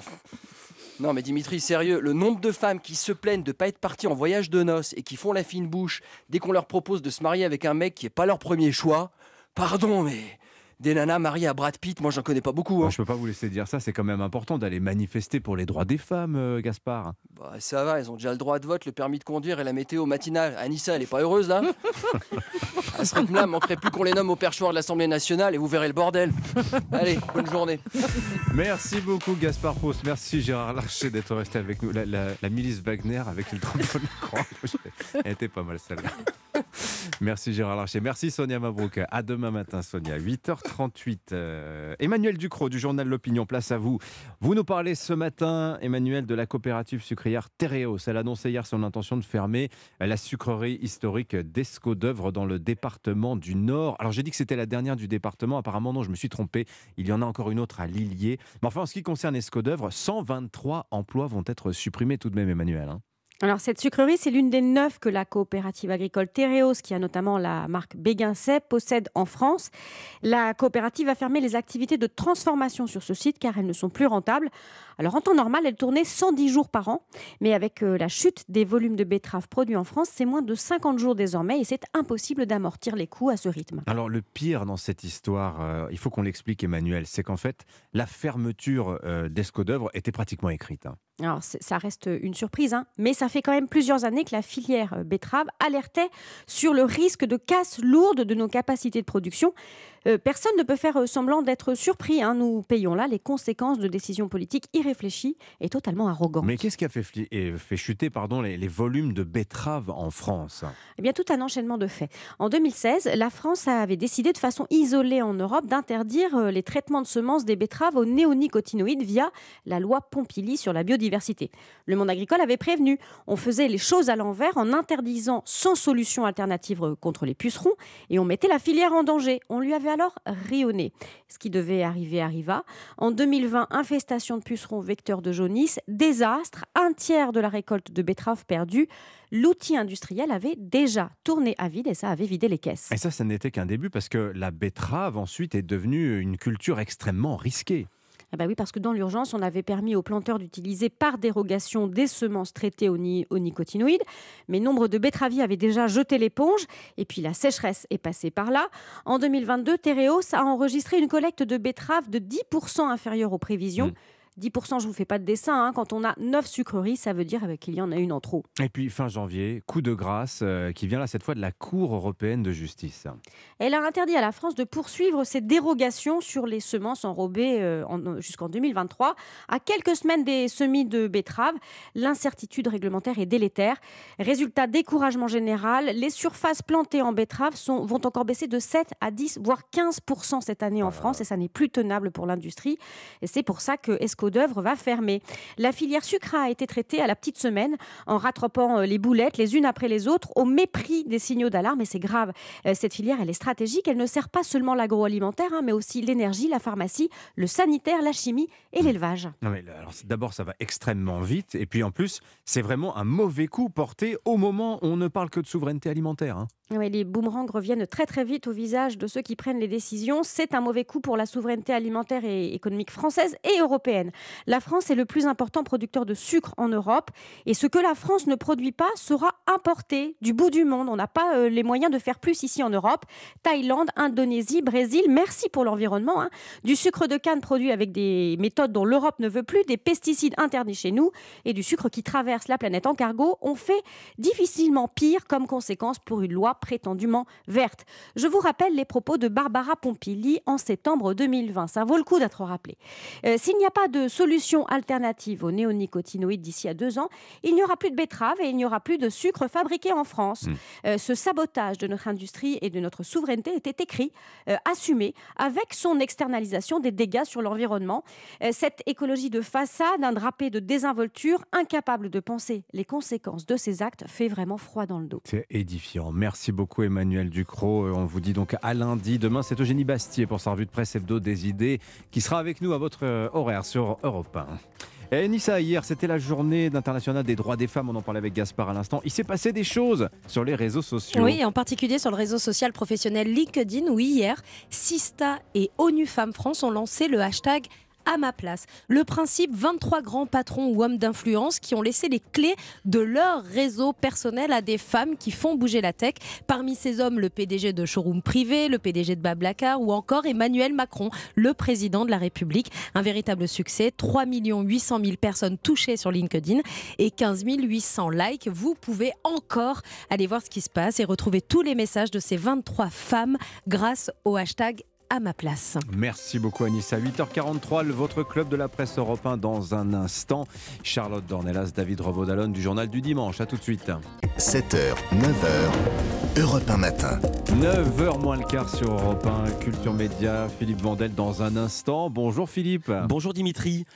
[SPEAKER 54] Non, mais Dimitri, sérieux, le nombre de femmes qui se plaignent de pas être parties en voyage de noces et qui font la fine bouche dès qu'on leur propose de se marier avec un mec qui est pas leur premier choix, pardon, mais des nanas mariées à Brad Pitt, moi j'en connais pas beaucoup. hein.
[SPEAKER 1] Je peux pas vous laisser dire ça. C'est quand même important d'aller manifester pour les droits des femmes, euh, Gaspard.
[SPEAKER 54] Bah, ça va, elles ont déjà le droit de vote, le permis de conduire et la météo matinale. Anissa, elle est pas heureuse là À ce rythme-là, il manquerait plus qu'on les nomme au perchoir de l'Assemblée nationale et vous verrez le bordel. Allez, bonne journée.
[SPEAKER 1] Merci beaucoup, Gaspard Proust. Merci, Gérard Larcher, d'être resté avec nous. La, la- la milice Wagner avec le drapeau de la Croix-Rouge. Elle était pas mal celle-là. Merci, Gérard Larcher. Merci, Sonia Mabrouk. À demain matin, Sonia. 8h38. Euh, Emmanuel Ducrot du journal L'Opinion, place à vous. Vous nous parlez ce matin, Emmanuel, de la coopérative sucrière Tereos. Elle a annoncé hier son intention de fermer la sucrerie historique d'Esco d'œuvre dans le département du Nord. Alors, j'ai dit que c'était la dernière du département. Apparemment, non, je me suis trompé. Il y en a encore une autre à Lillier. Mais enfin, en ce qui concerne Esco d'œuvre, 123 emplois vont être supprimés tout de même, Emmanuel. hein.
[SPEAKER 55] Alors cette sucrerie, c'est l'une des neuf que la coopérative agricole Tereos, qui a notamment la marque Béguincet, possède en France. La coopérative a fermé les activités de transformation sur ce site car elles ne sont plus rentables. Alors en temps normal, elle tournait 110 jours par an, mais avec euh, la chute des volumes de betteraves produits en France, c'est moins de 50 jours désormais et c'est impossible d'amortir les coûts à ce rythme.
[SPEAKER 1] Alors le pire dans cette histoire, euh, il faut qu'on l'explique Emmanuel, c'est qu'en fait la fermeture euh, d'Escodœuvre était pratiquement écrite. hein.
[SPEAKER 55] Alors, ça reste une surprise, hein, mais ça fait quand même plusieurs années que la filière euh, betterave alertait sur le risque de casse lourde de nos capacités de production. Euh, personne ne peut faire euh, semblant d'être surpris. hein. Nous payons là les conséquences de décisions politiques irréfléchies et totalement arrogantes.
[SPEAKER 1] Mais qu'est-ce qui a fait, fait chuter pardon, les, les volumes de betteraves en France?
[SPEAKER 55] Eh bien, tout un enchaînement de faits. En 2016, la France avait décidé de façon isolée en Europe d'interdire euh, les traitements de semences des betteraves aux néonicotinoïdes via la loi Pompili sur la biodiversité. Le monde agricole avait prévenu. On faisait les choses à l'envers en interdisant sans solution alternative contre les pucerons et on mettait la filière en danger. On lui avait alors rayonné. Ce qui devait arriver arriva. En 2020, infestation de pucerons vecteurs de jaunisse, désastre, un tiers de la récolte de betteraves perdue. L'outil industriel avait déjà tourné à vide et ça avait vidé les caisses.
[SPEAKER 1] Et ça, ça n'était qu'un début parce que la betterave ensuite est devenue une culture extrêmement risquée.
[SPEAKER 55] Ah bah oui, parce que dans l'urgence, on avait permis aux planteurs d'utiliser par dérogation des semences traitées aux, ni- aux nicotinoïdes. Mais nombre de betteraviers avaient déjà jeté l'éponge. Et puis la sécheresse est passée par là. En 2022, Tereos a enregistré une collecte de betteraves de 10% inférieure aux prévisions. 10%, je ne vous fais pas de dessin. hein. Quand on a 9 sucreries, ça veut dire euh, qu'il y en a une en trop.
[SPEAKER 1] Et puis fin janvier, coup de grâce euh, qui vient là cette fois de la Cour européenne de justice.
[SPEAKER 55] Elle a interdit à la France de poursuivre ses dérogations sur les semences enrobées euh, en- jusqu'en 2023. À quelques semaines des semis de betteraves, l'incertitude réglementaire est délétère. Résultat, découragement général. Les surfaces plantées en betteraves sont, vont encore baisser de 7 à 10, voire 15 cette année en France et ça n'est plus tenable pour l'industrie. Et c'est pour ça que Va fermer. La filière sucre a été traitée à la petite semaine en rattrapant euh, les boulettes les unes après les autres au mépris des signaux d'alarme et c'est grave. Euh, Cette filière, elle est stratégique. Elle ne sert pas seulement l'agroalimentaire, hein, mais aussi l'énergie, la pharmacie, le sanitaire, la chimie et l'élevage.
[SPEAKER 1] D'abord, ça va extrêmement vite. Et puis en plus, c'est vraiment un mauvais coup porté au moment où on ne parle que de souveraineté alimentaire. hein.
[SPEAKER 55] Les boomerangs reviennent très très vite au visage de ceux qui prennent les décisions. C'est un mauvais coup pour la souveraineté alimentaire et économique française et européenne. La France est le plus important producteur de sucre en Europe et ce que la France ne produit pas sera importé du bout du monde. On n'a pas euh, les moyens de faire plus ici en Europe. Thaïlande, Indonésie, Brésil, merci pour l'environnement. hein. Du sucre de canne produit avec des méthodes dont l'Europe ne veut plus, des pesticides interdits chez nous et du sucre qui traverse la planète en cargo, on fait difficilement pire comme conséquence pour une loi prétendument verte. Je vous rappelle les propos de Barbara Pompili en septembre 2020. Ça vaut le coup d'être rappelé. Euh, S'il n'y a pas de solution alternative aux néonicotinoïdes d'ici à deux ans, il n'y aura plus de betteraves et il n'y aura plus de sucre fabriqué en France. Euh, ce sabotage de notre industrie et de notre souveraineté était écrit, euh, assumé, avec son externalisation des dégâts sur l'environnement. Cette écologie de façade, un drapé de désinvolture, incapable de penser les conséquences de ses actes, fait vraiment froid dans le dos.
[SPEAKER 1] C'est édifiant. Merci beaucoup Emmanuel Ducrot. Euh, On vous dit donc à lundi. Demain, c'est Eugénie Bastier pour sa revue de presse hebdo des idées qui sera avec nous à votre euh, horaire sur Europe 1. Et Nissa, hier, c'était la journée internationale des droits des femmes. On en parlait avec Gaspard à l'instant. Il s'est passé des choses sur les réseaux sociaux.
[SPEAKER 2] Oui, en particulier sur le réseau social professionnel LinkedIn, où hier, Sista et ONU Femmes France ont lancé le hashtag à ma place. Le principe, 23 grands patrons ou hommes d'influence qui ont laissé les clés de leur réseau personnel à des femmes qui font bouger la tech. Parmi ces hommes, le PDG de Showroom Privé, le PDG de Bablacar ou encore Emmanuel Macron, le président de la République. Un véritable succès, 3 800 000 personnes touchées sur LinkedIn et 15 800 likes. Vous pouvez encore aller voir ce qui se passe et retrouver tous les messages de ces 23 femmes grâce au hashtag à ma place.
[SPEAKER 1] Merci beaucoup Anissa. 8h43, le- votre club de la presse européen dans un instant. Charlotte Dornelas, David Revaudalon du journal du dimanche. À tout de suite.
[SPEAKER 3] 7h, 9h. Europe 1 matin.
[SPEAKER 1] 9h moins le quart sur Europe 1, Culture Média, Philippe Vandel dans un instant. Bonjour Philippe.
[SPEAKER 56] Bonjour Dimitri.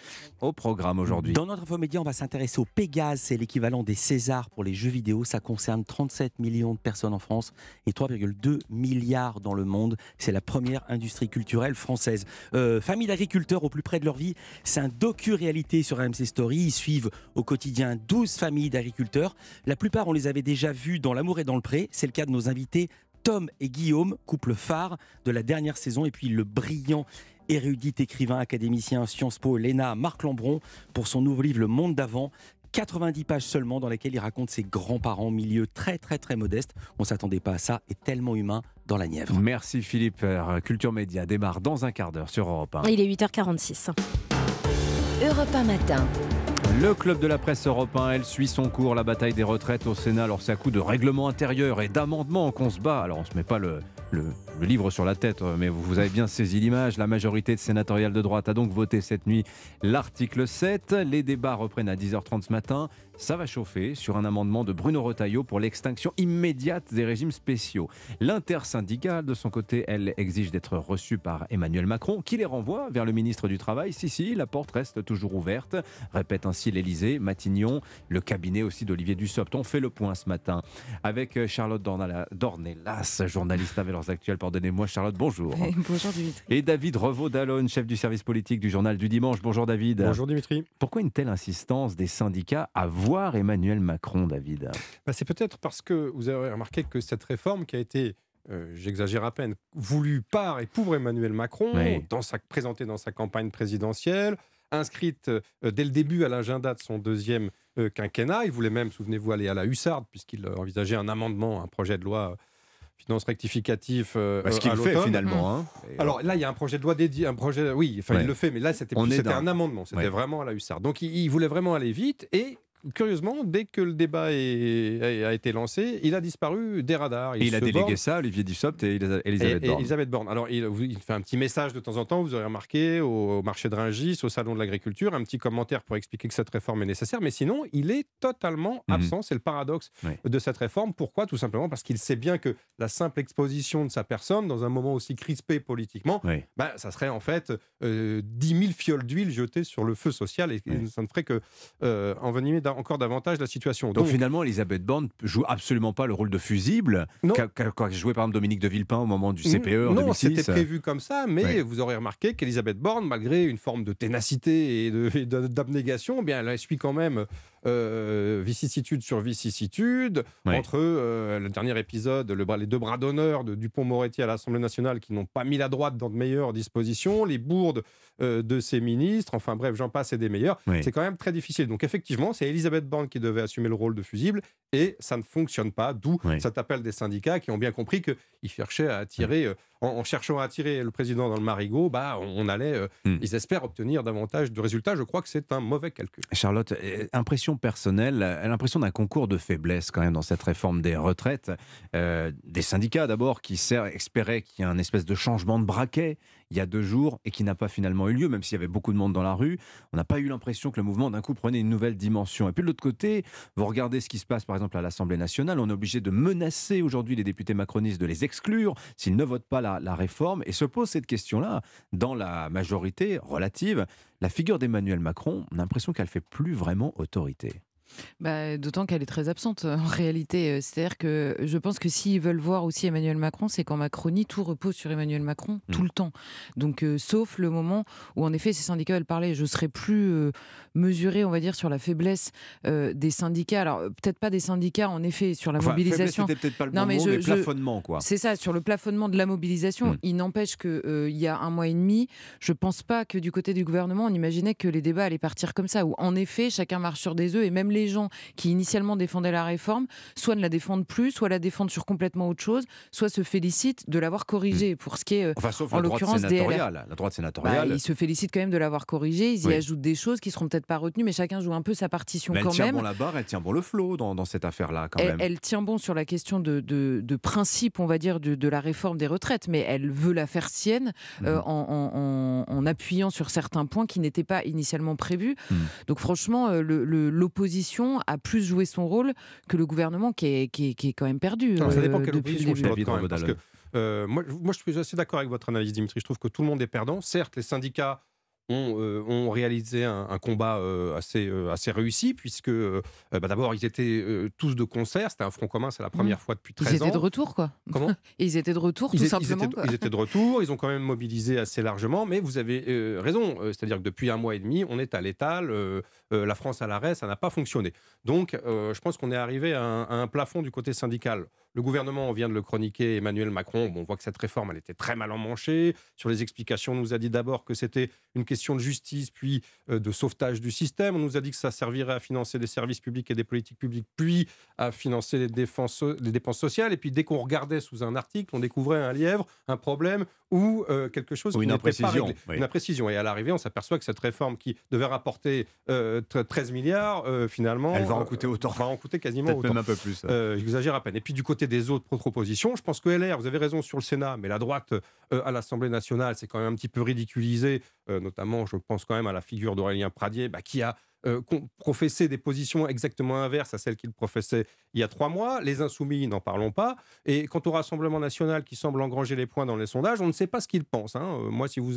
[SPEAKER 1] Au programme aujourd'hui.
[SPEAKER 56] Dans notre infomédia, on va s'intéresser au Pégase, c'est l'équivalent des Césars pour les jeux vidéo. Ça concerne 37 millions de personnes en France et 3,2 milliards dans le monde. C'est la première industrie culturelle française. Euh, famille d'agriculteurs au plus près de leur vie, c'est un docu-réalité sur AMC Story. Ils suivent au quotidien 12 familles d'agriculteurs. La plupart, on les avait déjà vus dans L'amour et dans le pré. C'est le cas de nos invités Tom et Guillaume, couple phare de la dernière saison, et puis le brillant érudit écrivain académicien Sciences Po, Léna Marc Lambron, pour son nouveau livre Le Monde d'avant. 90 pages seulement dans lesquelles il raconte ses grands-parents, milieu très très très modeste. On s'attendait pas à ça et tellement humain dans la Nièvre.
[SPEAKER 1] Merci Philippe. Euh, Culture Média démarre dans un quart d'heure sur Europe 1.
[SPEAKER 2] Il est 8h46.
[SPEAKER 14] Europe 1 matin.
[SPEAKER 1] Le club de la presse européen, elle suit son cours, la bataille des retraites au Sénat. Alors c'est à coup de règlement intérieur et d'amendements qu'on se bat. Alors on se met pas le, le, le livre sur la tête, mais vous, avez bien saisi l'image. La majorité de sénatoriale de droite a donc voté cette nuit l'article 7. Les débats reprennent à 10h30 ce matin. Ça va chauffer sur un amendement de Bruno Retailleau pour l'extinction immédiate des régimes spéciaux. L'intersyndicale, de son côté, elle exige d'être reçue par Emmanuel Macron, qui les renvoie vers le ministre du Travail. Si, si, la porte reste toujours ouverte, répète ainsi l'Elysée, Matignon, le cabinet aussi d'Olivier Dussopt. On fait le point ce matin avec euh, Charlotte Dornelas, journaliste à Valeurs Actuelles. Pardonnez-moi, Charlotte, bonjour.
[SPEAKER 57] Bonjour Dimitri.
[SPEAKER 1] Et David Revaud-Dallon, chef du service politique du journal du dimanche. Bonjour David.
[SPEAKER 58] Bonjour Dimitri.
[SPEAKER 1] Pourquoi une telle insistance des syndicats à voir Emmanuel Macron, David
[SPEAKER 58] Bah, c'est peut-être parce que vous avez remarqué que cette réforme qui a été, euh, j'exagère à peine, voulue par et pour Emmanuel Macron,
[SPEAKER 1] Oui.
[SPEAKER 58] dans sa, présentée dans sa campagne présidentielle, inscrite euh, dès le début à l'agenda de son deuxième euh, quinquennat. Il voulait même, souvenez-vous, aller à la hussarde, puisqu'il envisageait un amendement, un projet de loi. Euh, Finance rectificatif. euh,
[SPEAKER 1] Bah, ce qu'il fait finalement. hein.
[SPEAKER 58] Alors là, il y a un projet de loi dédié, un projet, oui, enfin
[SPEAKER 1] Ouais.
[SPEAKER 58] il le fait, mais là c'était un amendement, c'était
[SPEAKER 1] Ouais.
[SPEAKER 58] vraiment à la hussarde. Donc il, il voulait vraiment aller vite et curieusement, dès que le débat est- a, été lancé, il a disparu des radars.
[SPEAKER 1] Et il a délégué
[SPEAKER 58] borne-
[SPEAKER 1] ça à Olivier Dussopt et Elisa-
[SPEAKER 58] et-
[SPEAKER 1] Elisabeth
[SPEAKER 58] et
[SPEAKER 1] Borne.
[SPEAKER 58] Elisabeth Borne. Alors, il, il fait un petit message de temps en temps, vous aurez remarqué, au, marché de Rungis, au salon de l'agriculture, un petit commentaire pour expliquer que cette réforme est nécessaire. Mais sinon, il est totalement
[SPEAKER 1] Mhm.
[SPEAKER 58] absent. C'est le paradoxe de cette réforme. Pourquoi? Tout simplement parce qu'il sait bien que la simple exposition de sa personne, dans un moment aussi crispé politiquement,
[SPEAKER 1] Oui.
[SPEAKER 58] bah, ça serait en fait euh, 10 000 fioles d'huile jetées sur le feu social et, ça ne ferait que euh, envenimer encore davantage la situation.
[SPEAKER 1] Donc, finalement, Elisabeth Borne joue absolument pas le rôle de fusible qu'a qu'a joué par exemple Dominique de Villepin au moment du CPE en
[SPEAKER 58] non,
[SPEAKER 1] 2006.
[SPEAKER 58] c'était prévu comme ça, mais vous aurez remarqué qu'Elisabeth Borne, malgré une forme de ténacité et d'abnégation, eh bien, elle suit quand même euh, vicissitude sur vicissitude. Entre euh, le dernier épisode, le les deux bras d'honneur de Dupont-Moretti à l'Assemblée nationale qui n'ont pas mis la droite dans de meilleures dispositions, les bourdes euh, de ses ministres, enfin bref, j'en passe et des meilleurs.
[SPEAKER 1] Oui.
[SPEAKER 58] C'est quand même très difficile. Donc effectivement, c'est Elisabeth Borne qui devait assumer le rôle de fusible et ça ne fonctionne pas, d'où
[SPEAKER 1] Oui.
[SPEAKER 58] cet appel des syndicats qui ont bien compris qu'ils cherchaient à attirer, euh, en, en cherchant à attirer le président dans le marigot, bah, on, allait, euh,
[SPEAKER 1] Hmm.
[SPEAKER 58] ils espèrent obtenir davantage de résultats. Je crois que c'est un mauvais calcul.
[SPEAKER 1] Charlotte, euh, impression personnelle, l'impression d'un concours de faiblesse quand même dans cette réforme des retraites. Euh, des syndicats d'abord qui espéraient qu'il y ait un espèce de changement de braquet il y a deux jours et qui n'a pas finalement eu lieu, même s'il y avait beaucoup de monde dans la rue. On n'a pas eu l'impression que le mouvement d'un coup prenait une nouvelle dimension. Et puis de l'autre côté, vous regardez ce qui se passe par exemple à l'Assemblée nationale, on est obligé de menacer aujourd'hui les députés macronistes de les exclure s'ils ne votent pas la, réforme. Et se pose cette question-là dans la majorité relative. La figure d'Emmanuel Macron, on a l'impression qu'elle fait plus vraiment autorité.
[SPEAKER 59] Bah, D'autant qu'elle est très absente euh, en réalité. Euh, C'est-à-dire que je pense que s'ils veulent voir aussi Emmanuel Macron, c'est qu'en Macronie, tout repose sur Emmanuel Macron tout le temps. Donc, euh, sauf le moment où, en effet, ces syndicats veulent parler. Je serais plus euh, mesurée, on va dire, sur la faiblesse euh, des syndicats. Alors, peut-être pas des syndicats, en effet, sur la
[SPEAKER 1] Enfin,
[SPEAKER 59] mobilisation.
[SPEAKER 1] c'était peut-être pas le bon mot, mais plafonnement, quoi.
[SPEAKER 59] C'est ça, sur le plafonnement de la mobilisation.
[SPEAKER 1] Mm.
[SPEAKER 59] Il n'empêche qu'il y a un mois et demi, je pense pas que du côté du gouvernement, on imaginait que les débats allaient partir comme ça, où en effet, chacun marche sur des œufs, et même les gens qui initialement défendaient la réforme, soit ne la défendent plus, soit la défendent sur complètement autre chose, soit se félicitent de l'avoir corrigée. Pour ce qui est, euh,
[SPEAKER 1] Enfin, sauf
[SPEAKER 59] en l'occurrence, des LR.
[SPEAKER 1] La droite
[SPEAKER 59] Bah,
[SPEAKER 1] sénatoriale.
[SPEAKER 59] ils se félicitent quand même de l'avoir corrigée, ils
[SPEAKER 1] Oui.
[SPEAKER 59] y ajoutent des choses qui seront peut-être pas retenues, mais chacun joue un peu sa partition
[SPEAKER 1] Mais elle
[SPEAKER 59] quand
[SPEAKER 1] tient
[SPEAKER 59] même.
[SPEAKER 1] bon la barre, elle tient bon le flot dans, dans cette affaire-là, quand
[SPEAKER 59] Elle,
[SPEAKER 1] même.
[SPEAKER 59] elle tient bon sur la question de, de- de principe, on va dire, de, de la réforme des retraites, mais elle veut la faire sienne euh,
[SPEAKER 1] Mhm.
[SPEAKER 59] en, en- en- en appuyant sur certains points qui n'étaient pas initialement prévus.
[SPEAKER 1] Mhm.
[SPEAKER 59] Donc franchement, euh, le- l'opposition a plus joué son rôle que le gouvernement qui est, qui est, qui est quand même perdu.
[SPEAKER 58] Alors, ça dépend
[SPEAKER 59] euh,
[SPEAKER 58] quelle
[SPEAKER 59] depuis le
[SPEAKER 58] opposition,
[SPEAKER 59] début.
[SPEAKER 58] Charlotte, quand même, parce que, euh, moi, moi, je suis assez d'accord avec votre analyse, Dimitri. Je trouve que tout le monde est perdant. Certes, les syndicats ont, euh, ont réalisé un, un combat euh, assez, euh, assez réussi, puisque bah, d'abord, ils étaient tous de concert. C'était un front commun, c'est la première
[SPEAKER 59] Mmh.
[SPEAKER 58] fois depuis
[SPEAKER 59] Ils
[SPEAKER 58] 13 ans.
[SPEAKER 59] étaient de retour, quoi.
[SPEAKER 58] Comment
[SPEAKER 59] Ils étaient de retour,
[SPEAKER 58] ils,
[SPEAKER 59] tout
[SPEAKER 58] étaient-
[SPEAKER 59] simplement.
[SPEAKER 58] ils étaient,
[SPEAKER 59] quoi.
[SPEAKER 58] ils étaient de retour, ils ont quand même mobilisé assez largement, mais vous avez raison, c'est-à-dire que depuis un mois et demi, on est à l'étal, la France à l'arrêt, ça n'a pas fonctionné. Donc je pense qu'on est arrivé à un, à un plafond du côté syndical. Le gouvernement, on vient de le chroniquer, Emmanuel Macron, bon, on voit que cette réforme, elle était très mal emmanchée. Sur les explications, on nous a dit d'abord que c'était une question de justice, puis euh, de sauvetage du système. On nous a dit que ça servirait à financer des services publics et des politiques publiques, puis à financer les, défenses, les dépenses sociales. Et puis dès qu'on regardait sous un article, on découvrait un lièvre, un problème ou euh, quelque chose
[SPEAKER 1] Ou
[SPEAKER 58] qui
[SPEAKER 1] une
[SPEAKER 58] pas
[SPEAKER 1] imprécision,
[SPEAKER 58] réglé.
[SPEAKER 1] oui.
[SPEAKER 58] Une imprécision. Et à l'arrivée, on s'aperçoit que cette réforme qui devait rapporter euh, tre- 13 milliards, euh, finalement...
[SPEAKER 1] Elle va en coûter autant.
[SPEAKER 58] Va en coûter quasiment autant.
[SPEAKER 1] même un peu plus.
[SPEAKER 58] J'exagère à peine. Et puis du côté des autres propositions, je pense que LR, vous avez raison sur le Sénat, mais la droite euh, à l'Assemblée nationale, c'est quand même un petit peu ridiculisé, euh, notamment je pense quand même à la figure d'Aurélien Pradier, bah, qui a euh, professé des positions exactement inverses à celles qu'il professait il y a trois mois. Les insoumis, n'en parlons pas. Et quant au Rassemblement national qui semble engranger les points dans les sondages, on ne sait pas ce qu'il pense. hein. Euh, moi, si vous,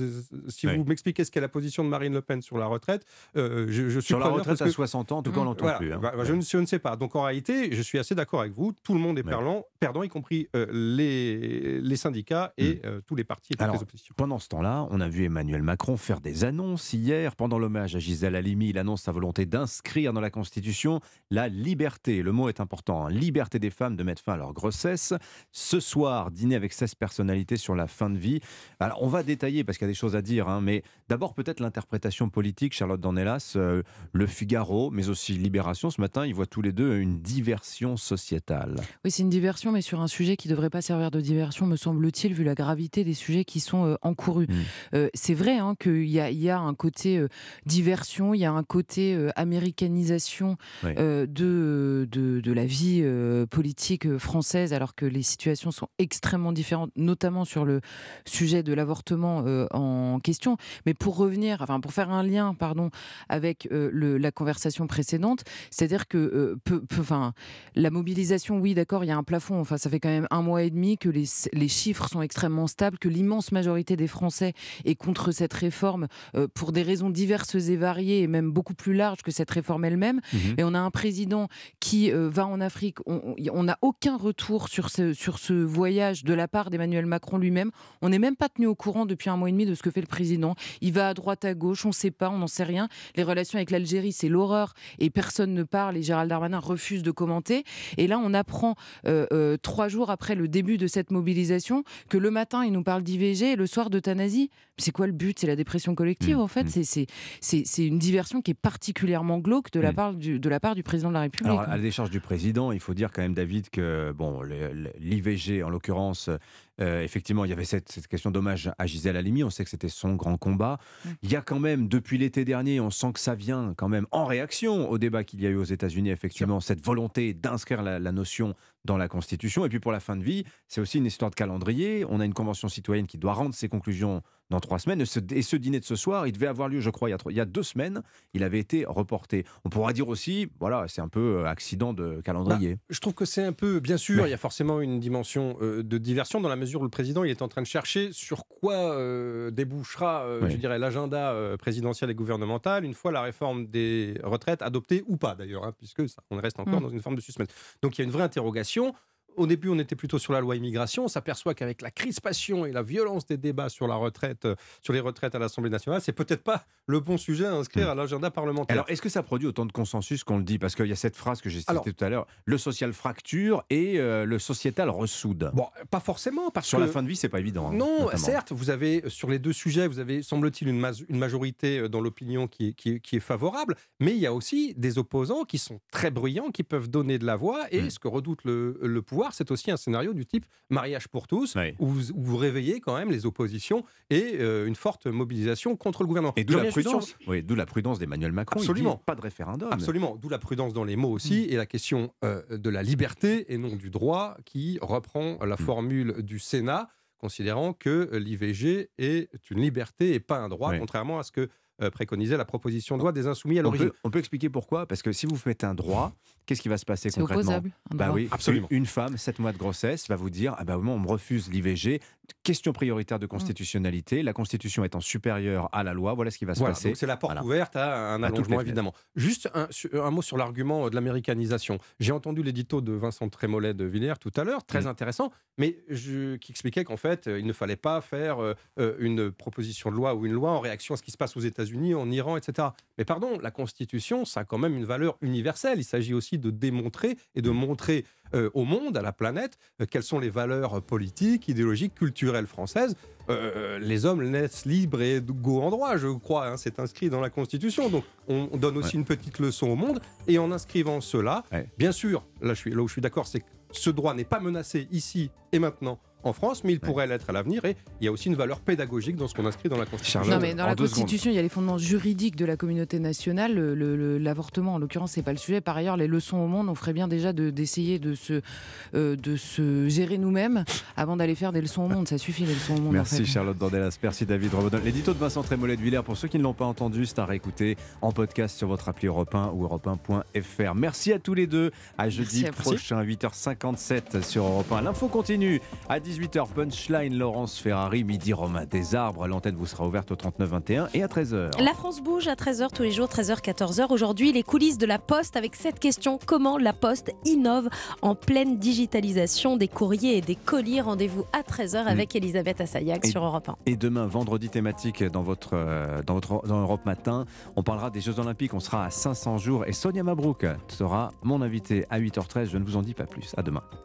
[SPEAKER 58] si
[SPEAKER 1] Oui.
[SPEAKER 58] vous m'expliquez ce qu'est la position de Marine Le Pen sur la retraite, euh, je, je suis
[SPEAKER 1] Sur la retraite à 60 ans, en tout cas, on l'entend
[SPEAKER 58] Voilà.
[SPEAKER 1] plus, hein.
[SPEAKER 58] Bah, bah, je, ne, je ne sais pas. Donc en réalité, je suis assez d'accord avec vous. Tout le monde est perdant, perdant y compris euh, les, les syndicats et euh, tous les partis et toutes
[SPEAKER 1] Alors,
[SPEAKER 58] les oppositions.
[SPEAKER 1] pendant ce temps-là, on a vu Emmanuel Macron faire des annonces hier. Pendant l'hommage à Gisèle Halimi, il annonce sa volonté d'inscrire dans la Constitution la liberté. Le mot est important. Hein, liberté des femmes de mettre fin à leur grossesse. Ce soir, dîner avec 16 personnalités sur la fin de vie. Alors, on va détailler parce qu'il y a des choses à dire, hein, mais d'abord peut-être l'interprétation politique. Charlotte Dornelas, euh, Le Figaro, mais aussi Libération, ce matin, ils voient tous les deux une diversion sociétale.
[SPEAKER 59] Oui, c'est une diversion, mais sur un sujet qui ne devrait pas servir de diversion, me semble-t-il, vu la gravité des sujets qui sont euh, encourus. Euh, c'est vrai hein, qu'il y a, il y a un côté diversion, il y a un côté américanisation
[SPEAKER 1] Oui.
[SPEAKER 59] de, de, de la vie euh, politique euh, française, alors que les situations sont extrêmement différentes, notamment sur le sujet de l'avortement euh, en question. Mais pour revenir, enfin pour faire un lien, pardon, avec euh, le- la conversation précédente, c'est-à-dire que peu- peu- enfin, la mobilisation, oui, d'accord, il y a un plafond. Enfin, ça fait quand même un mois et demi que les, les chiffres sont extrêmement stables, que l'immense majorité des Français est contre cette réforme pour des raisons diverses et variées, et même beaucoup plus larges que cette réforme elle-même.
[SPEAKER 1] Mhm.
[SPEAKER 59] Et on a un président qui va en Afrique. On n'a aucun retour sur ce, sur ce voyage de la part d'Emmanuel Macron lui-même. On n'est même pas tenu au courant depuis un mois et demi de ce que fait le président. Il va à droite, à gauche, on ne sait pas, on n'en sait rien. Les relations avec l'Algérie, c'est l'horreur et personne ne parle. Et Gérald Darmanin refuse de commenter. Et là, on apprend euh, euh, trois jours après le début de cette mobilisation que le matin, il nous parle d'IVG et le soir d'euthanasie. C'est quoi le but? C'est la dépression collective, en fait. C'est- c'est- une diversion qui est particulièrement glauque de la, part du, de la part du président de la République.
[SPEAKER 1] Alors, à la décharge du président, il faut dire quand même, David, que bon, l'IVG, en l'occurrence, euh, effectivement, il y avait cette, cette question d'hommage à Gisèle Halimi. On sait que c'était son grand combat. Il y a quand même, depuis l'été dernier, on sent que ça vient quand même en réaction au débat qu'il y a eu aux États-Unis, effectivement, cette volonté d'inscrire la, la notion dans la Constitution. Et puis pour la fin de vie, c'est aussi une histoire de calendrier. On a une convention citoyenne qui doit rendre ses conclusions dans trois semaines. Et ce, et ce dîner de ce soir, il devait avoir lieu, je crois, il y, a, il y a deux semaines. Il avait été reporté. On pourra dire aussi, voilà, c'est un peu euh, accident de calendrier.
[SPEAKER 58] Je trouve que c'est un peu, bien sûr, il y a forcément une dimension euh, de diversion dans la mesure où le président il est en train de chercher sur quoi euh, débouchera, euh,
[SPEAKER 1] Oui.
[SPEAKER 58] je dirais, l'agenda présidentiel et gouvernemental une fois la réforme des retraites adoptée ou pas d'ailleurs, hein, puisque ça, on reste encore
[SPEAKER 1] Mm.
[SPEAKER 58] dans une forme de suspense. Donc il y a une vraie interrogation. Au début, on était plutôt sur la loi immigration. On s'aperçoit qu'avec la crispation et la violence des débats sur la retraite, euh, sur les retraites à l'Assemblée nationale, c'est peut-être pas le bon sujet à inscrire à l'agenda parlementaire.
[SPEAKER 1] Alors, est-ce que ça produit autant de consensus qu'on le dit? Parce qu'il y a cette phrase que j'ai citée tout à l'heure le social fracture et euh, le sociétal ressoude.
[SPEAKER 58] Bon, pas forcément, parce
[SPEAKER 1] Sur
[SPEAKER 58] que
[SPEAKER 1] la fin de vie, c'est pas évident. hein,
[SPEAKER 58] Non,
[SPEAKER 1] notamment.
[SPEAKER 58] certes, vous avez euh, sur les deux sujets, vous avez semble-t-il une, majorité dans l'opinion qui, est- qui, est- qui est favorable, mais il y a aussi des opposants qui sont très bruyants, qui peuvent donner de la voix.
[SPEAKER 1] Hmm.
[SPEAKER 58] Et ce que redoute le, le pouvoir, c'est aussi un scénario du type mariage pour tous, où, vous, où vous réveillez quand même les oppositions et euh, une forte mobilisation contre le gouvernement.
[SPEAKER 1] Et d'où la prudence. Oui, d'où la prudence d'Emmanuel Macron. Il dit
[SPEAKER 58] Absolument.
[SPEAKER 1] pas de référendum.
[SPEAKER 58] Absolument, d'où la prudence dans les mots aussi et la question euh, de la liberté et non du droit qui reprend la formule du Sénat, considérant que l'IVG est une liberté et pas un droit,
[SPEAKER 1] Oui.
[SPEAKER 58] contrairement à ce que préconisait la proposition de loi des Insoumis à
[SPEAKER 1] On
[SPEAKER 58] l'origine.
[SPEAKER 1] peut, on peut expliquer pourquoi Parce que si vous mettez un droit, qu'est-ce qui va se passer concrètement
[SPEAKER 45] opposable, un
[SPEAKER 1] Bah oui,
[SPEAKER 58] Absolument.
[SPEAKER 1] Une, femme, 7 mois de grossesse, va vous dire ah bah moi, on me refuse l'IVG. Question prioritaire
[SPEAKER 58] Mmh.
[SPEAKER 1] de constitutionnalité. La Constitution étant supérieure à la loi, voilà ce qui va se
[SPEAKER 58] Voilà,
[SPEAKER 1] passer.
[SPEAKER 58] c'est la porte
[SPEAKER 1] Voilà.
[SPEAKER 58] ouverte à un
[SPEAKER 1] À
[SPEAKER 58] allongement, évidemment. Juste un, mot sur l'argument de l'américanisation. J'ai entendu l'édito de Vincent Trémollet de Villers tout à l'heure, très
[SPEAKER 1] Mm.
[SPEAKER 58] intéressant, mais je- qui expliquait qu'en fait, euh, il ne fallait pas faire euh, euh, une proposition de loi ou une loi en réaction à ce qui se passe aux États-Unis, en Iran, etc. Mais pardon, la Constitution, ça a quand même une valeur universelle. Il s'agit aussi de démontrer et de montrer euh, au monde, à la planète, euh, quelles sont les valeurs politiques, idéologiques, culturelles françaises. Euh, les hommes naissent libres et égaux en droit, je crois. hein, c'est inscrit dans la Constitution. Donc, on, on donne aussi une petite leçon au monde. Et en inscrivant cela, bien sûr, là, je suis, là où je suis d'accord, c'est que ce droit n'est pas menacé ici et maintenant en France, mais il pourrait l'être à l'avenir. Et il y a aussi une valeur pédagogique dans ce qu'on inscrit dans la Constitution.
[SPEAKER 45] Non, mais dans la Constitution, il y a les fondements juridiques de la communauté nationale. Le- le- le- L'avortement, en l'occurrence, c'est pas le sujet. Par ailleurs, les leçons au monde, on ferait bien déjà de- d'essayer de, se, euh, de se gérer nous-mêmes avant d'aller faire des leçons au monde. Ça suffit, les leçons au monde.
[SPEAKER 1] Merci
[SPEAKER 45] en fait.
[SPEAKER 1] Charlotte Dornelas, merci David Rebaudin. L'édito de Vincent Trémollet de Villers, pour ceux qui ne l'ont pas entendu, c'est à réécouter en podcast sur votre appli Europe 1 ou europe1.fr. Merci à tous les deux. À jeudi prochain, 8h57 sur Europe 1. L'info continue à 18h. Punchline Laurence Ferrari, midi Romain des Arbres. L'antenne vous sera ouverte au 39-21 et à 13h.
[SPEAKER 2] La France bouge à 13h tous les jours, 13h, 14h. Aujourd'hui, les coulisses de la Poste avec cette question comment la Poste innove en pleine digitalisation des courriers et des colis? Rendez-vous à 13h avec Elisabeth Assayag
[SPEAKER 1] Et-
[SPEAKER 2] sur Europe 1.
[SPEAKER 1] Et demain, vendredi thématique dans votre, euh, dans votre dans Europe Matin, on parlera des Jeux Olympiques. On sera à 500 jours et Sonia Mabrouk sera mon invité à 8h13. Je ne vous en dis pas plus. À demain.